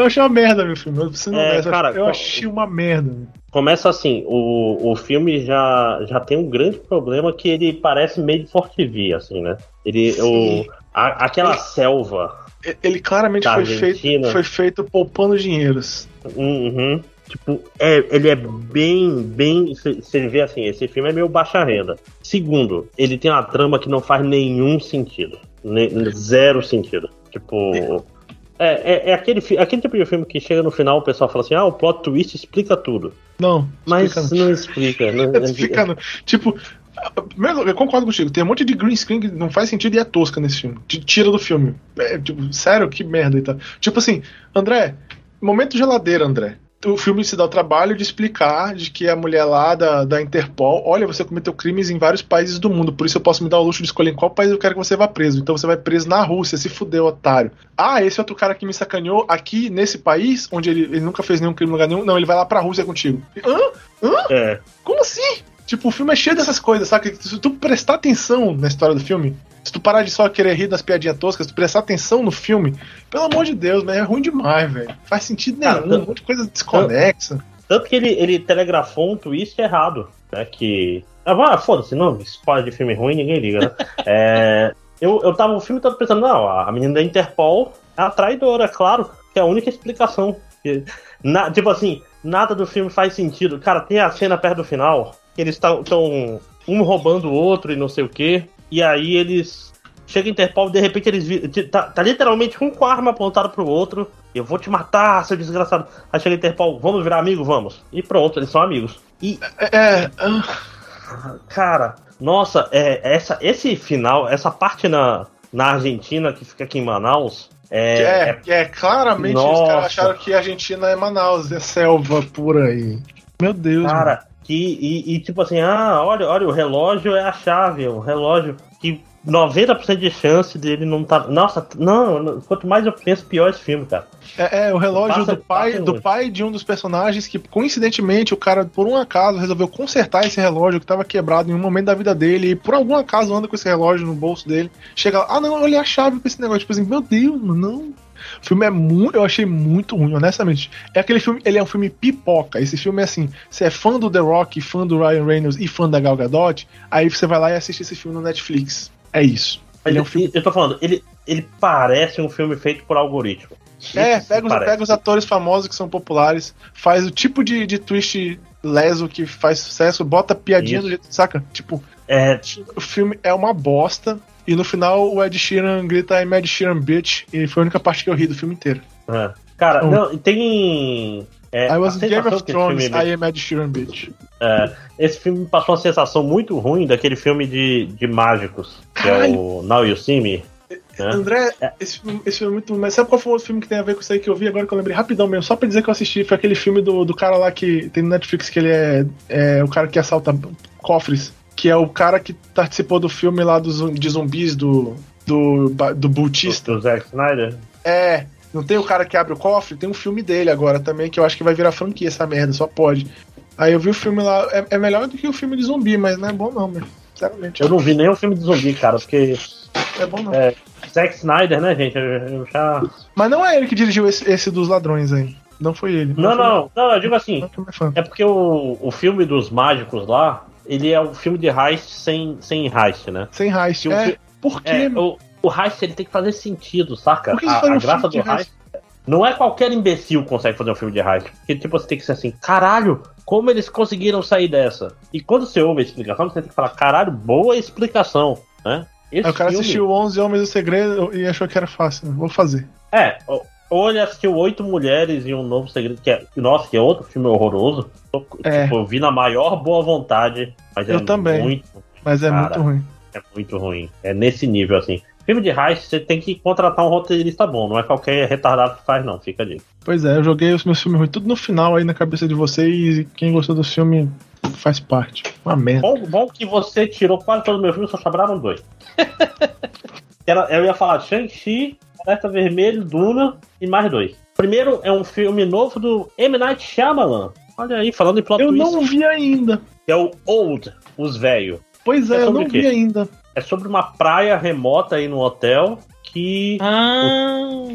Eu achei uma merda, meu filme. Você não É, cara, eu achei uma merda. Começa assim, o, o filme já, já tem um grande problema que ele parece meio de Forte TV, assim, né? Ele, o, a- aquela selva, E- Ele claramente foi Argentina. feito, foi feito poupando dinheiros. uhum, tipo, é, ele é bem, bem, você vê assim, esse filme é meio baixa renda. Segundo, ele tem uma trama que não faz nenhum sentido, ne- zero sentido. Tipo, é, é, é aquele, aquele tipo de filme que chega no final o pessoal fala assim, ah, o plot twist explica tudo. Não, Mas explica não. explica. Não, Explica não. Tipo, eu concordo contigo. Tem um monte de green screen que não faz sentido e é tosca nesse filme. Te tira do filme. É, tipo, sério, que merda e tal. Tipo assim, André, momento geladeira, André. O filme se dá o trabalho de explicar de que a mulher lá da, da Interpol, olha, você cometeu crimes em vários países do mundo, por isso eu posso me dar o luxo de escolher em qual país eu quero que você vá preso. Então você vai preso na Rússia, se fudeu, otário. Ah, esse outro cara que me sacaneou aqui nesse país, onde ele, ele nunca fez nenhum crime em lugar nenhum, não, ele vai lá pra Rússia contigo. Hã? É. Como assim? Tipo, o filme é cheio dessas coisas, sabe? Se tu prestar atenção na história do filme, se tu parar de só querer rir das piadinhas toscas, se tu prestar atenção no filme, pelo amor de Deus, mas é ruim demais, velho. Faz sentido nenhum, um monte de coisa desconexa. Tanto que ele, ele telegrafou um twist errado, né? Que. Ah, foda-se, não, spoiler de filme ruim, ninguém liga, né? É, eu, eu tava o filme todo pensando, não, a menina da Interpol é a traidora, claro, que é a única explicação. Que- na- tipo assim, nada do filme faz sentido. Cara, tem a cena perto do final, que eles estão um roubando o outro e não sei o quê, e aí eles. Chega a Interpol e de repente eles tá, tá literalmente um com a arma apontada pro outro. Eu vou te matar, seu desgraçado. Aí chega a Interpol, vamos virar amigo? Vamos. E pronto, eles são amigos. E, É. é, ah, cara, nossa, é, essa, esse final, essa parte na, na Argentina que fica aqui em Manaus. É, é, é, claramente os Nossa. caras acharam que a Argentina é Manaus, é selva pura aí. Meu Deus, mano. Que, e, e tipo assim, ah, olha, olha, o relógio é a chave, o relógio que 90% de chance dele não tá. Nossa, não, quanto mais eu penso, pior esse filme, cara. É, é, o relógio Passa- do pai do longe. pai de um dos personagens que, coincidentemente, o cara, por um acaso, resolveu consertar esse relógio que estava quebrado em um momento da vida dele e por algum acaso anda com esse relógio no bolso dele. Chega lá, ah não, olha a chave pra esse negócio. Tipo assim, meu Deus, mano, não. O filme é muito. Eu achei muito ruim, honestamente. É aquele filme, ele é um filme pipoca. Esse filme é assim: você é fã do The Rock, fã do Ryan Reynolds e fã da Gal Gadot, aí você vai lá e assiste esse filme no Netflix. É isso. Ele é um filme. Eu tô falando, ele, ele parece um filme feito por algoritmo. É, Isso pega os, parece. pega os atores famosos que são populares, faz o tipo de, de twist leso que faz sucesso, bota piadinha Isso. do jeito, saca? Tipo, É, o filme é uma bosta, e no final o Ed Sheeran grita I'm Ed Sheeran bitch, e foi a única parte que eu ri do filme inteiro. é. Cara, Oh. não, tem. É, I was Game of Thrones, filme- I am Ed Sheeran bitch. É, esse filme me passou uma sensação muito ruim daquele filme de, de mágicos, que é Caralho. o Now You See Me. né? André, É. esse, filme, esse filme é muito. Mas sabe qual foi o outro filme que tem a ver com isso aí que eu vi agora que eu lembrei rapidão mesmo? Só pra dizer que eu assisti, foi aquele filme do, do cara lá que tem no Netflix que ele é, é o cara que assalta cofres. Que é o cara que participou do filme lá dos, de zumbis do. Do, do Bultista. Do Zack Snyder. É, não tem o cara que abre o cofre? Tem um filme dele agora também, que eu acho que vai virar franquia essa merda, só pode. Aí eu vi o filme lá, é, é melhor do que o filme de zumbi, mas não é bom não, meu. Sinceramente. Eu não vi nenhum filme de zumbi, cara, porque É bom não. É. Zack Snyder, né, gente? Eu, eu já. Mas não é ele que dirigiu esse, esse dos ladrões aí. Não foi ele. Não, foi- não, não, eu digo assim. Não. É porque o, o filme dos mágicos lá, ele é um filme de heist sem, sem heist, né? Sem heist. O É, fi- por quê? É, o, o heist ele tem que fazer sentido, saca? Por que A, a um graça filme do de heist. Não é qualquer imbecil que consegue fazer um filme de heist. Porque, tipo, você tem que ser assim, caralho, como eles conseguiram sair dessa? E quando você ouve a explicação, você tem que falar, caralho, boa explicação, né? Esse o cara filme- assistiu 11 Homens do Segredo e achou que era fácil. Vou fazer. É, ou- ele assistiu Oito Mulheres e um Novo Segredo, que é, nossa, que é outro filme horroroso. É. Tipo, eu vi na maior boa vontade, mas Eu é também. muito Mas é Cara. muito ruim. é muito ruim. É nesse nível, assim. Filme de heist, você tem que contratar um roteirista bom, não é qualquer retardado que faz, não, fica ali. Pois é, eu joguei os meus filmes ruins tudo no final aí na cabeça de vocês e quem gostou do filme faz parte. Uma merda. Bom, bom que você tirou quase todos os meus filmes, só sobraram dois. Eu ia falar Shang-Chi, Alerta Vermelho, Duna e mais dois. Primeiro é um filme novo do M. Night Shyamalan. Olha aí, falando em plot Eu twist, não vi ainda. que é o Old, Os Velhos. Pois É é, eu não o vi ainda. É sobre uma praia remota aí no hotel que Ah,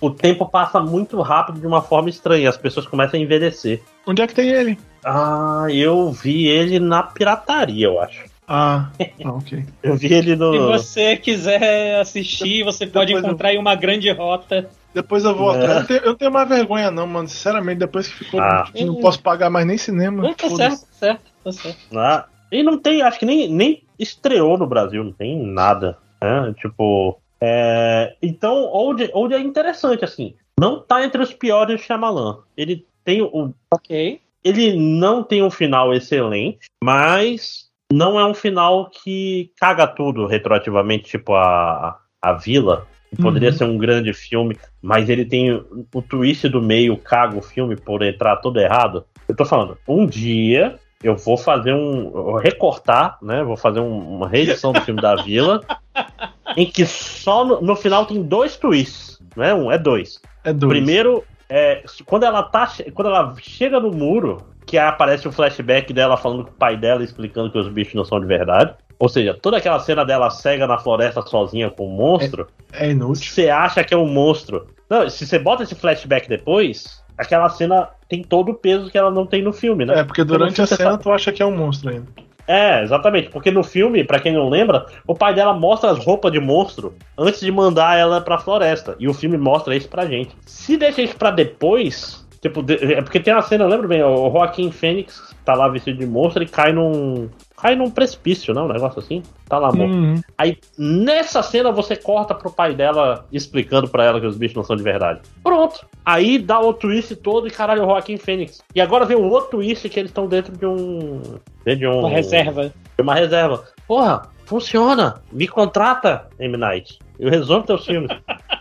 o tempo passa muito rápido de uma forma estranha. As pessoas começam a envelhecer. Onde é que tem ele? Ah, eu vi ele na pirataria, eu acho. Ah, ah, ok. Eu vi ele no. se você quiser assistir, você pode Depois eu- encontrar aí uma grande rota. Depois eu vou É. atrás. Eu, tenho- eu não tenho mais vergonha, não, mano. Sinceramente, depois que ficou. Ah. não posso pagar mais nem cinema. Não, tá certo, tá certo, tá certo. Ah, e não tem, acho que nem, nem estreou no Brasil, não tem nada. Né? Tipo. é, Então, Old, Old é interessante, assim. Não tá entre os piores do Shyamalan. Ele tem o. Ok. Ele não tem um final excelente, mas não é um final que caga tudo retroativamente, tipo a, a Vila. que Poderia Uhum. ser um grande filme, mas ele tem o twist do meio, caga o filme por entrar todo errado. Eu tô falando, um dia eu vou fazer um. recortar, né? Vou fazer um- uma reedição do filme da Vila, em que só no, no final tem dois twists. Não é um, é dois. É dois. Primeiro, é, quando ela tá. Quando ela chega no muro, que aparece o flashback dela falando com o pai dela explicando que os bichos não são de verdade. Ou seja, toda aquela cena dela cega na floresta sozinha com o monstro, É inútil. você acha que é um monstro. Não, se você bota esse flashback depois, aquela cena tem todo o peso que ela não tem no filme, né? É, porque durante a cena tá- tu acha que é um monstro ainda. É, exatamente. Porque no filme, pra quem não lembra, o pai dela mostra as roupas de monstro antes de mandar ela pra floresta. E o filme mostra isso pra gente. Se deixa isso pra depois. Tipo, é porque tem uma cena, lembro bem, o Joaquim Fênix tá lá vestido de monstro e cai num. Cai num precipício, não? Um negócio assim. Tá lá morto. Uhum. Aí, nessa cena, você corta pro pai dela explicando pra ela que os bichos não são de verdade. Pronto. Aí dá o twist todo e caralho, o Joaquim Fênix. E agora vem o outro twist que eles estão dentro de um. Dentro de um. Uma reserva. de uma reserva. Porra, funciona. Me contrata, M. Night. Eu resolvo teus filmes.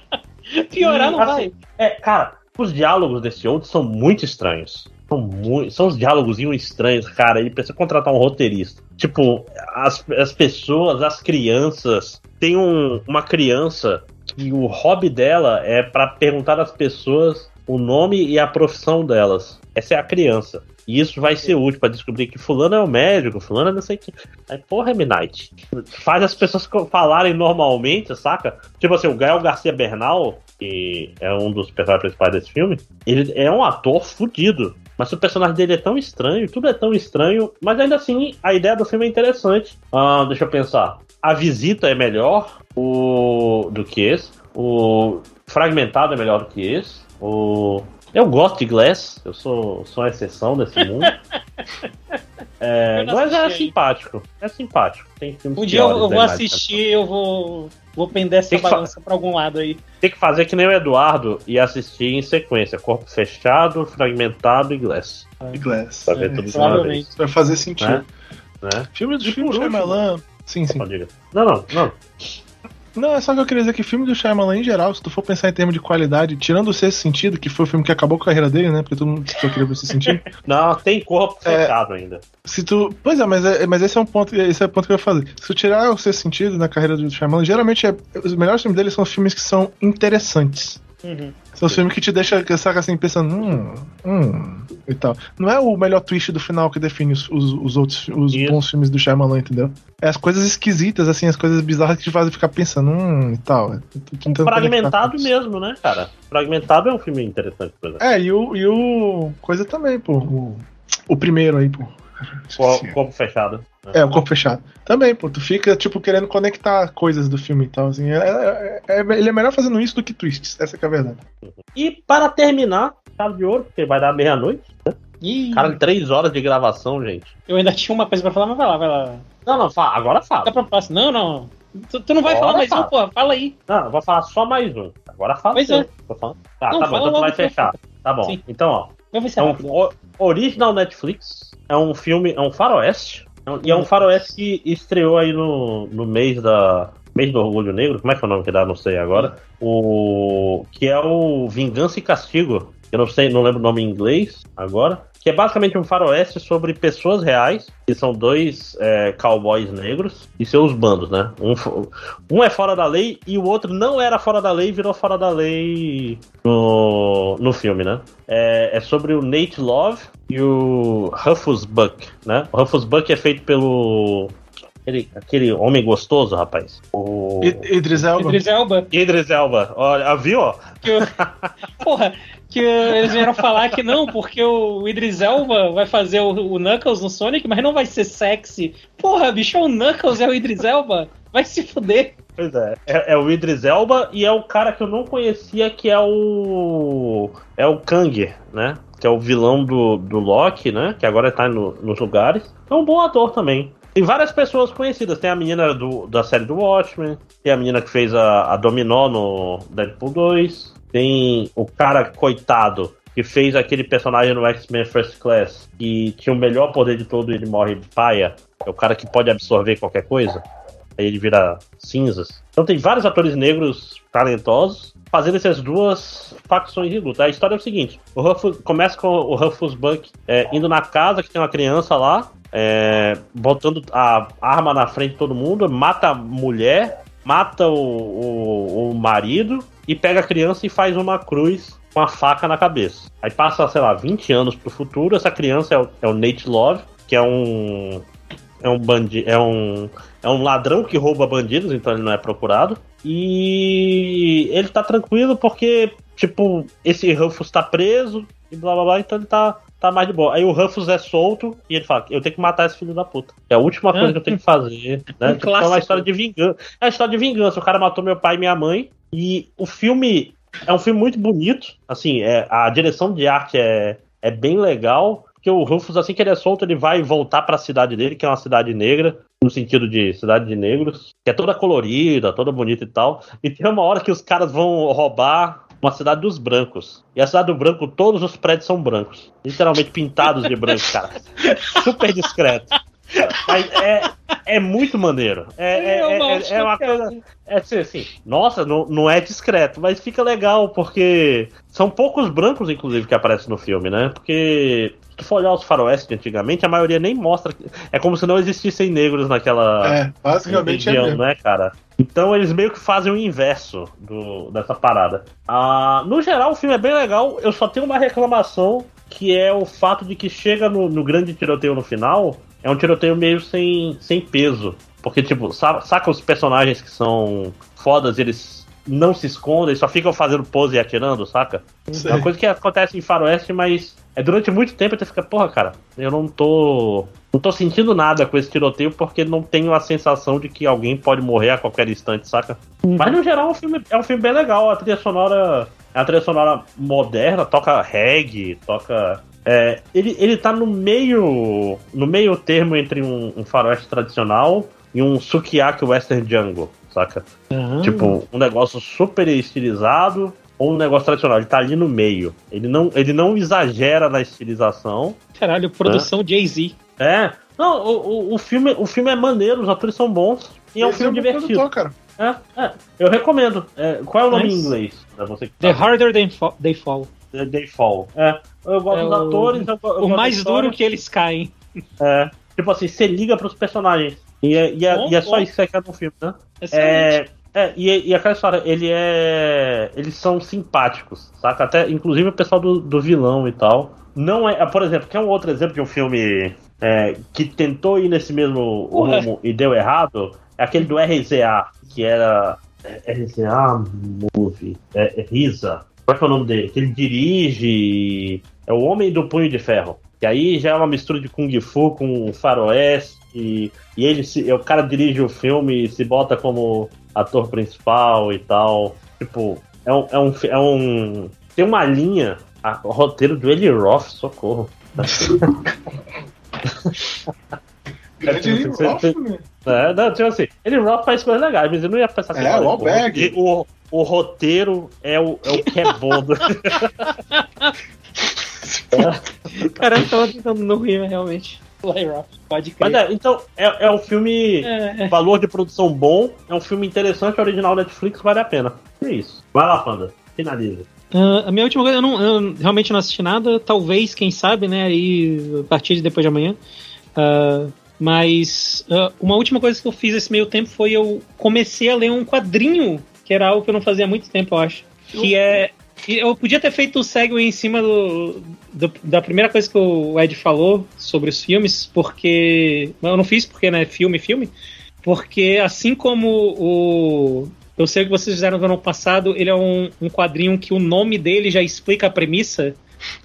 Piorar não Assim, vai. É, cara, os diálogos desse outro são muito estranhos. São, muito, são os diálogos estranhos, cara. Ele precisa contratar um roteirista. Tipo, as, as pessoas, as crianças. Tem um- uma criança que o hobby dela é pra perguntar às pessoas o nome e a profissão delas. Essa é a criança. E isso vai ser útil pra descobrir que fulano é o médico, fulano é não sei o que. Aí, porra, M. Night. Faz as pessoas falarem normalmente, saca? Tipo assim, o Gael Garcia Bernal, que é um dos personagens principais desse filme, ele é um ator fudido. Mas o personagem dele é tão estranho, tudo é tão estranho, mas ainda assim a ideia do filme é interessante. Ah, deixa eu pensar. A visita é melhor o... do que esse. O Fragmentado é melhor do que esse. O... Eu gosto de Glass, eu sou, sou uma exceção desse mundo. É, Glass é simpático. É simpático. Tem filmes Um dia eu, eu vou Imagem assistir, eu vou, vou pender essa Tem que fa- balança pra algum lado aí. Tem que fazer que nem o Eduardo e assistir em sequência. Corpo fechado, fragmentado e Glass. E Glass. Pra ver É, tudo de uma provavelmente. vez. Vai fazer sentido. Né? Né? Filme do filme Shyamalan. Sim, sim. Não, não, não, não. É só que eu queria dizer que filme do Shyamalan em geral, se tu for pensar em termos de qualidade, tirando o sexto sentido, que foi o filme que acabou com a carreira dele, né? Porque todo mundo só queria ver o sexto sentido. Não, tem corpo É. fechado ainda. Se tu. Pois é, mas, é, mas esse é um ponto. Esse é o ponto que eu ia fazer. Se tu tirar o sexto sentido na carreira do Shyamalan, geralmente é- os melhores filmes dele são filmes que são interessantes. Uhum. São os filmes que te deixam, saca assim, pensando, hum, hum, e tal. Não é o melhor twist do final que define os, os, os outros, os Isso. bons filmes do Shyamalan, entendeu? É as coisas esquisitas, assim, as coisas bizarras que te fazem ficar pensando, hum, e tal. Fragmentado mesmo, né, cara? Fragmentado é um filme interessante, por exemplo. É, e o, e o. Coisa também, pô. O, o primeiro aí, pô. Esqueci. Corpo fechado. né? É, o corpo fechado. Também, pô, tu fica, tipo, querendo conectar coisas do filme e tal, assim. É, é- é- ele é melhor fazendo isso do que twists, essa que é a verdade. E para terminar, chave de ouro, porque vai dar meia-noite. Ih, Cara, três horas de gravação, gente. eu ainda tinha uma coisa pra falar, mas vai lá, vai lá. Não, não, fala, agora Dá fala. pra próxima. Não, não. Tu, tu não vai Bora, falar mais fala. um, pô. Fala aí. Não, eu vou falar só mais um. Agora fala. Pois é. Tô falando. Tá, Não, tá bom, então tu vai fechar. Tá bom. Sim. Então, ó. Eu vou ser É rápido. original Netflix. É um filme, é um faroeste. É um- E é um faroeste que estreou aí no, no mês da, mês do orgulho negro, como é que é o nome que dá? Não sei agora. O que é o Vingança e Castigo. Eu não sei, não lembro o nome em inglês agora. Que é basicamente um faroeste sobre pessoas reais, que são dois é, cowboys negros e seus bandos, né? Um, um é fora da lei e o outro não era fora da lei e virou fora da lei no, no filme, né? É, é sobre o Nate Love e o Rufus Buck, né? O Rufus Buck é feito pelo Aquele, aquele homem gostoso, rapaz. O... Idris Elba. Idris Elba. Idris Elba. Olha, viu, ó? Que eu... Porra, que eles vieram falar que não, porque o Idris Elba vai fazer o, o, Knuckles no Sonic, mas não vai ser sexy. Porra, bicho, é o Knuckles, é o Idris Elba? Vai se fuder. Pois é. é, é o Idris Elba e é o cara que eu não conhecia, que é o. É o Kang, né? Que é o vilão do, do Loki, né? Que agora tá no, nos lugares. É um bom ator também. Tem várias pessoas conhecidas. Tem a menina do, da série do Watchmen, tem a menina que fez a, a Dominó no Deadpool 2, tem o cara coitado que fez aquele personagem no X-Men First Class, que tinha o melhor poder de todo e ele morre de paia. É o cara que pode absorver qualquer coisa. Aí ele vira cinzas. Então tem vários atores negros talentosos fazendo essas duas facções de luta. A história é o seguinte: o Ruffus, começa com o Ruffus Buck é, indo na casa que tem uma criança lá, é, botando a arma na frente de todo mundo, mata a mulher, mata o, o, o marido e pega a criança e faz uma cruz com a faca na cabeça. Aí passa, sei lá, 20 anos pro futuro, essa criança é o, é o Nate Love, que é um. É um bandido. É um. É um ladrão que rouba bandidos, então ele não é procurado. E ele tá tranquilo porque, tipo, esse Rufus tá preso e blá blá blá, então ele tá tá mais de boa. Aí o Ruffles é solto e ele fala: Eu tenho que matar esse filho da puta. É a última coisa que eu tenho que fazer. Né? Um então é uma história de vingança. É uma história de vingança. O cara matou meu pai e minha mãe. E o filme é um filme muito bonito. Assim, é, a direção de arte é, é bem legal. Porque o Rufus, assim que ele é solto, ele vai voltar para a cidade dele, que é uma cidade negra, no sentido de cidade de negros, que é toda colorida, toda bonita e tal. E tem uma hora que os caras vão roubar uma cidade dos brancos. E a cidade do branco, todos os prédios são brancos. Literalmente pintados de branco, cara. Super discreto. Mas é, é muito maneiro. É, é, é, é uma coisa. É assim, assim, nossa, não, não é discreto, mas fica legal, porque são poucos brancos, inclusive, que aparecem no filme, né? Porque se tu for olhar os faroeste de antigamente, a maioria nem mostra. É como se não existissem negros naquela. É, basicamente região, é. Né, cara? Então eles meio que fazem o inverso do, dessa parada. Ah, no geral, o filme é bem legal. Eu só tenho uma reclamação que é o fato de que chega no, no grande tiroteio no final, é um tiroteio meio sem, sem peso. Porque, tipo, saca os personagens que são fodas, eles não se escondem, só ficam fazendo pose e atirando, saca? Sei. É uma coisa que acontece em Faroeste, mas é durante muito tempo você fica, porra, cara, eu não tô. Não tô sentindo nada com esse tiroteio porque não tenho a sensação de que alguém pode morrer a qualquer instante, saca? Uhum. Mas no geral é um, filme, é um filme bem legal. A trilha sonora é uma trilha sonora moderna, toca reggae, toca. É, ele, ele tá no meio. no meio termo entre um, um faroeste tradicional e um sukiyaki western jungle, saca? Uhum. Tipo, um negócio super estilizado, ou um negócio tradicional. Ele tá ali no meio. Ele não, ele não exagera na estilização. Caralho, produção né? Jay-Z. É. Não, o, o, o, filme, o filme é maneiro, os atores são bons. E é um filme é divertido. Produtor, cara. É, é, eu recomendo. É, qual é o nome em inglês? Pra você que The Harder They Fall. They Fall. The, they fall. É. Eu gosto é dos o, atores. Eu, eu o mais duro que eles caem. É. Tipo assim, você liga pros personagens. E é, e é, bom, e é só isso que você quer no filme, né? É, é, e, e aquela história, ele é. Eles são simpáticos, saca? Até, inclusive o pessoal do, do vilão e tal. Não é. Por exemplo, que é um outro exemplo de um filme é, que tentou ir nesse mesmo rumo e deu errado. É aquele do RZA, que era. É, RZA Movie. É, é Risa. Qual é, é o nome dele? Que ele dirige. É o Homem do Punho de Ferro. Que aí já é uma mistura de Kung Fu com faroeste. E, e ele se, o cara dirige o filme e se bota como ator principal e tal. Tipo, é um. É um, é um tem uma linha. A, o roteiro do Eli Roth, socorro. Grande Eli Roth, né? É, não, tipo assim, Eli Roth faz coisas legais, mas eu não ia pensar assim. É, o Alberg. O, o roteiro é o, é o que é bom. Cara, eu tava tentando não rir, realmente. Pode crer. Mas é, então, é, é um filme. É. Valor de produção bom, é um filme interessante, original Netflix, vale a pena. É isso. Vai lá, Panda. Finaliza. Ah, a minha última coisa, eu, não, eu realmente não assisti nada. Talvez, quem sabe, né? Aí a partir de depois de amanhã. Ah, mas ah, uma última coisa que eu fiz esse meio tempo foi eu comecei a ler um quadrinho, que era algo que eu não fazia há muito tempo, eu acho. Que é. Eu podia ter feito o segue em cima do, do- da primeira coisa que o Ed falou sobre os filmes, porque. Eu não fiz porque, né? Filme, filme. Porque assim como o. Eu sei o que vocês fizeram no ano passado, ele é um, um quadrinho que o nome dele já explica a premissa,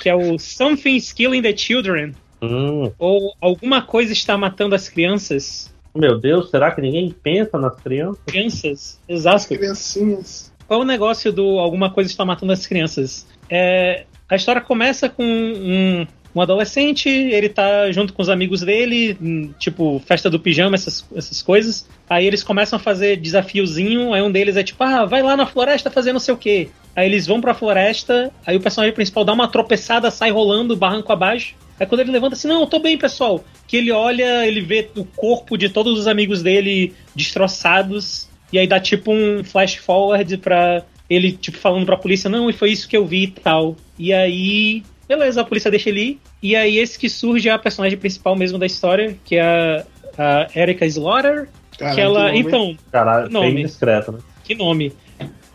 que é o Something's Killing the Children, Hum, ou Alguma Coisa Está Matando as Crianças. meu Deus, será que ninguém pensa nas crianças? Crianças, exato. Criancinhas. Qual é o negócio do Alguma Coisa Está Matando as Crianças? É, a história começa com um, um adolescente, ele tá junto com os amigos dele, hum, tipo, festa do pijama, essas, essas coisas. Aí eles começam a fazer desafiozinho, aí um deles é tipo, ah, vai lá na floresta fazer não sei o quê. Aí eles vão pra floresta, aí o personagem principal dá uma tropeçada, sai rolando, barranco abaixo. Aí quando ele levanta assim, não, eu tô bem, pessoal. Que ele olha, ele vê o corpo de todos os amigos dele destroçados. E aí dá tipo um flash forward pra ele, tipo, falando pra polícia, não, e foi isso que eu vi e tal. E aí, beleza, a polícia deixa ele ir. E aí esse que surge é a personagem principal mesmo da história, que é a, a Erika Slaughter. Caralho, que ela. que nome. Então, Caralho, Nome. bem discreto, né? que nome?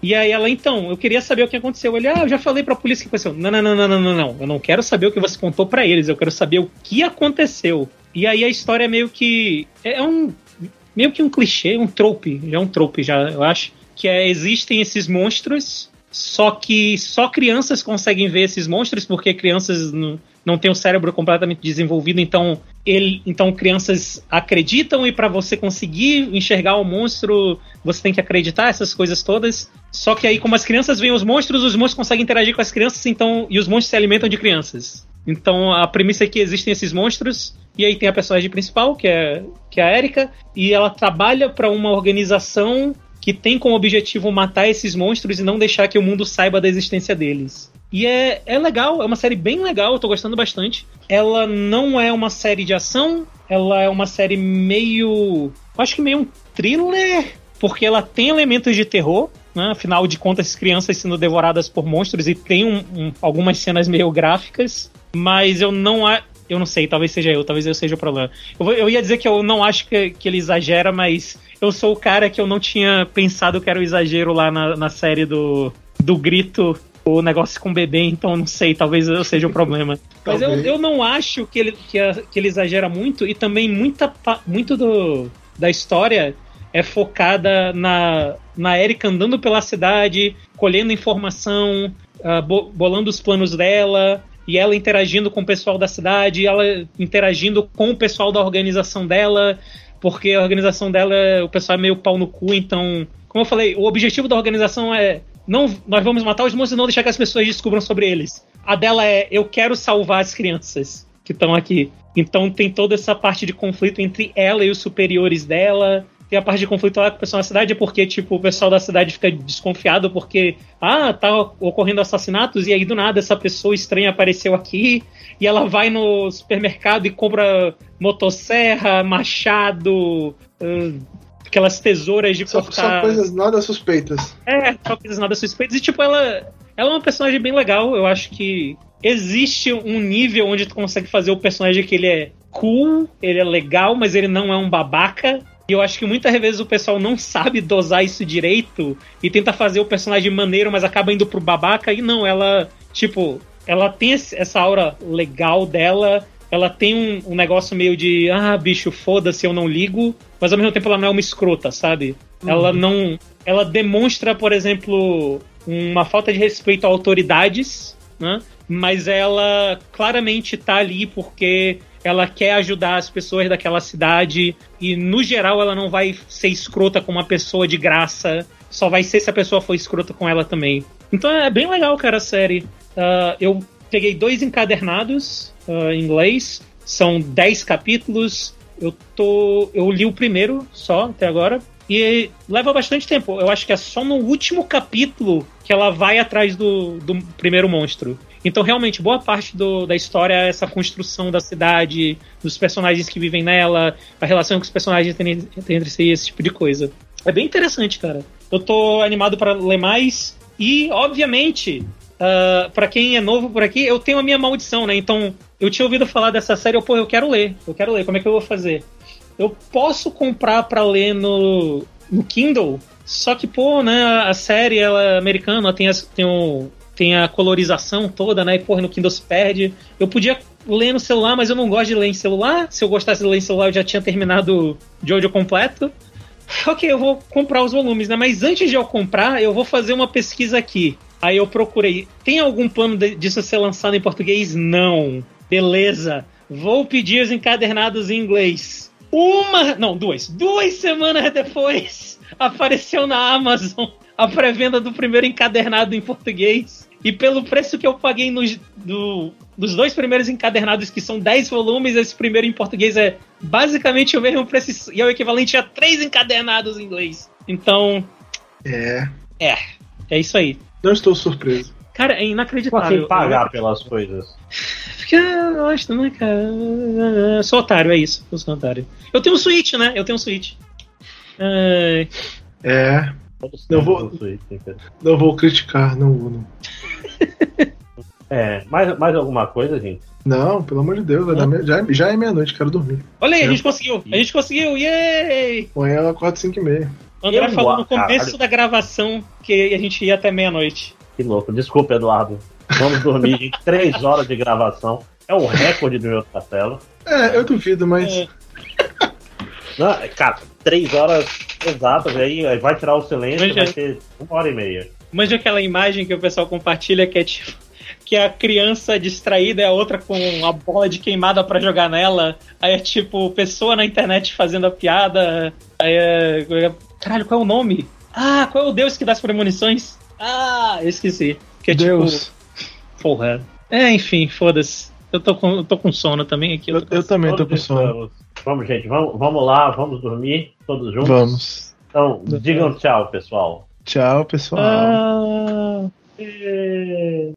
E aí ela, então, eu queria saber o que aconteceu. Ele, ah, eu já falei pra polícia o que aconteceu. Não, não, não, não, não, não, não. Eu não quero saber o que você contou pra eles, eu quero saber o que aconteceu. E aí a história é meio que. É um. Meio que um clichê, um trope. Já é um trope, já, eu acho. Que é, existem esses monstros, só que só crianças conseguem ver esses monstros, porque crianças não, não têm o cérebro completamente desenvolvido, então ele, então crianças acreditam e para você conseguir enxergar o monstro, você tem que acreditar essas coisas todas. Só que aí como as crianças veem os monstros, os monstros conseguem interagir com as crianças, então e os monstros se alimentam de crianças. Então a premissa é que existem esses monstros e aí tem a personagem principal, que é que é a Erika, e ela trabalha para uma organização que tem como objetivo matar esses monstros e não deixar que o mundo saiba da existência deles. E é, é legal, é uma série bem legal, eu tô gostando bastante. Ela não é uma série de ação, ela é uma série meio. Acho que meio um thriller, porque ela tem elementos de terror, né? Afinal de contas, crianças sendo devoradas por monstros e tem um- um- algumas cenas meio gráficas, mas eu não a- eu não sei, talvez seja eu, talvez eu seja o problema. Eu, eu ia dizer que eu não acho que, que ele exagera, mas eu sou o cara que eu não tinha pensado que era o exagero lá na, na série do, do grito, o negócio com o bebê, então não sei, talvez eu seja o problema. Mas eu, eu não acho que ele, que, a- que ele exagera muito, e também muita, muito do, da história é focada na, na Erika andando pela cidade, colhendo informação, bo- bolando os planos dela, e ela interagindo com o pessoal da cidade, ela interagindo com o pessoal da organização dela, porque a organização dela, o pessoal é meio pau no cu, então, como eu falei, o objetivo da organização é não, nós vamos matar os monstros e não deixar que as pessoas descubram sobre eles. A dela é eu quero salvar as crianças que estão aqui. Então tem toda essa parte de conflito entre ela e os superiores dela. Tem a parte de conflito lá com o pessoal da cidade, porque, tipo, o pessoal da cidade fica desconfiado porque, ah, tá ocorrendo assassinatos, e aí do nada essa pessoa estranha apareceu aqui, e ela vai no supermercado e compra motosserra, machado, ah, aquelas tesouras de São, cortar. são coisas nada suspeitas. É, só coisas nada suspeitas. E, tipo, ela, ela é uma personagem bem legal. Eu acho que existe um nível onde tu consegue fazer o personagem que ele é cool, ele é legal, mas ele não é um babaca. E eu acho que muitas vezes o pessoal não sabe dosar isso direito e tenta fazer o personagem maneiro, mas acaba indo pro babaca. E não, ela, tipo, ela tem essa aura legal dela. Ela tem um, um negócio meio de, ah, bicho, foda-se, eu não ligo. Mas ao mesmo tempo ela não é uma escrota, sabe? Ela não. Ela demonstra, por exemplo, uma falta de respeito a autoridades, né? Mas ela claramente tá ali porque ela quer ajudar as pessoas daquela cidade e no geral ela não vai ser escrota com uma pessoa de graça, só vai ser se a pessoa for escrota com ela também. Então é bem legal, cara, a série. Ah, eu peguei dois encadernados ah, em inglês, são 10 capítulos. Eu tô. Eu li o primeiro só até agora. E leva bastante tempo. Eu acho que é só no último capítulo que ela vai atrás do, do primeiro monstro. Então, realmente, boa parte do, da história é essa construção da cidade, dos personagens que vivem nela, a relação que os personagens têm, têm entre si, esse tipo de coisa. É bem interessante, cara. Eu tô animado para ler mais. E, obviamente, uh, para quem é novo por aqui, eu tenho a minha maldição, né? Então, eu tinha ouvido falar dessa série, eu, pô, eu quero ler, eu quero ler, como é que eu vou fazer? Eu posso comprar para ler no, no Kindle, só que, pô, né, a série ela é americana, tem, as, tem, o, tem a colorização toda, né? E, porra, no Kindle se perde. Eu podia ler no celular, mas eu não gosto de ler em celular. Se eu gostasse de ler em celular, eu já tinha terminado Jojo completo. Ok, eu vou comprar os volumes, né? Mas antes de eu comprar, eu vou fazer uma pesquisa aqui. Aí eu procurei. Tem algum plano de, disso ser lançado em português? Não. Beleza. Vou pedir os encadernados em inglês. Uma. Não, duas. Duas semanas depois, apareceu na Amazon a pré-venda do primeiro encadernado em português. E pelo preço que eu paguei nos, do, dos dois primeiros encadernados, que são 10 volumes, esse primeiro em português é basicamente o mesmo preço e é o equivalente a três encadernados em inglês. Então. É. É. É isso aí. Não estou surpreso. Cara, é inacreditável. Assim pagar pelas coisas. Porque eu gosto, né, cara? Eu sou otário, é isso. Eu sou otário. Eu tenho um Switch, né? Eu tenho um Switch. É. É. Não vou, não vou criticar, não vou. Não. É, mais, mais alguma coisa, gente? Não, pelo amor de Deus, dar já, já é meia-noite, quero dormir. Olha aí, a gente conseguiu! A gente conseguiu! Yay! Amanhã ela 4, 5 e meia. O André falou no começo caralho. da gravação que a gente ia até meia-noite. Que louco, desculpa, Eduardo. Vamos dormir, gente. Três horas de gravação. É um recorde do meu castelo. É, eu duvido, mas. É. Não, cara, três horas exatas, aí vai tirar o silêncio, vai ter uma hora e meia. Manja aquela imagem que o pessoal compartilha que é tipo que a criança distraída é a outra com a bola de queimada para jogar nela. Aí é tipo, pessoa na internet fazendo a piada. Aí é. Caralho, qual é o nome? Ah, qual é o deus que dá as premonições? Ah, eu esqueci. Que é Deus. tipo. Porra. É, enfim, foda-se. Eu tô com, eu tô com sono também aqui. Eu, eu, eu também tô com sono. Vamos, gente, vamos, vamos lá, vamos dormir todos juntos. Vamos. Então, digam tchau, pessoal. Tchau, pessoal. Ah, e...